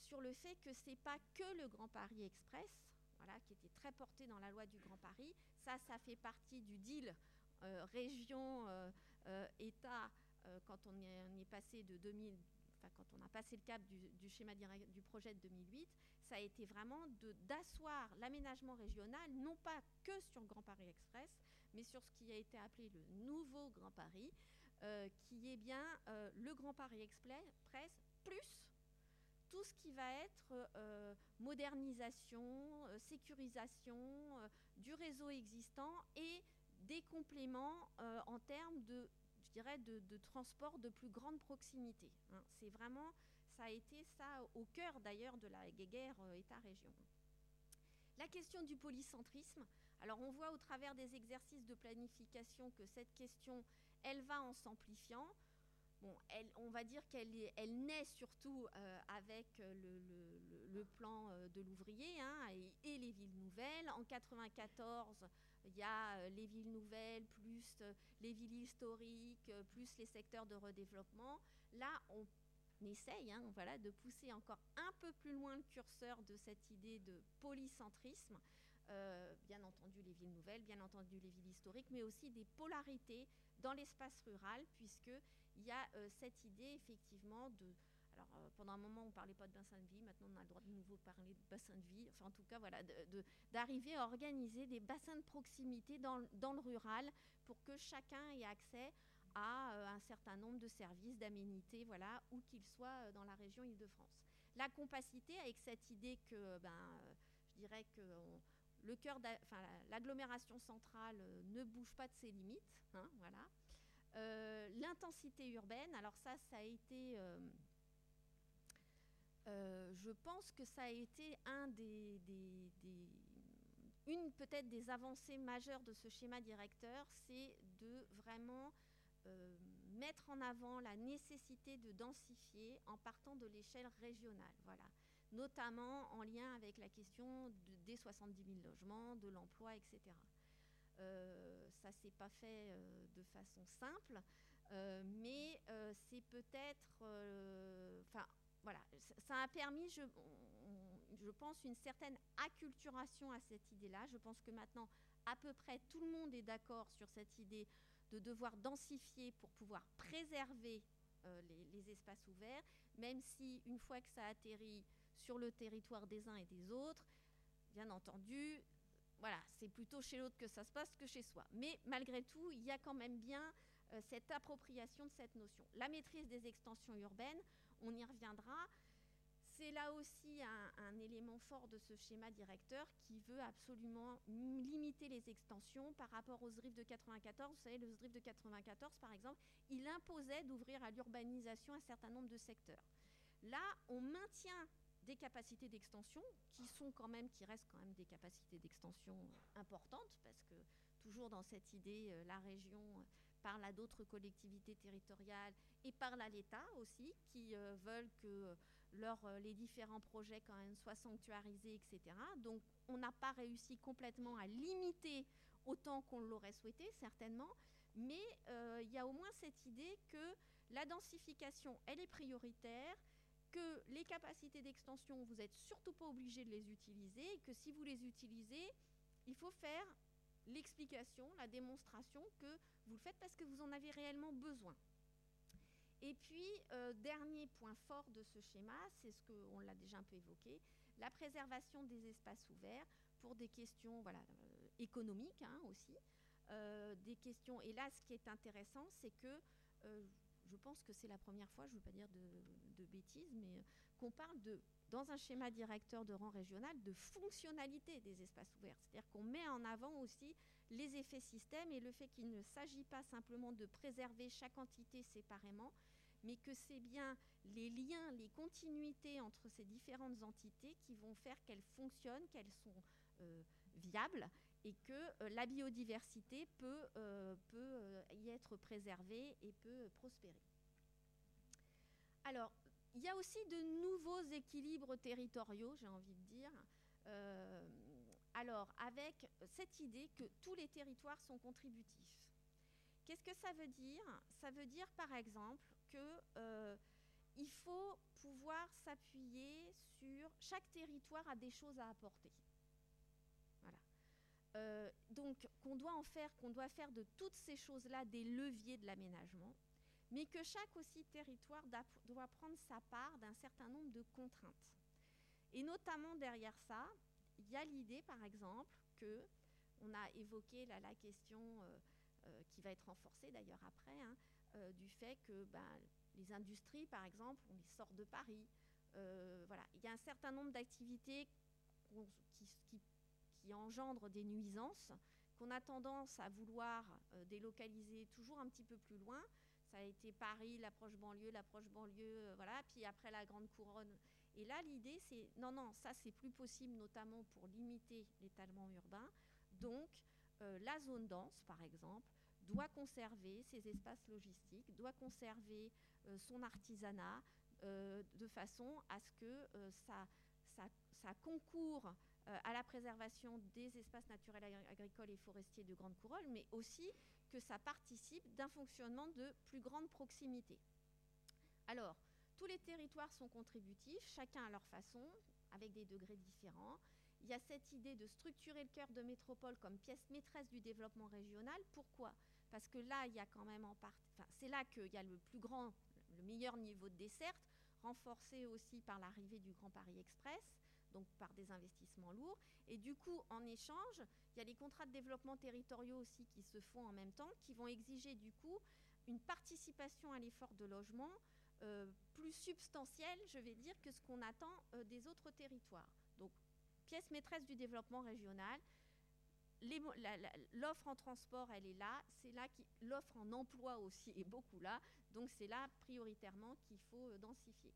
sur le fait que c'est pas que le Grand Paris Express, voilà, qui était très porté dans la loi du Grand Paris. Ça, ça fait partie du deal euh, région, euh, quand on est, passé de 2000, enfin quand on a passé le cap du, schéma direct, du projet de 2008, ça a été vraiment d'asseoir l'aménagement régional, non pas que sur Grand Paris Express, mais sur ce qui a été appelé le nouveau Grand Paris, euh, qui est bien euh, le Grand Paris Express plus tout ce qui va être modernisation, sécurisation du réseau existant et des compléments en termes de, dirais, de, de transport de plus grande proximité. hein. C'est vraiment, ça a été ça au cœur d'ailleurs de la guerre euh, État-région. La question du polycentrisme. Alors on voit au travers des exercices de planification que cette question, elle va en s'amplifiant. Bon, on va dire qu'elle naît surtout euh, avec euh, le, plan de l'ouvrier hein, et, et les villes nouvelles. En 94, il y a euh, les villes nouvelles, plus euh, les villes historiques, euh, plus les secteurs de redéveloppement. Là, on essaye hein, voilà, de pousser encore un peu plus loin le curseur de cette idée de polycentrisme. Bien entendu les villes nouvelles, bien entendu les villes historiques, mais aussi des polarités dans l'espace rural, puisqu'il y a cette idée effectivement de... Alors euh, pendant un moment on ne parlait pas de bassin de vie, maintenant on a le droit de nouveau parler de bassin de vie, enfin en tout cas voilà, d'arriver à organiser des bassins de proximité dans, le- rural pour que chacun ait accès à euh, un certain nombre de services, d'aménités, voilà, où qu'ils soient euh, dans la région Île-de-France. La compacité avec cette idée que, ben, je dirais que le cœur, l'agglomération centrale ne bouge pas de ses limites, hein, voilà. L'intensité urbaine, alors ça, ça a été, euh, je pense que ça a été une peut-être des avancées majeures de ce schéma directeur, c'est de vraiment euh, mettre en avant la nécessité de densifier en partant de l'échelle régionale, voilà, notamment en lien avec la question de- des 70 000 logements, de l'emploi, etc. Euh, ça s'est pas fait de façon simple, mais c'est peut-être, voilà, ça- a permis, je, pense, une certaine acculturation à cette idée-là. Je pense que maintenant, à peu près tout le monde est d'accord sur cette idée de devoir densifier pour pouvoir préserver euh, les, les espaces ouverts, même si une fois que ça atterrit sur le territoire des uns et des autres, bien entendu, voilà, c'est plutôt chez l'autre que ça se passe que chez soi. Mais malgré tout, il y a quand même bien euh, cette appropriation de cette notion. La maîtrise des extensions urbaines, on y reviendra. C'est là aussi un, élément fort de ce schéma directeur qui veut absolument limiter les extensions par rapport aux ZRIF de 94. Vous savez, le ZRIF de 94, par exemple, il imposait d'ouvrir à l'urbanisation un certain nombre de secteurs. Là, on maintient des capacités d'extension qui sont quand même, qui restent quand même des capacités d'extension importantes, parce que toujours dans cette idée, euh, la région euh, parle à d'autres collectivités territoriales et parle à l'État aussi, qui euh, veulent que euh, leurs, euh, les différents projets quand même soient sanctuarisés, etc. Donc on n'a pas réussi complètement à limiter autant qu'on l'aurait souhaité, certainement, mais il y a au moins cette idée que la densification, elle est prioritaire, que les capacités d'extension, vous n'êtes surtout pas obligé de les utiliser, que si vous les utilisez, il faut faire l'explication, la démonstration que vous le faites parce que vous en avez réellement besoin. Et puis, euh, dernier point fort de ce schéma, c'est ce qu'on l'a déjà un peu évoqué, la préservation des espaces ouverts pour des questions voilà, euh, économiques hein, aussi. Euh, des questions, et là, ce qui est intéressant, c'est que je pense que c'est la première fois, je ne veux pas dire de, bêtises, mais euh, qu'on parle de, dans un schéma directeur de rang régional, de fonctionnalité des espaces ouverts. C'est-à-dire qu'on met en avant aussi les effets système et le fait qu'il ne s'agit pas simplement de préserver chaque entité séparément, mais que c'est bien les liens, les continuités entre ces différentes entités qui vont faire qu'elles fonctionnent, qu'elles sont euh, viables et que euh, la biodiversité peut, euh, euh, y être préservée et peut prospérer. Alors, il y a aussi de nouveaux équilibres territoriaux, j'ai envie de dire. Alors, avec cette idée que tous les territoires sont contributifs. Qu'est-ce que ça veut dire? Ça veut dire, par exemple, que euh, il faut pouvoir s'appuyer sur chaque territoire a des choses à apporter. Euh, donc, qu'on doit en faire, qu'on doit faire de toutes ces choses-là des leviers de l'aménagement, mais que chaque aussi territoire doit prendre sa part d'un certain nombre de contraintes. Et notamment derrière ça, il y a l'idée, par exemple, que on a évoqué la question euh, euh, qui va être renforcée d'ailleurs après, hein, du fait que ben, les industries, par exemple, on les sort de Paris. Voilà, il y a un certain nombre d'activités qui, qui, qui, engendrent des nuisances, qu'on a tendance à vouloir euh, délocaliser toujours un petit peu plus loin, a été Paris, l'approche banlieue, l'approche banlieue, euh, voilà, puis après la grande couronne. Et là, l'idée, c'est non, non, ça, c'est plus possible, notamment pour limiter l'étalement urbain. Donc, euh, la zone dense, par exemple, doit conserver ses espaces logistiques, doit conserver son artisanat, de façon à ce que ça, ça, ça concourt à la préservation des espaces naturels agri- agricoles et forestiers de grande couronne, mais aussi que ça participe d'un fonctionnement de plus grande proximité. Alors, tous les territoires sont contributifs, chacun à leur façon, avec des degrés différents. Il y a cette idée de structurer le cœur de métropole comme pièce maîtresse du développement régional. Pourquoi? Parce que là, il y a quand même c'est là qu'il y a le plus grand, le meilleur niveau de desserte, renforcé aussi par l'arrivée du Grand Paris Express, donc par des investissements lourds. Et du coup, en échange, il y a les contrats de développement territoriaux aussi qui se font en même temps, qui vont exiger du coup une participation à l'effort de logement euh, plus substantielle, je vais dire, que ce qu'on attend euh, des autres territoires. Donc, pièce maîtresse du développement régional. L'offre en transport, elle est là. C'est là l'offre en emploi aussi est beaucoup là. Donc c'est là prioritairement qu'il faut euh, densifier.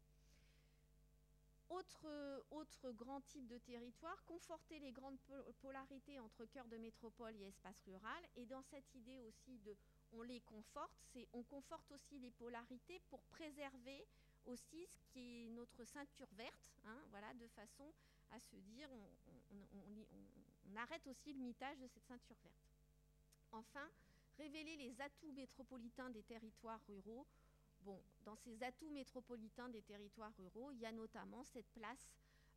Autre, euh, autre grand type de territoire, conforter les grandes po- polarités entre cœur de métropole et espace rural. Et dans cette idée aussi de on les conforte, on conforte aussi les polarités pour préserver aussi ce qui est notre ceinture verte, hein, voilà, de façon à se dire on arrête aussi le mitage de cette ceinture verte. Enfin, révéler les atouts métropolitains des territoires ruraux. Dans ces atouts métropolitains des territoires ruraux, il y a notamment cette place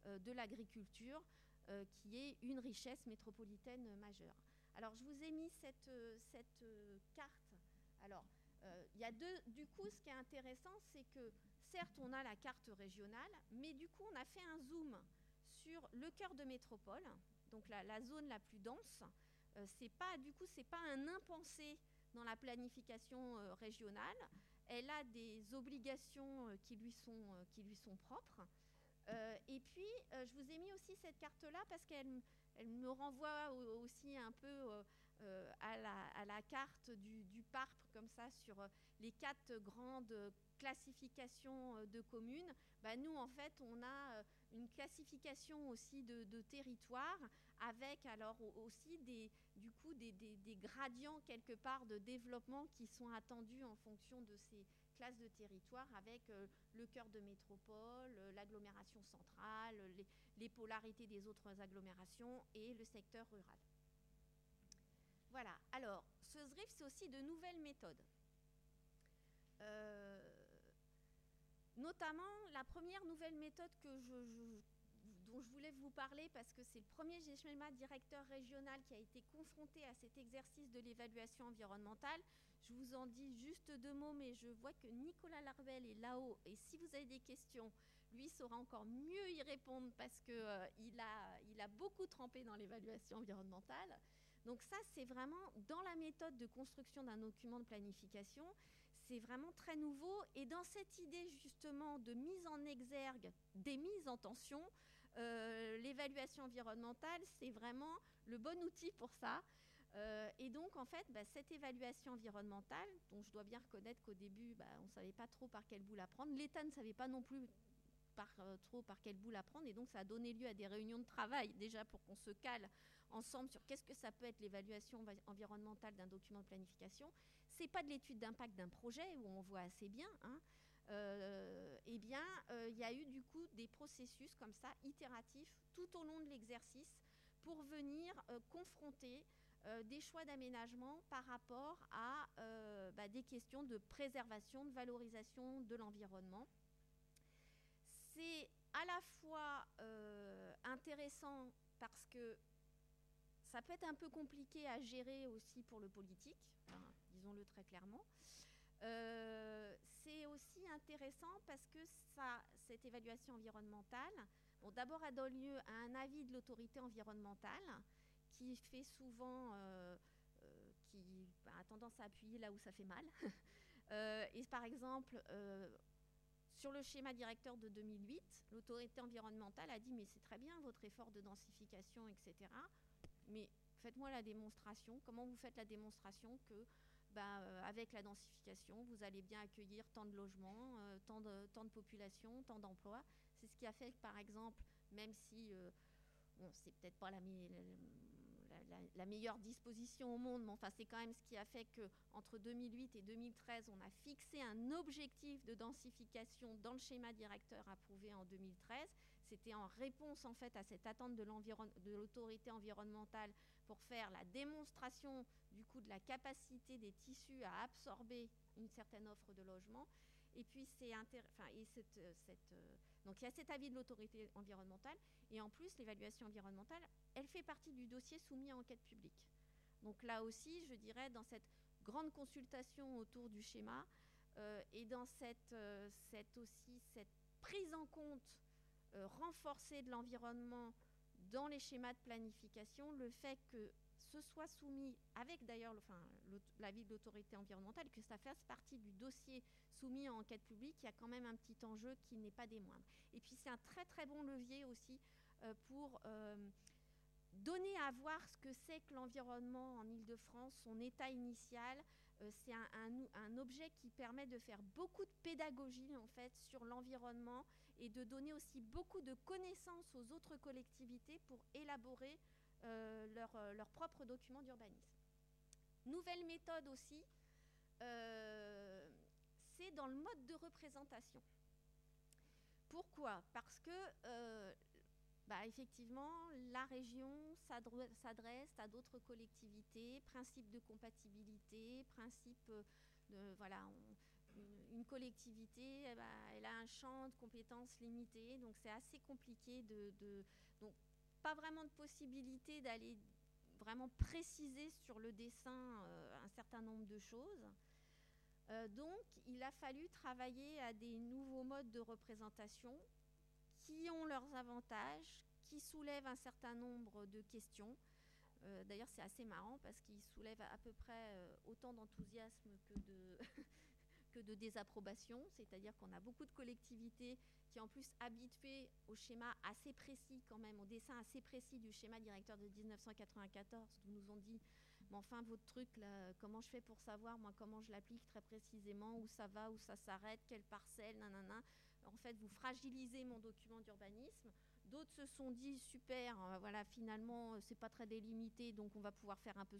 euh, de l'agriculture euh, qui est une richesse métropolitaine majeure. Alors, je vous ai mis cette, euh, carte. Alors, il y a deux. Du coup, ce qui est intéressant, c'est que certes, on a la carte régionale, mais du coup, on a fait un zoom sur le cœur de métropole, donc la, zone la plus dense. Euh, c'est pas, du coup, c'est pas un impensé dans la planification régionale. Elle a des obligations euh, qui, lui sont, euh, qui lui sont propres. Euh, et puis, je vous ai mis aussi cette carte-là parce qu'elle elle me renvoie au- aussi un peu euh, à, la, carte du, du parc, comme ça, sur euh, les quatre grandes classifications euh, de communes. Bah, nous, en fait, on a une classification aussi de, de territoires avec alors au- aussi des, du coup des, gradients quelque part de développement qui sont attendus en fonction de ces classes de territoire avec le cœur de métropole, l'agglomération centrale, les polarités des autres agglomérations et le secteur rural. Voilà. Alors, ce SRIF, c'est aussi de nouvelles méthodes. Euh, notamment, la première nouvelle méthode dont je voulais vous parler, parce que c'est le premier schéma directeur régional qui a été confronté à cet exercice de l'évaluation environnementale. Je vous en dis juste deux mots, mais je vois que Nicolas Larbel est là-haut, et si vous avez des questions, lui saura encore mieux y répondre parce qu'il il a, il a beaucoup trempé dans l'évaluation environnementale. Donc ça, c'est vraiment dans la méthode de construction d'un document de planification, c'est vraiment très nouveau. Et dans cette idée justement de mise en exergue des mises en tension, euh, l'évaluation environnementale, c'est vraiment le bon outil pour ça. Euh, et donc, en fait, bah, cette évaluation environnementale, dont je dois bien reconnaître qu'au début, bah, on ne savait pas trop par quel bout la prendre, l'État ne savait pas non plus par, euh, trop par quel bout la prendre, et donc ça a donné lieu à des réunions de travail, déjà pour qu'on se cale ensemble sur qu'est-ce que ça peut être l'évaluation envi- environnementale d'un document de planification. C'est pas de l'étude d'impact d'un projet où on voit assez bien. Hein. Euh, eh bien, euh, il y a eu du coup des processus comme ça, itératifs, tout au long de l'exercice, pour venir euh, confronter des choix d'aménagement par rapport à bah, des questions de préservation, de valorisation de l'environnement. C'est à la fois intéressant parce que ça peut être un peu compliqué à gérer aussi pour le politique, hein, disons-le très clairement. Euh, c'est aussi intéressant parce que cette évaluation environnementale, d'abord, elle donne lieu à un avis de l'autorité environnementale qui fait souvent, euh, euh, qui bah, a tendance à appuyer là où ça fait mal. Et par exemple, sur le schéma directeur de 2008, l'autorité environnementale a dit mais c'est très bien votre effort de densification, etc. Mais faites-moi la démonstration. Comment vous faites la démonstration que bah, euh, avec la densification, vous allez bien accueillir tant de logements, euh, tant, de, tant de population, tant d'emplois? C'est ce qui a fait par exemple, même si, euh, bon, c'est peut-être pas la meilleure disposition au monde, mais enfin, c'est quand même ce qui a fait que entre 2008 et 2013, on a fixé un objectif de densification dans le schéma directeur approuvé en 2013. C'était en réponse en fait à cette attente de l'autorité environnementale pour faire la démonstration du coup de la capacité des tissus à absorber une certaine offre de logement. Et puis c'est enfin, et cette, euh, euh, donc il y a cet avis de l'autorité environnementale et en plus l'évaluation environnementale, elle fait partie du dossier soumis à enquête publique. Donc là aussi, je dirais dans cette grande consultation autour du schéma euh, et dans cette, cette aussi cette prise en compte euh, renforcée de l'environnement dans les schémas de planification, le fait que ce soit soumis, avec d'ailleurs enfin, l'avis de l'autorité environnementale, que ça fasse partie du dossier soumis en enquête publique, il y a quand même un petit enjeu qui n'est pas des moindres. Et puis c'est un très très bon levier aussi euh, pour euh, donner à voir ce que c'est que l'environnement en Ile-de-France, son état initial. C'est un, un objet qui permet de faire beaucoup de pédagogie en fait sur l'environnement et de donner aussi beaucoup de connaissances aux autres collectivités pour élaborer euh, leur, euh, leur propre document d'urbanisme. Nouvelle méthode aussi, euh, c'est dans le mode de représentation. Pourquoi? Parce que, bah, effectivement, la région s'adre- s'adresse à d'autres collectivités, principe de compatibilité, principe de, voilà, une, collectivité, eh ben, elle a un champ de compétences limité, donc c'est assez compliqué de, donc pas vraiment de possibilité d'aller vraiment préciser sur le dessin euh, un certain nombre de choses. Euh, donc, il a fallu travailler à des nouveaux modes de représentation qui ont leurs avantages, qui soulèvent un certain nombre de questions. Euh, D'ailleurs, c'est assez marrant parce qu'ils soulèvent à peu près autant d'enthousiasme que de, que de désapprobation. C'est-à-dire qu'on a beaucoup de collectivités qui, en plus, habituées au schéma assez précis, quand même, au dessin assez précis du schéma directeur de 1994, où nous ont dit mais enfin, votre truc, comment je fais pour savoir, moi, comment je l'applique très précisément, où ça va, où ça s'arrête, quelle parcelle, nanana. En fait, vous fragilisez mon document d'urbanisme. D'autres se sont dit, super, euh, voilà, finalement, euh, c'est pas très délimité, donc on va pouvoir faire un peu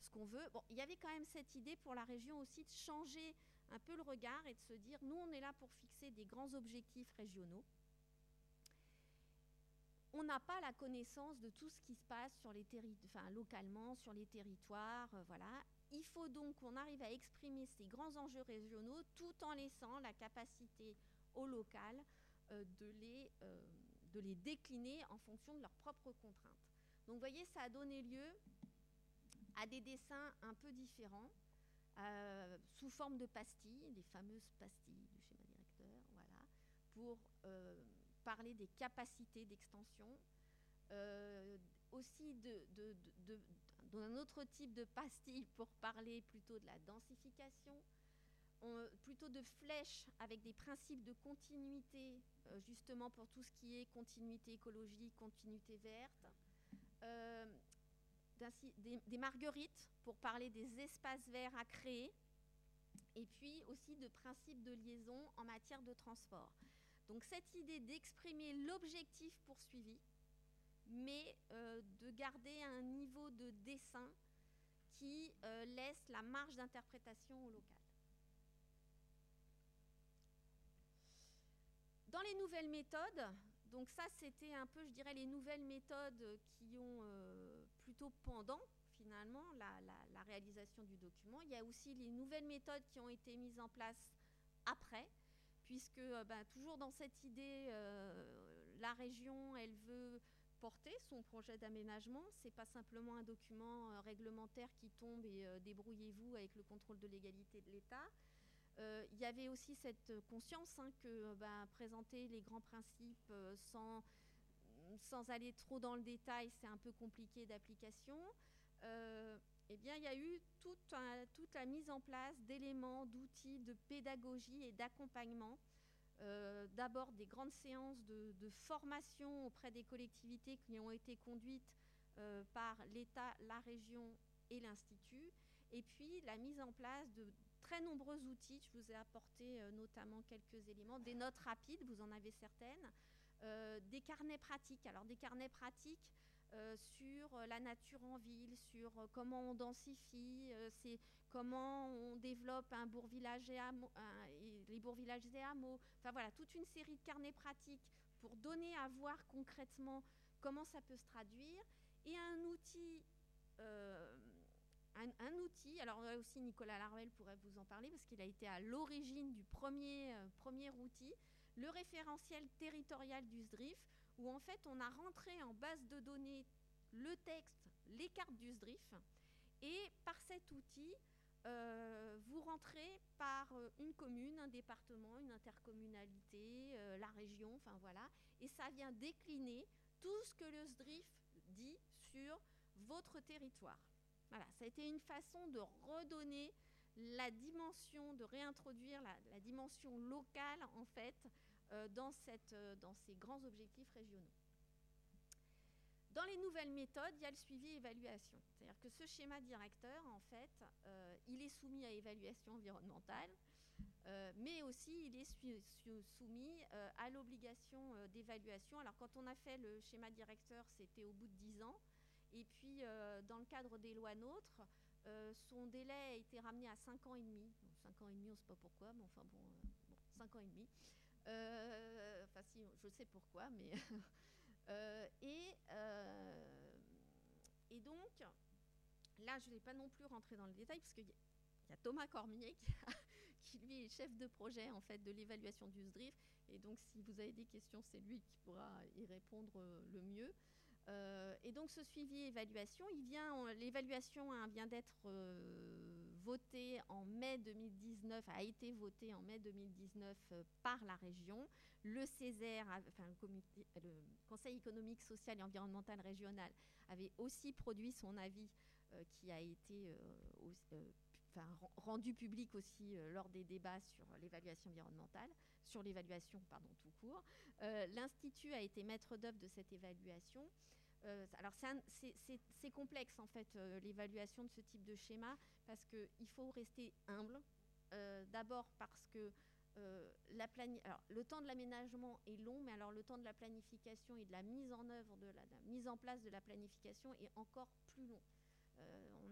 ce qu'on veut. Bon, il y avait quand même cette idée pour la région aussi de changer un peu le regard et de se dire, nous, on est là pour fixer des grands objectifs régionaux on n'a pas la connaissance de tout ce qui se passe sur les localement, sur les territoires. euh, voilà. Il faut donc qu'on arrive à exprimer ces grands enjeux régionaux tout en laissant la capacité au local euh, de, les, euh, de les décliner en fonction de leurs propres contraintes. Donc vous voyez, ça a donné lieu à des dessins un peu différents, sous forme de pastilles, les fameuses pastilles du schéma directeur, voilà, pour euh, parler des capacités d'extension, euh, aussi de, de- d'un autre type de pastille pour parler plutôt de la densification, on- plutôt de flèches avec des principes de continuité, euh, justement pour tout ce qui est continuité écologique, continuité verte, des, marguerites pour parler des espaces verts à créer, et puis aussi de principes de liaison en matière de transport. Donc cette idée d'exprimer l'objectif poursuivi, mais euh, de garder un niveau de dessin qui euh, laisse la marge d'interprétation au local. Dans les nouvelles méthodes, donc ça c'était un peu, je dirais, les nouvelles méthodes qui ont euh, pendant finalement la, réalisation du document. Il y a aussi les nouvelles méthodes qui ont été mises en place après, puisque euh, ben, toujours dans cette idée, euh, la région, elle veut porter son projet d'aménagement. C'est pas simplement un document euh, réglementaire qui tombe et débrouillez-vous avec le contrôle de légalité de l'État. Il y avait aussi cette conscience hein, que ben, présenter les grands principes sans, sans aller trop dans le détail, c'est un peu compliqué d'application. Euh, eh bien, il y a eu toute, la mise en place d'éléments, d'outils de pédagogie et d'accompagnement. Euh, D'abord des grandes séances de, formation auprès des collectivités qui ont été conduites euh, par l'État, la région et l'Institut. et puis la mise en place de très nombreux outils. Je vous ai apporté notamment quelques éléments, des notes rapides, vous en avez certaines, des carnets pratiques. Alors des carnets pratiques euh, sur euh, la nature en ville, sur euh, comment on densifie, euh, c'est comment on développe un bourg-village et, hameau- les bourgs-villages et hameaux. Enfin voilà, toute une série de carnets pratiques pour donner à voir concrètement comment ça peut se traduire. Et un outil, euh, un, outil, alors là aussi Nicolas Larvel pourrait vous en parler parce qu'il a été à l'origine du premier, euh, premier outil, le référentiel territorial du SDRIF, où en fait on a rentré en base de données le texte, les cartes du SDRIF, et par cet outil, euh, vous rentrez par euh, une commune, un département, une intercommunalité, euh, la région, enfin voilà, et ça vient décliner tout ce que le SDRIF dit sur votre territoire. Voilà, ça a été une façon de redonner la dimension, de réintroduire la, dimension locale en fait dans, cette, euh, dans ces grands objectifs régionaux. Dans les nouvelles méthodes, il y a le suivi évaluation. C'est-à-dire que ce schéma directeur, en fait, euh, il est soumis à évaluation environnementale, euh, mais aussi il est soumis euh, à l'obligation euh, d'évaluation. Alors quand on a fait le schéma directeur, c'était au bout de 10 ans. Et puis, euh, dans le cadre des lois NOTRe, euh, son délai a été ramené à 5 ans et demi. 5 ans et demi, on ne sait pas pourquoi, mais enfin bon, euh, bon 5 ans et demi. Euh, Enfin, si, je sais pourquoi, mais. Euh, et, euh, et donc, là, je ne vais pas non plus rentrer dans le détail, parce qu'il y, a- Thomas Cormier qui, lui, est chef de projet en fait, de l'évaluation du SDRIF. Et donc, si vous avez des questions, c'est lui qui pourra y répondre le mieux. Et donc, ce suivi évaluation, l'évaluation hein, vient d'être euh, votée en mai 2019, a été votée en mai 2019 euh, par la région. Le Césaire, enfin le, comité- le Conseil économique, social et environnemental régional, avait aussi produit son avis euh, qui a été euh, euh, rendu public aussi euh, lors des débats sur l'évaluation environnementale, sur l'évaluation, pardon, tout court. Euh, L'Institut a été maître d'œuvre de cette évaluation. Euh, alors c'est complexe en fait euh, l'évaluation de ce type de schéma parce qu'il faut rester humble. Euh, D'abord parce que le temps de l'aménagement est long, mais alors le temps de la planification et de la mise en œuvre, de la mise en place de la planification est encore plus long.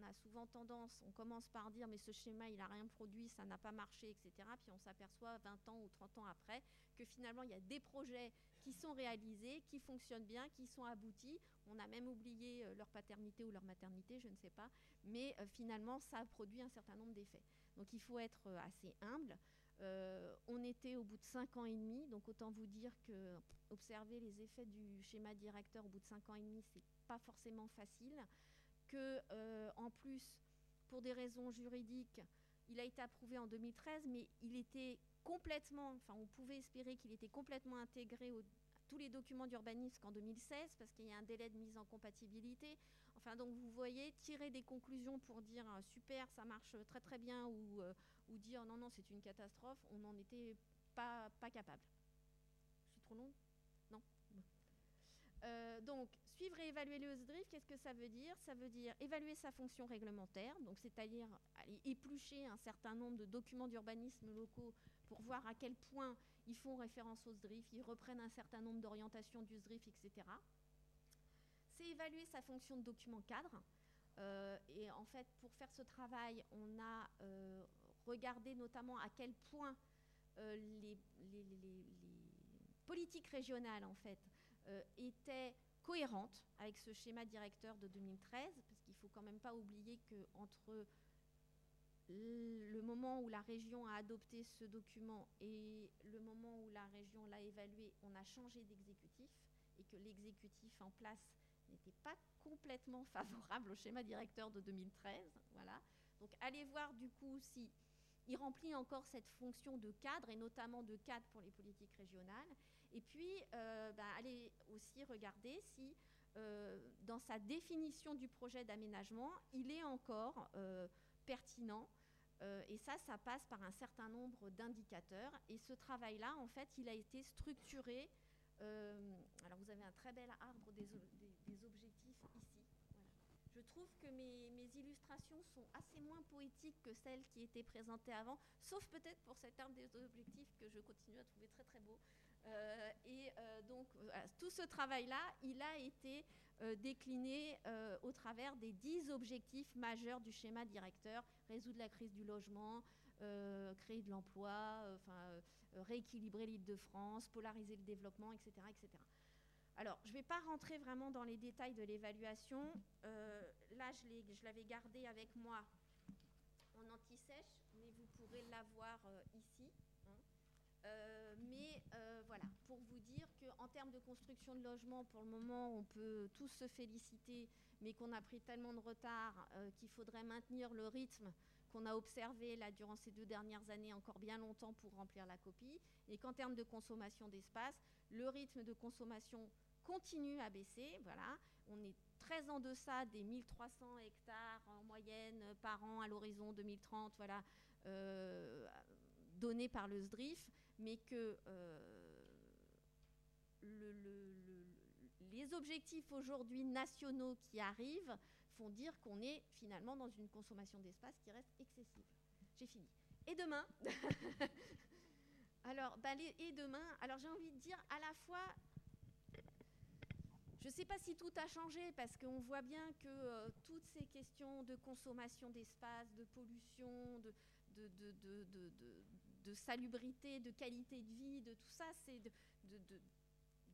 A souvent tendance, on commence par dire mais ce schéma il n'a rien produit, ça n'a pas marché, etc. Puis on s'aperçoit 20 ans ou 30 ans après que finalement il y a des projets qui sont réalisés, qui fonctionnent bien, qui sont aboutis. On a même oublié euh, leur paternité ou leur maternité, je ne sais pas. Mais euh, finalement ça a produit un certain nombre d'effets. Donc il faut être euh, assez humble. On était au bout de 5 ans et demi, donc autant vous dire que observer les effets du schéma directeur au bout de 5 ans et demi, c'est pas forcément facile. Que euh, en plus, pour des raisons juridiques, il a été approuvé en 2013, mais il était complètement, enfin on pouvait espérer qu'il était complètement intégré à tous les documents d'urbanisme qu'en 2016, parce qu'il y a un délai de mise en compatibilité. Enfin donc vous voyez, tirer des conclusions pour dire euh, super, ça marche très très bien, ou, euh, ou dire non non c'est une catastrophe, on n'en était pas, pas capable. Je suis trop Bon. Euh, donc, suivre et évaluer le SDRIF, qu'est-ce que ça veut dire? Ça veut dire évaluer sa fonction réglementaire, donc c'est-à-dire éplucher un certain nombre de documents d'urbanisme locaux pour voir à quel point ils font référence au SDRIF, ils reprennent un certain nombre d'orientations du SDRIF, etc. C'est évaluer sa fonction de document cadre. Euh, et en fait, pour faire ce travail, on a euh, regardé notamment à quel point les politiques régionales, en fait, euh, étaient cohérentes avec ce schéma directeur de 2013, parce qu'il ne faut quand même pas oublier qu'entre le moment où la région a adopté ce document et le moment où la région l'a évalué, on a changé d'exécutif et que l'exécutif en place n'était pas complètement favorable au schéma directeur de 2013. Voilà. Donc allez voir du coup si il remplit encore cette fonction de cadre et notamment de cadre pour les politiques régionales. Et puis euh, bah, allez aussi regarder si euh, dans sa définition du projet d'aménagement, il est encore euh, pertinent. Euh, et ça, ça passe par un certain nombre d'indicateurs. Et ce travail-là, en fait, il a été structuré. alors, vous avez un très bel arbre des, objectifs ici. Je trouve que mes illustrations sont assez moins poétiques que celles qui étaient présentées avant, sauf peut-être pour cet arbre des objectifs que je continue à trouver très très beau. Euh, et euh, donc, tout ce travail-là, il a été euh, décliné au travers des dix objectifs majeurs du schéma directeur résoudre la crise du logement, créer de l'emploi, rééquilibrer l'île de France, polariser le développement, etc. etc. Alors, je ne vais pas rentrer vraiment dans les détails de l'évaluation. Là, je l'avais gardé avec moi en anti-sèche, mais vous pourrez l'avoir ici. Euh, mais euh, voilà, pour vous dire qu'en termes de construction de logements, pour le moment, on peut tous se féliciter, mais qu'on a pris tellement de retard euh, qu'il faudrait maintenir le rythme qu'on a observé là durant ces deux dernières années encore bien longtemps pour remplir la copie, et qu'en termes de consommation d'espace, le rythme de consommation continue à baisser. Voilà, on est très en deçà des 1300 hectares en moyenne par an à l'horizon 2030, voilà, donnés par le SDRIF, mais que euh, le- le- le- les objectifs aujourd'hui nationaux qui arrivent font dire qu'on est finalement dans une consommation d'espace qui reste excessive. J'ai fini. Et demain Alors, bah, et demain, alors j'ai envie de dire à la fois je ne sais pas si tout a changé parce qu'on voit bien que euh, toutes ces questions de consommation d'espace, de pollution, de- de- salubrité, de qualité de vie, de tout ça, c'est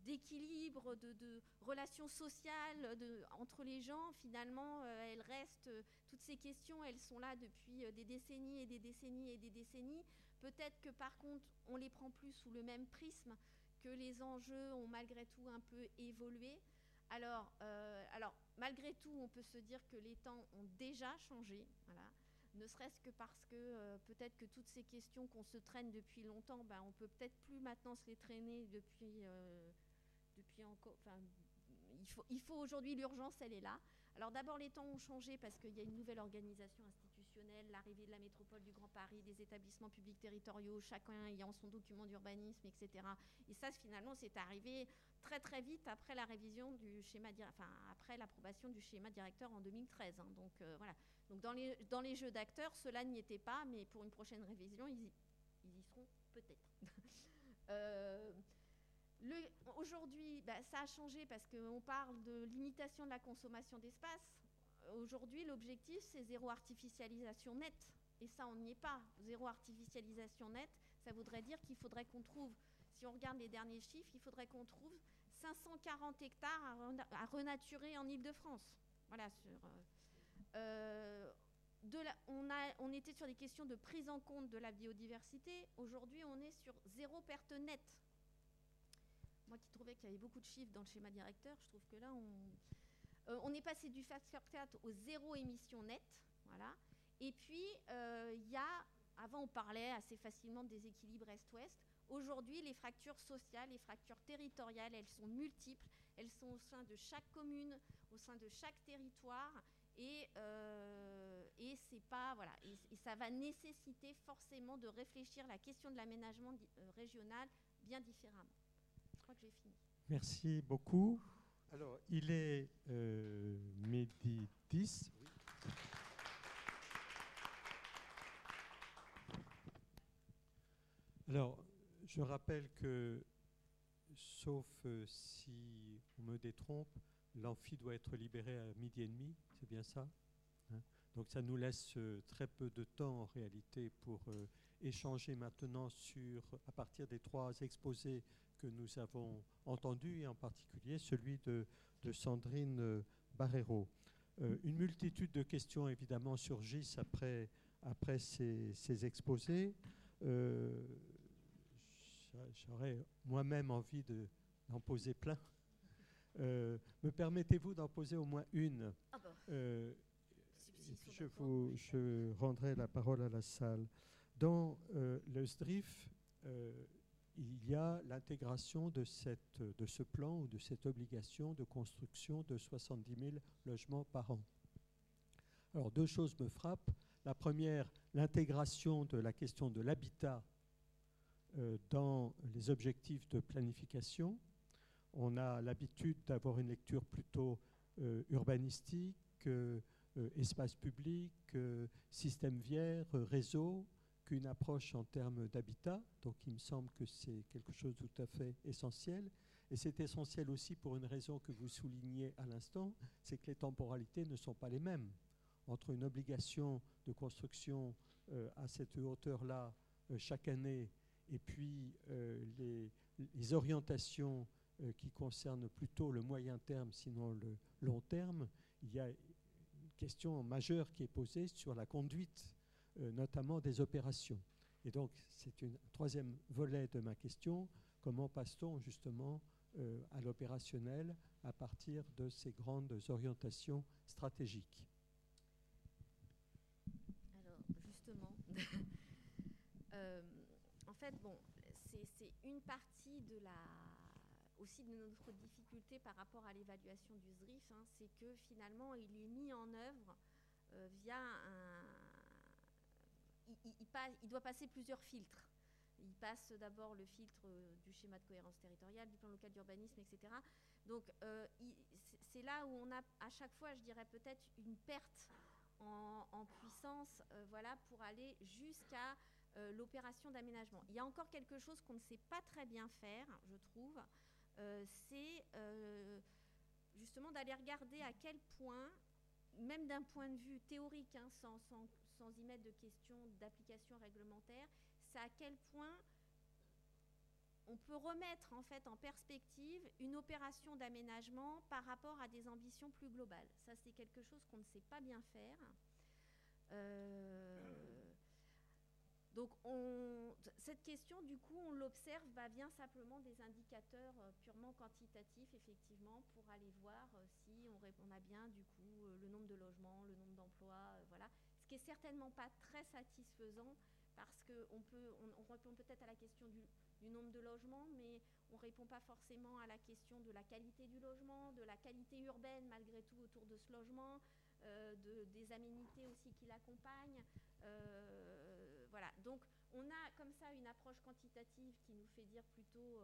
d'équilibre, de, relations sociales entre les gens, finalement, euh, elles restent, euh, toutes ces questions, elles sont là depuis euh, des décennies et des décennies et des décennies. Peut-être que par contre, on les prend plus sous le même prisme, que les enjeux ont malgré tout un peu évolué. Alors, alors, malgré tout, on peut se dire que les temps ont déjà changé, voilà. Ne serait-ce que parce que euh, peut-être que toutes ces questions qu'on se traîne depuis longtemps, ben, on peut peut-être plus maintenant se les traîner depuis, euh, depuis encore. Enfin, il faut, il faut aujourd'hui l'urgence, elle est là. Alors d'abord, les temps ont changé parce qu'il y a une nouvelle organisation institutionnelle, l'arrivée de la métropole du Grand Paris, des établissements publics territoriaux, chacun ayant son document d'urbanisme, etc. Et ça, finalement, c'est arrivé très très vite après la révision du schéma, enfin après l'approbation du schéma directeur en 2013. hein. Donc euh, voilà. Donc dans les dans les jeux d'acteurs, cela n'y était pas, mais pour une prochaine révision, ils y, ils y seront peut-être. Euh, Aujourd'hui, bah, ça a changé parce qu'on parle de limitation de la consommation d'espace. Aujourd'hui, l'objectif, c'est zéro artificialisation nette. Et ça, on n'y est pas. Zéro artificialisation nette, ça voudrait dire qu'il faudrait qu'on trouve, si on regarde les derniers chiffres, il faudrait qu'on trouve 540 hectares à, rena- à renaturer en Ile-de-France. Voilà, euh, euh, on, a, on était sur des questions de prise en compte de la biodiversité. Aujourd'hui, on est sur zéro perte nette. Moi qui trouvais qu'il y avait beaucoup de chiffres dans le schéma directeur, je trouve que là, on, euh, on est passé du facteur 4 au zéro émission nette. Voilà. Et puis, euh, il y a, avant on parlait assez facilement de déséquilibre Est-Ouest. Aujourd'hui, les fractures sociales, les fractures territoriales, elles sont multiples. Elles sont au sein de chaque commune, au sein de chaque territoire. Et, euh, et c'est pas ça va nécessiter forcément de réfléchir la question de l'aménagement régional bien différemment. Je crois que j'ai fini. Merci beaucoup. Alors, il est euh, midi 10. Alors, je rappelle que, sauf euh, si on me détrompe, l'amphi doit être libéré à midi et demi, c'est bien ça Hein? Donc ça nous laisse euh, très peu de temps en réalité pour échanger maintenant sur, à partir des trois exposés que nous avons entendus, et en particulier celui de, de Sandrine euh, Barrero. Euh, une multitude de questions évidemment surgissent après, après ces, ces exposés. Euh, j'a- J'aurais moi-même envie de- d'en poser plein. Euh, me permettez-vous d'en poser au moins une? Ah bah, et puis je, vous, je rendrai la parole à la salle. Dans le SDRIF, il y a l'intégration de, ce plan ou de cette obligation de construction de 70 000 logements par an. Alors deux choses me frappent. La première, l'intégration de la question de l'habitat euh, dans les objectifs de planification. On a l'habitude d'avoir une lecture plutôt euh, urbanistique, euh, espace public, système euh, réseau, qu'une approche en termes d'habitat. Donc il me semble que c'est quelque chose de tout à fait essentiel. Et c'est essentiel aussi pour une raison que vous soulignez à l'instant, c'est que les temporalités ne sont pas les mêmes. Entre une obligation de construction euh, à cette hauteur-là euh, chaque année et puis euh, les, orientations qui concernent plutôt le moyen terme, sinon le long terme, il y a une question majeure qui est posée sur la conduite, notamment des opérations. Et donc, c'est un troisième volet de ma question. Comment passe-t-on justement euh, à l'opérationnel à partir de ces grandes orientations stratégiques? Alors, justement, euh, en fait, bon, c'est une partie de la, aussi de notre difficulté par rapport à l'évaluation du SDRIF, hein, c'est que finalement, il est mis en œuvre euh, via un. Il, doit passer plusieurs filtres. Il passe d'abord le filtre euh, du schéma de cohérence territoriale, du plan local d'urbanisme, etc. Donc, euh, c'est- là où on a à chaque fois, je dirais peut-être, une perte en, puissance euh, voilà, pour aller jusqu'à l'opération d'aménagement. Il y a encore quelque chose qu'on ne sait pas très bien faire, je trouve, c'est justement d'aller regarder à quel point, même d'un point de vue théorique, hein, sans- sans y mettre de questions d'application réglementaire, c'est à quel point on peut remettre en fait en perspective une opération d'aménagement par rapport à des ambitions plus globales. Ça, c'est quelque chose qu'on ne sait pas bien faire. Euh, donc, on- cette question, du coup, on l'observe bah, vient simplement des indicateurs euh, purement quantitatifs, effectivement, pour aller voir euh, si on, on a bien, du coup, le nombre de logements, le nombre d'emplois, voilà. Ce qui est certainement pas très satisfaisant parce qu'on peut, on, on répond peut-être à la question du, nombre de logements, mais on ne répond pas forcément à la question de la qualité du logement, de la qualité urbaine malgré tout autour de ce logement, euh, de, des aménités aussi qui l'accompagnent. Euh, voilà, donc on a comme ça une approche quantitative qui nous fait dire plutôt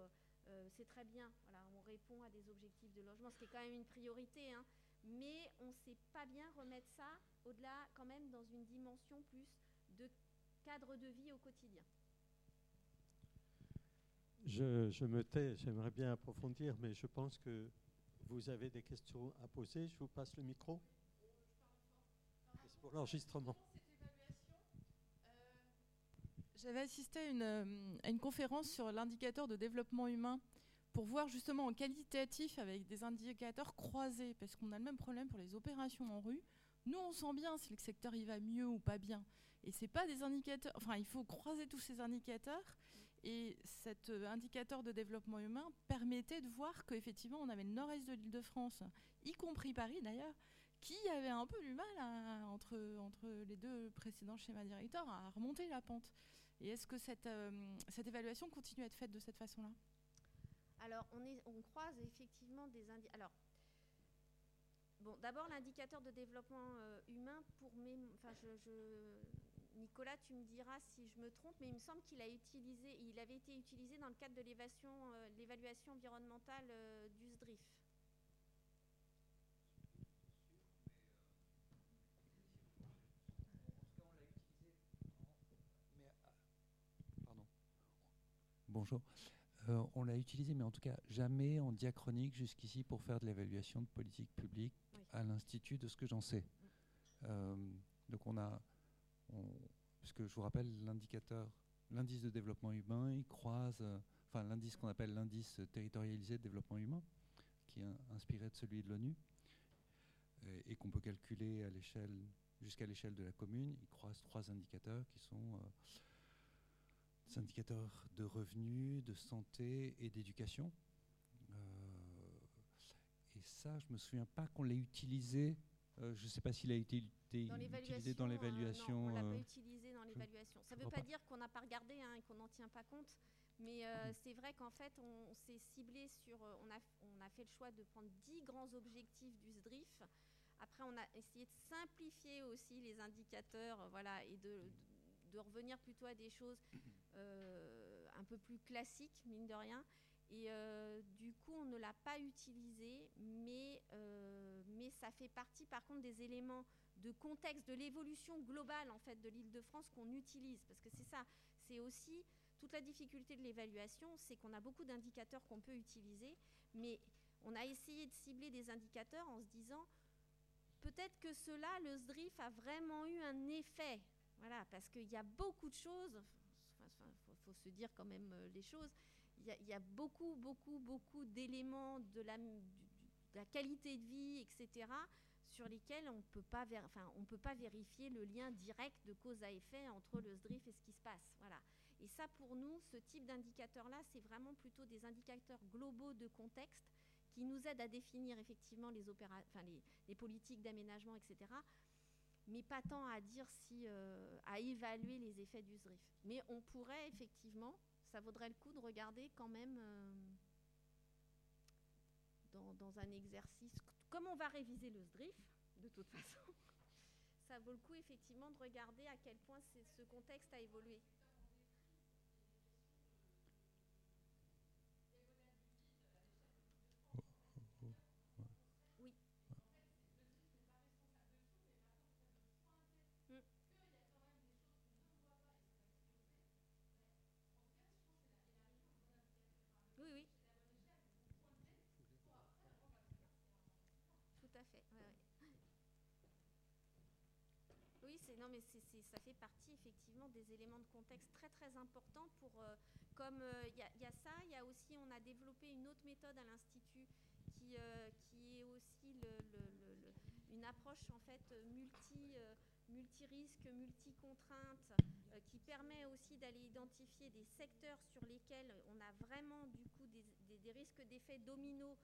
euh, c'est très bien, voilà, on répond à des objectifs de logement, ce qui est quand même une priorité, hein, mais on ne sait pas bien remettre ça au-delà quand même dans une dimension plus de cadre de vie au quotidien. Je, je me tais, j'aimerais bien approfondir, mais je pense que vous avez des questions à poser. Je vous passe le micro. C'est pour l'enregistrement. J'avais assisté à une, à une conférence sur l'indicateur de développement humain pour voir justement en qualitatif avec des indicateurs croisés, parce qu'on a le même problème pour les opérations en rue. Nous, on sent bien si le secteur y va mieux ou pas bien. Et c'est pas des indicateurs. Enfin, il faut croiser tous ces indicateurs. Et cet euh, indicateur de développement humain permettait de voir qu'effectivement, on avait le nord-est de l'île de France, y compris Paris d'ailleurs, qui avait un peu du mal entre, les deux précédents schémas directeurs à remonter la pente. Et est-ce que cette, euh, cette évaluation continue à être faite de cette façon-là? Alors, on, croise effectivement des indicateurs. Alors, bon, d'abord, l'indicateur de développement euh, humain, pour mes. Enfin, Nicolas, tu me diras si je me trompe, mais il me semble qu'il a utilisé, il avait été utilisé dans le cadre de l'évaluation, euh, l'évaluation environnementale euh, du SDRIF. Bonjour. Euh, on l'a utilisé, mais en tout cas jamais en diachronique jusqu'ici pour faire de l'évaluation de politique publique Oui. à l'Institut, de ce que j'en sais. Euh, donc on a, on- puisque je vous rappelle, l'indicateur, l'indice de développement humain, il croise, euh, enfin l'indice qu'on appelle l'indice territorialisé de développement humain, qui est in- inspiré de celui de l'ONU, et, et qu'on peut calculer à l'échelle, jusqu'à l'échelle de la commune. Il croise trois indicateurs qui sont des indicateurs de revenus, de santé et d'éducation. Euh, et ça, je me souviens pas qu'on l'ait utilisé. euh, je ne sais pas s'il a été utilisé dans euh, l'évaluation. non, on l'a euh, pas utilisé dans l'évaluation. Ça ne veut pas pas. dire qu'on n'a pas regardé hein, et qu'on n'en tient pas compte. Mais euh, c'est vrai qu'en fait, on, on s'est ciblé sur. euh, on, a, on a fait le choix de prendre 10 grands objectifs du SDRIF. Après, on a essayé de simplifier aussi les indicateurs euh, voilà, et de, de revenir plutôt à des choses euh, un peu plus classiques, mine de rien. Et euh, du coup, on ne l'a pas utilisé, mais, euh, mais ça fait partie par contre des éléments de contexte, de l'évolution globale en fait de l'île de France qu'on utilise. Parce que c'est ça, c'est aussi toute la difficulté de l'évaluation, c'est qu'on a beaucoup d'indicateurs qu'on peut utiliser, mais on a essayé de cibler des indicateurs en se disant peut-être que cela, le SDRIF a vraiment eu un effet. Voilà, parce qu'il y a beaucoup de choses, faut, se dire quand même euh, les choses, il y, a, beaucoup, beaucoup, beaucoup d'éléments de la, qualité de vie, etc., sur lesquels on peut peut pas vérifier le lien direct de cause à effet entre le SDRIF et ce qui se passe. Voilà. Et ça, pour nous, ce type d'indicateur-là, c'est vraiment plutôt des indicateurs globaux de contexte qui nous aident à définir effectivement les politiques d'aménagement, etc., mais pas tant à dire si, euh, à évaluer les effets du SDRIF. Mais on pourrait effectivement, ça vaudrait le coup de regarder quand même euh, dans, dans, un exercice, comme on va réviser le SDRIF, de toute façon, ça vaut le coup effectivement de regarder à quel point ce contexte a évolué. Non, mais ça fait partie effectivement des éléments de contexte très très importants pour, euh, comme euh, il y, a ça, il y a aussi, on a développé une autre méthode à l'Institut qui, euh, qui est aussi une approche en fait multi, multi-risques, multi-contraintes, qui permet aussi d'aller identifier des secteurs sur lesquels on a vraiment du coup des, risques d'effets dominos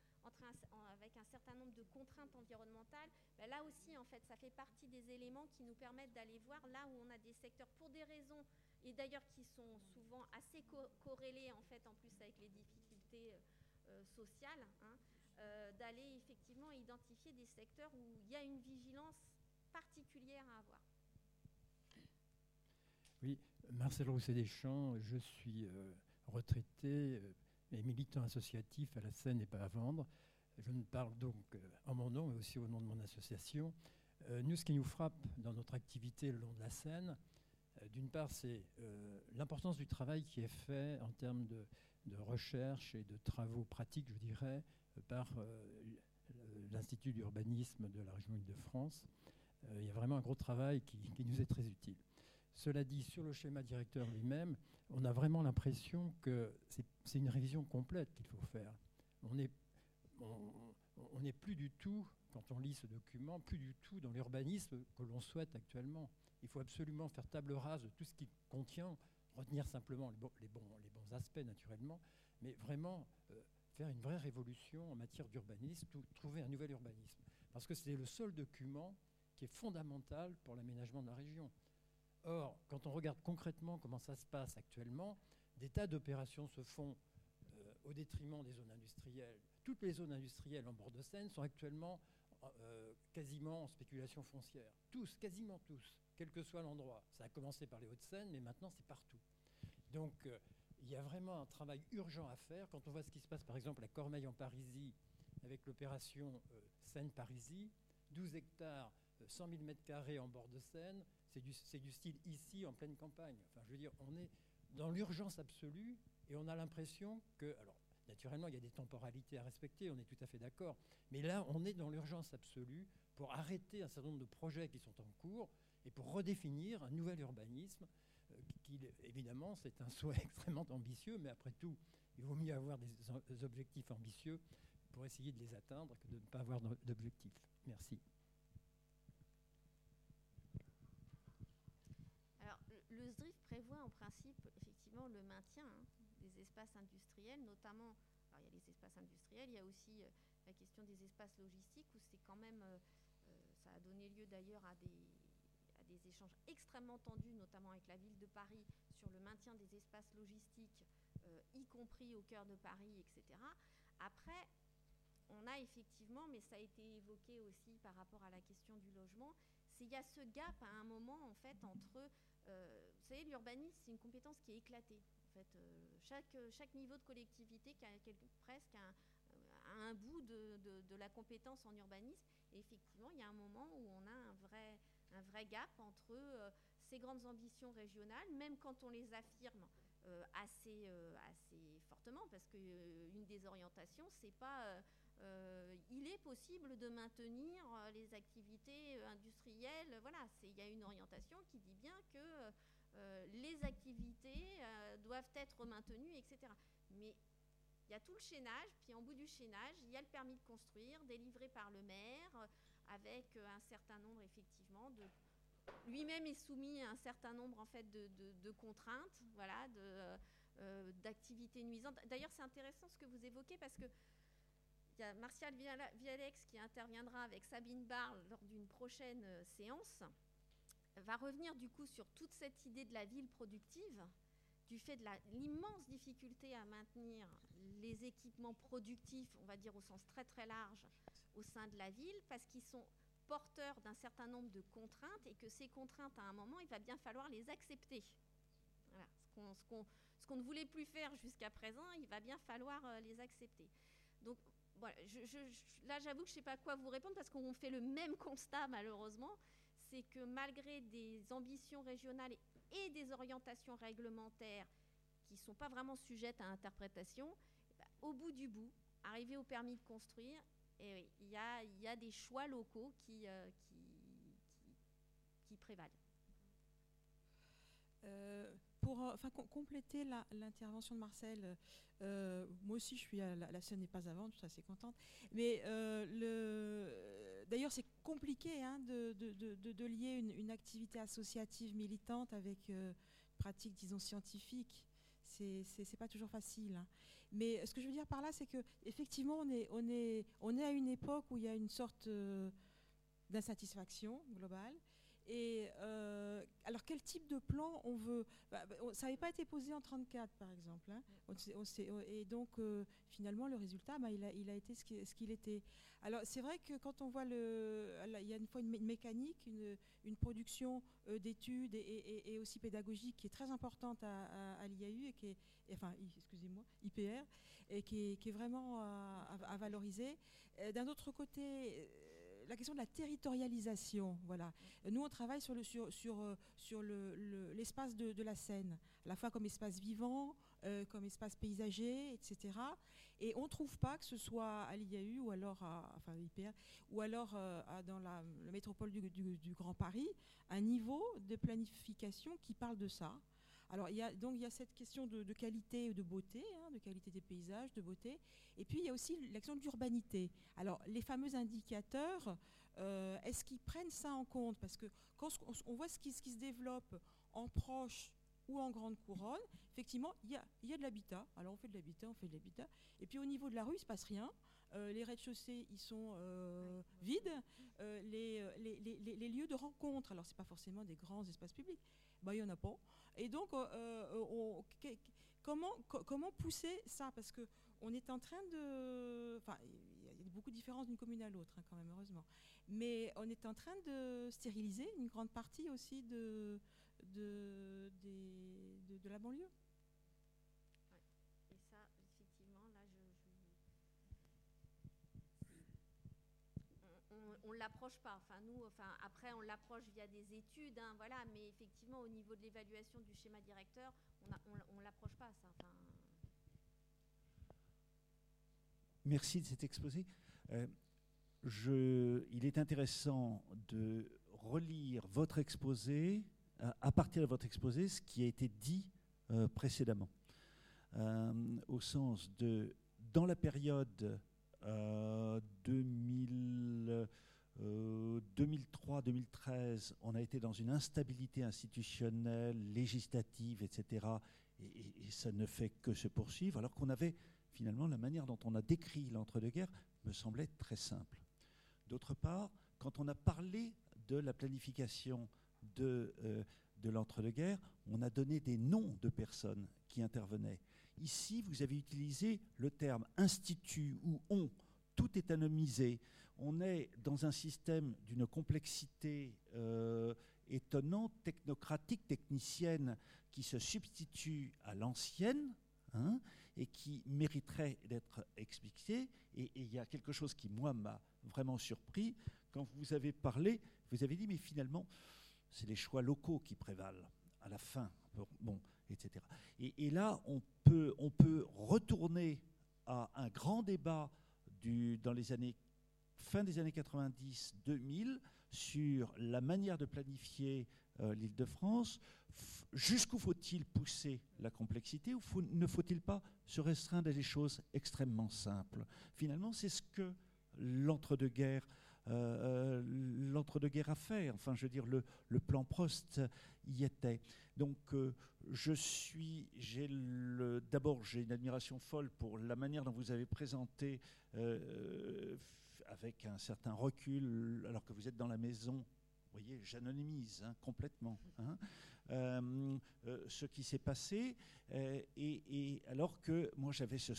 avec un certain nombre de contraintes environnementales, ben là aussi, en fait, ça fait partie des éléments qui nous permettent d'aller voir là où on a des secteurs pour des raisons, et d'ailleurs qui sont souvent assez corrélés, en fait, en plus avec les difficultés euh, euh, sociales, hein, euh, d'aller effectivement identifier des secteurs où il y a une vigilance particulière à avoir. Oui, Marcel Rousset-Deschamps, je suis retraité et militant associatif à la Seine et pas à vendre. Je ne parle donc euh, en mon nom, mais aussi au nom de mon association. Euh, nous, ce qui nous frappe dans notre activité le long de la Seine, euh, d'une part, c'est l'importance du travail qui est fait en termes de, recherche et de travaux pratiques, je dirais, par l'Institut d'urbanisme de la région Île-de-France. Il y a vraiment un gros travail qui, nous est très utile. Cela dit, sur le schéma directeur lui-même, on a vraiment l'impression que c'est une révision complète qu'il faut faire. On n'est plus du tout, quand on lit ce document, plus du tout dans l'urbanisme que l'on souhaite actuellement. Il faut absolument faire table rase de tout ce qui contient, retenir simplement les, les, bons, les bons, aspects naturellement, mais vraiment euh, faire une vraie révolution en matière d'urbanisme, trouver un nouvel urbanisme. Parce que c'est le seul document qui est fondamental pour l'aménagement de la région. Or, quand on regarde concrètement comment ça se passe actuellement, des tas d'opérations se font euh, au détriment des zones industrielles. Toutes les zones industrielles en bord de Seine sont actuellement euh, quasiment en spéculation foncière. Tous, quasiment tous, quel que soit l'endroit. Ça a commencé par les Hauts-de-Seine, mais maintenant c'est partout. Donc euh, il y a vraiment un travail urgent à faire. Quand on voit ce qui se passe par exemple à Cormeil en Parisie, avec l'opération Seine-Parisie, 12 hectares, 100 000 m2 en bord de Seine, c'est du, style ici en pleine campagne. Enfin, je veux dire, on est dans l'urgence absolue et on a l'impression que, alors, naturellement, il y a des temporalités à respecter, on est tout à fait d'accord, mais là, on est dans l'urgence absolue pour arrêter un certain nombre de projets qui sont en cours et pour redéfinir un nouvel urbanisme. Euh, qui, évidemment, c'est un souhait extrêmement ambitieux, mais après tout, il vaut mieux avoir des objectifs ambitieux pour essayer de les atteindre que de ne pas avoir d'objectifs. Merci. Le SDRIF prévoit en principe effectivement le maintien hein, des espaces industriels, notamment, alors il y a les espaces industriels, il y a aussi euh, la question des espaces logistiques où c'est quand même, euh, euh, ça a donné lieu d'ailleurs à des, échanges extrêmement tendus, notamment avec la ville de Paris, sur le maintien des espaces logistiques, y compris au cœur de Paris, etc. Après, on a effectivement, mais ça a été évoqué aussi par rapport à la question du logement, il y a ce gap à un moment en fait entre euh, vous savez, l'urbanisme, c'est une compétence qui est éclatée. En fait, euh, chaque, euh, chaque niveau de collectivité qui a presque un, un bout de, de- la compétence en urbanisme. Et effectivement, il y a un moment où on a un vrai, un vrai gap entre ces grandes ambitions régionales, même quand on les affirme assez, assez fortement, parce qu'une des orientations, c'est pas euh, il est possible de maintenir euh, les activités euh, industrielles. Voilà, il y a une orientation qui dit bien que les activités doivent être maintenues, etc. Mais il y a tout le chaînage, puis en bout du chaînage, il y a le permis de construire délivré par le maire, avec un certain nombre effectivement de lui-même est soumis à un certain nombre en fait de, de- contraintes, voilà, d'activités nuisantes. D'ailleurs, c'est intéressant ce que vous évoquez parce que y a Martial Vialex qui interviendra avec Sabine Barle lors d'une prochaine euh, séance, va revenir du coup sur toute cette idée de la ville productive, du fait de l'immense difficulté à maintenir les équipements productifs, on va dire au sens très très large, au sein de la ville, parce qu'ils sont porteurs d'un certain nombre de contraintes et que ces contraintes, à un moment, il va bien falloir les accepter. Ce qu'on ne voulait plus faire jusqu'à présent, il va bien falloir euh, les accepter. Donc, voilà, je- là, j'avoue que je ne sais pas quoi vous répondre parce qu'on fait le même constat, malheureusement. C'est que malgré des ambitions régionales et des orientations réglementaires qui ne sont pas vraiment sujettes à interprétation, eh ben, au bout du bout, arrivé au permis de construire, eh il y, a, des choix locaux qui, euh, prévalent. Euh, pour euh, enfin, com- compléter l'intervention de Marcel, euh, moi aussi je suis à la, la scène n'est pas avant, je suis assez contente. Mais euh, le- d'ailleurs c'est compliqué hein, de, lier une, activité associative militante avec euh, une pratique, disons, scientifique. C'est pas toujours facile. hein. Mais ce que je veux dire par là, c'est que effectivement on est, à une époque où il y a une sorte euh, d'insatisfaction globale. Et euh, alors, quel type de plan on veut? Bah, bah, Ça n'avait pas été posé en 34, par exemple. hein. On on on- et donc, euh, finalement, le résultat, bah, il, a, il a été ce qui- ce qu'il était. Alors, c'est vrai que quand on voit le. Il y a une fois une, mé- une mécanique, une, une production euh, d'études et, et- et aussi pédagogique qui est très importante à, à- à l'IAU et qui est. et Enfin, excusez-moi, IPR, et qui est, qui est vraiment à, valoriser. D'un autre côté, la question de la territorialisation, voilà. Nous, on travaille sur le sur sur euh, sur le- le- l'espace de, de la Seine, à la fois comme espace vivant, euh, comme espace paysager, etc. Et on ne trouve pas que ce soit à l'IAU ou alors à enfin ou alors euh, dans la, la métropole du- du Grand Paris un niveau de planification qui parle de ça. Alors il y a donc il y a cette question de, de qualité et de beauté, hein, de qualité des paysages, de beauté, et puis il y a aussi l'action d'urbanité. Alors les fameux indicateurs, euh, est-ce qu'ils prennent ça en compte? Parce que quand on, voit ce qui, ce qui se développe en proche ou en grande couronne, effectivement, il y a, il y a de l'habitat. Alors on fait de l'habitat, on fait de l'habitat. Et puis au niveau de la rue, il ne se passe rien. Euh, les rez-de-chaussée, ils sont euh, vides. Les, euh, les- les- les- les lieux de rencontre, alors ce n'est pas forcément des grands espaces publics, bah, il n'y en a pas. Et donc, euh, euh, on- que- comment, co- comment pousser ça? Parce qu'on est en train de... Enfin, il y a- beaucoup de différences d'une commune à l'autre, hein, quand même, heureusement. Mais on est en train de stériliser une grande partie aussi de, de, de, de la banlieue. Et ça, effectivement, là, je. je- On, l'approche pas. Enfin, après, on l'approche via des études, hein, voilà. Mais effectivement, au niveau de l'évaluation du schéma directeur, on on l'approche pas, Merci de cet exposé. Euh, il est intéressant de relire votre exposé, euh, à partir de votre exposé, ce qui a été dit euh, précédemment. Au sens de, dans la période euh, 2000, euh, 2003-2013, on a été dans une instabilité institutionnelle, législative, etc. Et, et- et ça ne fait que se poursuivre, alors qu'on avait finalement la manière dont on a décrit l'entre-deux-guerres me semblait très simple. D'autre part, quand on a parlé de la planification de, euh, de l'entre-deux-guerres, on a donné des noms de personnes qui intervenaient. Ici, vous avez utilisé le terme institut ou on. Tout est anonymisé. On est dans un système d'une complexité euh, étonnante, technocratique, technicienne, qui se substitue à l'ancienne, hein, et qui mériterait d'être expliqué. Et il y a quelque chose qui, moi, m'a vraiment surpris. Quand vous avez parlé, vous avez dit, mais finalement, c'est les choix locaux qui prévalent à la fin. Bon, etc. Et, là, on peut, on peut retourner à un grand débat dans les années fin des années 90-2000 sur la manière de planifier euh, l'Île-de-France. F- Jusqu'où faut-il pousser la complexité ou ne faut-il pas se restreindre à des choses extrêmement simples? Finalement, c'est ce que l'entre-deux-guerres euh, euh, l'entre-deux-guerres a fait. Enfin, je veux dire, le, plan Prost y était. Donc, euh, je suis, j'ai d'abord, j'ai une admiration folle pour la manière dont vous avez présenté, avec un certain recul, alors que vous êtes dans la maison. Vous voyez, j'anonymise hein, complètement hein, euh, euh, ce qui s'est passé, euh, et, alors que moi j'avais ce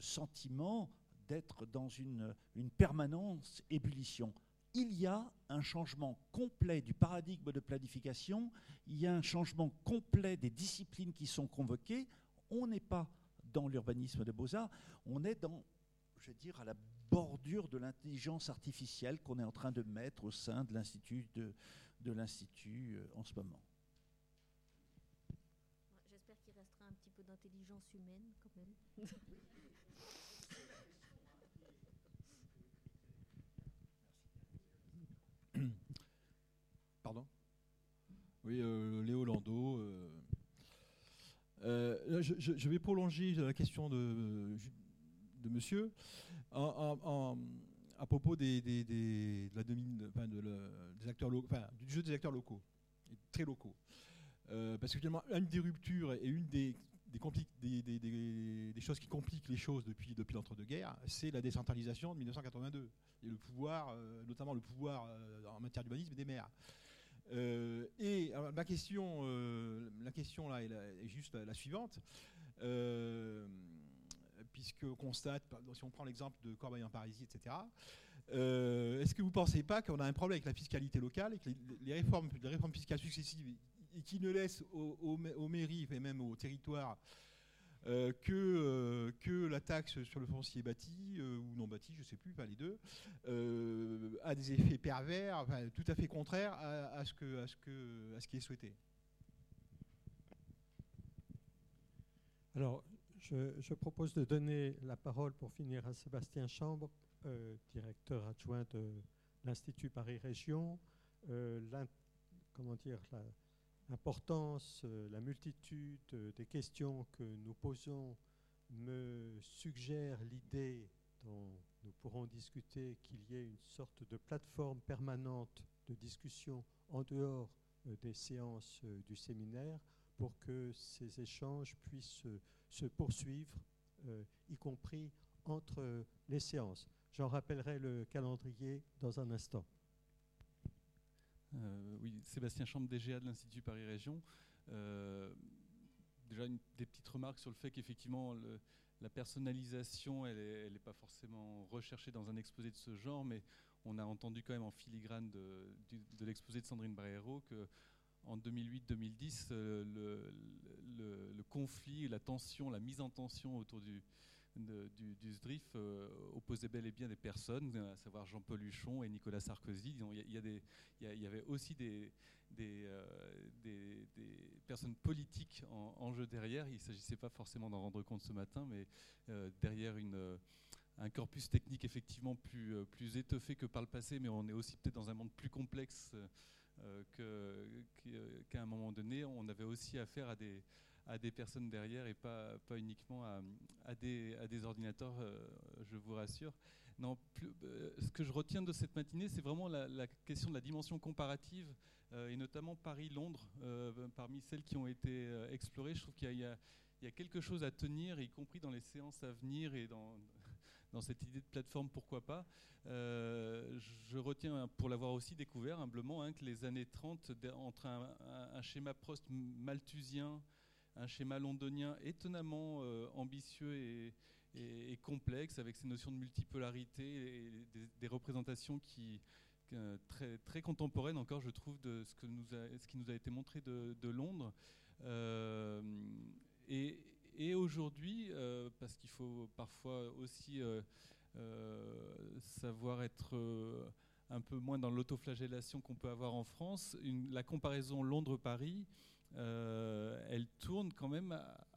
sentiment d'être dans une, une permanence ébullition. Il y a un changement complet du paradigme de planification, il y a un changement complet des disciplines qui sont convoquées. On n'est pas dans l'urbanisme de Beaux-Arts, on est dans, je veux dire, à la bordure de l'intelligence artificielle qu'on est en train de mettre au sein de l'Institut de, de l'Institut euh, en ce moment. J'espère qu'il restera un petit peu d'intelligence humaine quand même. Pardon? Oui, euh, Léo Lando. euh, euh, je vais prolonger la question de, monsieur à propos des, de la domine- de des acteurs lo- enfin, du jeu des acteurs locaux, très locaux. Euh, parce que finalement, une des ruptures et une des, des, choses qui compliquent les choses depuis, depuis l'entre-deux-guerres, c'est la décentralisation de 1982 et le pouvoir, euh, notamment le pouvoir euh, en matière d'urbanisme des maires. Et ma question, la question là est, la- juste la, suivante. Puisque on constate, si on prend l'exemple de Corbeil en Parisie, etc., euh, est-ce que vous ne pensez pas qu'on a un problème avec la fiscalité locale et que les, réformes, les réformes fiscales successives et qui ne laissent aux, aux ma- aux mairies et même aux territoires euh, que, euh, que la taxe sur le foncier bâti ou non bâti, je ne sais plus, pas les deux, a des effets pervers, tout à fait contraires à, ce à ce qui est souhaité? Alors, je, propose de donner la parole pour finir à Sébastien Chambre, euh, directeur adjoint de l'Institut Paris Région. Euh, l'importance, euh, la multitude des questions que nous posons me suggère l'idée dont nous pourrons discuter qu'il y ait une sorte de plateforme permanente de discussion en dehors des séances du séminaire pour que ces échanges puissent se poursuivre, euh, y compris entre les séances. J'en rappellerai le calendrier dans un instant. Euh, oui, Sébastien Chambre, DGA de l'Institut Paris Région. Euh, déjà, des petites remarques sur le fait qu'effectivement, la personnalisation, elle n'est pas forcément recherchée dans un exposé de ce genre, mais on a entendu quand même en filigrane de, l'exposé de Sandrine Braero que en 2008-2010, euh, le, conflit, la tension, la mise en tension autour du, de- SDRIF euh, opposait bel et bien des personnes, à savoir Jean-Paul Huchon et Nicolas Sarkozy. Il y, avait aussi des, euh, personnes politiques en, jeu derrière. Il ne s'agissait pas forcément d'en rendre compte ce matin, mais derrière un corpus technique effectivement plus étoffé que par le passé, mais on est aussi peut-être dans un monde plus complexe euh, qu'à un moment donné. On avait aussi affaire à des, à des personnes derrière et pas, pas uniquement à, à des, à des ordinateurs, euh, je vous rassure. Non, euh, ce que je retiens de cette matinée, c'est vraiment la, question de la dimension comparative, et notamment Paris-Londres, parmi celles qui ont été explorées. Je trouve qu'il y, y a quelque chose à tenir, y compris dans les séances à venir et dans, dans cette idée de plateforme, pourquoi pas. Euh, je retiens, pour l'avoir aussi découvert humblement, hein, que les années 30, de- entre un, schéma Prost malthusien, un schéma londonien étonnamment euh, ambitieux et, complexe, avec ces notions de multipolarité et des, représentations qui, que- très, très contemporaines encore, je trouve, de ce, qui nous a été montré de, Londres. Euh, et, et aujourd'hui, euh, parce qu'il faut parfois aussi euh, euh, savoir être un peu moins dans l'autoflagellation qu'on peut avoir en France, la comparaison Londres-Paris, elle tourne quand même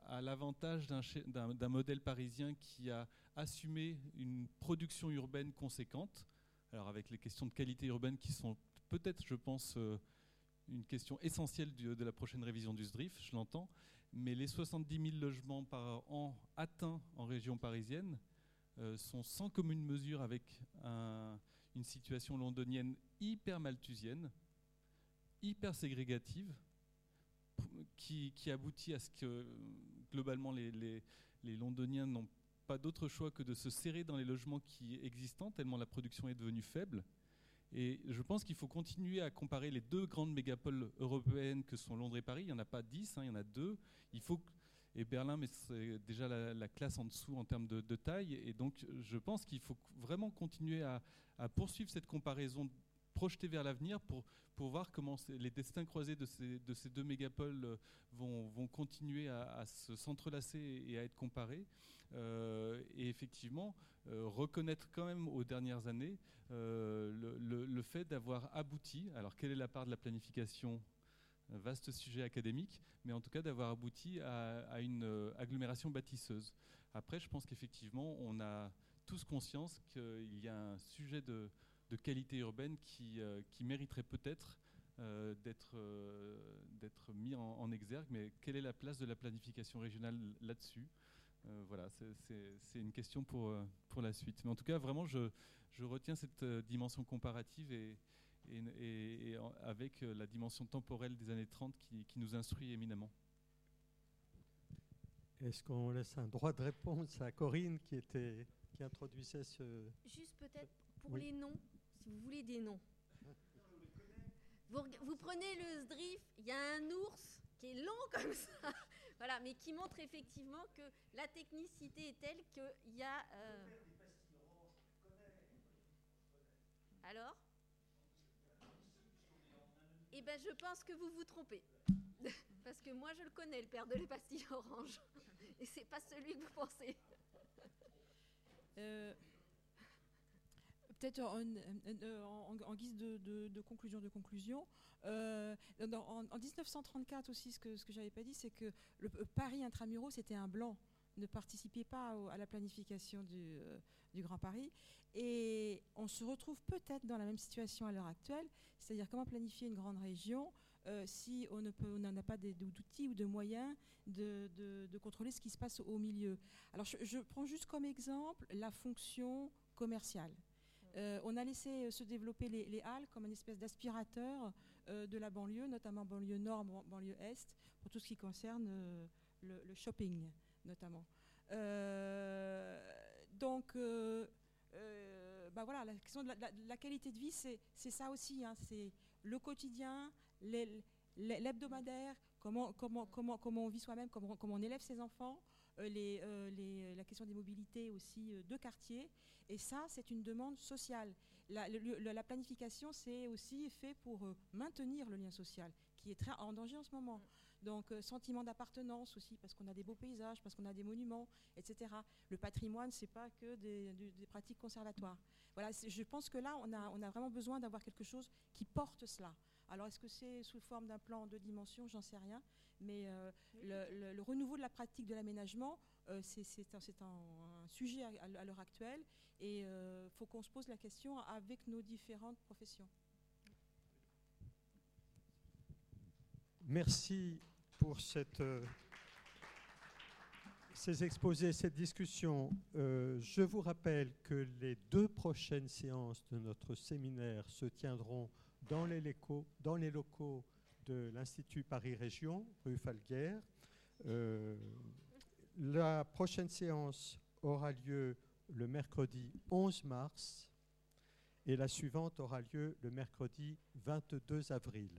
à, l'avantage d'un modèle parisien qui a assumé une production urbaine conséquente, alors avec les questions de qualité urbaine qui sont peut-être, je pense, une question essentielle de la prochaine révision du SDRIF, je l'entends, mais les 70 000 logements par an atteints en région parisienne euh, sont sans commune mesure avec un- une situation londonienne hyper malthusienne, hyper ségrégative, qui, aboutit à ce que globalement les londoniens n'ont pas d'autre choix que de se serrer dans les logements qui existants, tellement la production est devenue faible. Et je pense qu'il faut continuer à comparer les deux grandes mégapoles européennes que sont Londres et Paris. Il n'y en a pas dix, hein, il y en a deux. Il faut et Berlin, mais c'est déjà la, la classe en dessous en termes de, taille. Et donc, je pense qu'il faut vraiment continuer à poursuivre cette comparaison projetée vers l'avenir pour, pour voir comment les destins croisés de ces, de ces deux mégapoles euh, vont, vont continuer à, à se s'entrelacer et à être comparés. Euh, et effectivement, euh, reconnaître quand même aux dernières années le, le- le fait d'avoir abouti, alors quelle est la part de la planification vaste sujet académique, mais en tout cas d'avoir abouti à, à une agglomération bâtisseuse. Après, je pense qu'effectivement, on a tous conscience qu'il y a un sujet de, de qualité urbaine qui, euh, qui mériterait peut-être euh, d'être euh, d'être mis en, en exergue, mais quelle est la place de la planification régionale là-dessus? Euh, Voilà, c'est- une question pour, pour la suite. Mais en tout cas, vraiment, je, je retiens cette dimension comparative et, et, et- et en- avec la dimension temporelle des années 30 qui, qui nous instruit éminemment. Est-ce qu'on laisse un droit de réponse à Corinne qui, était, qui introduisait ce... Juste peut-être pour Oui. les noms, vous voulez des noms. Vous, prenez le SDRIF, il y a un ours qui est long comme ça, voilà, mais qui montre effectivement que la technicité est telle qu'il y a. euh, Alors? Eh ben, je pense que vous vous trompez. Parce que moi, je le connais, le père de la pastille orange. Et c'est pas celui que vous pensez. Euh, Peut-être en, guise de, conclusion euh, en, en 1934 aussi, ce que, ce que j'avais pas dit, c'est que le euh, Paris intramuros c'était un blanc, ne participait pas à la planification du, euh, du Grand Paris. Et on se retrouve peut-être dans la même situation à l'heure actuelle, c'est-à-dire comment planifier une grande région si on n'en a pas d'outils ou de moyens de, contrôler ce qui se passe au milieu. Alors je prends juste comme exemple la fonction commerciale. Euh, on a laissé euh, se développer les, les halles comme une espèce d'aspirateur euh, de la banlieue, notamment banlieue nord, ban- banlieue est, pour tout ce qui concerne le, shopping notamment. Donc, bah voilà, la question de la, qualité de vie, c'est ça aussi. hein, c'est le quotidien, l'hebdomadaire, comment, comment, comment, comment on vit soi-même, comment, on élève ses enfants, les, euh, les- la question des mobilités aussi euh, de quartier. Et ça, c'est une demande sociale. La, planification, c'est aussi fait pour euh, maintenir le lien social, qui est très en danger en ce moment. Donc, euh, sentiment d'appartenance aussi, parce qu'on a des beaux paysages, parce qu'on a des monuments, etc. Le patrimoine, c'est pas que des, pratiques conservatoires. Voilà, je pense que là, on a vraiment besoin d'avoir quelque chose qui porte cela. Alors, est-ce que c'est sous forme d'un plan en deux dimensions J'en sais rien. Mais euh, le, le- le renouveau de la pratique de l'aménagement, euh, c'est un, c'est un- un sujet à, à l'heure actuelle et il faut qu'on se pose la question avec nos différentes professions. Merci pour cette, euh, ces exposés, cette discussion. Euh, je vous rappelle que les deux prochaines séances de notre séminaire se tiendront dans les, locaux- dans les locaux de l'Institut Paris Région, rue Falguière. Euh, la prochaine séance aura lieu le mercredi 11 mars et la suivante aura lieu le mercredi 22 avril.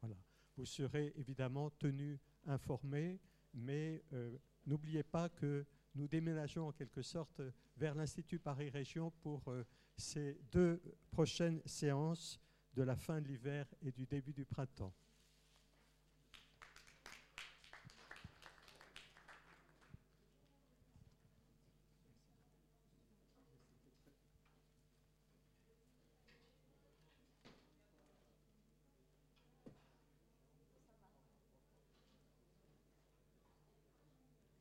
Voilà. Vous serez évidemment tenus informés, mais euh, n'oubliez pas que nous déménageons en quelque sorte vers l'Institut Paris Région pour euh, ces deux prochaines séances de la fin de l'hiver et du début du printemps.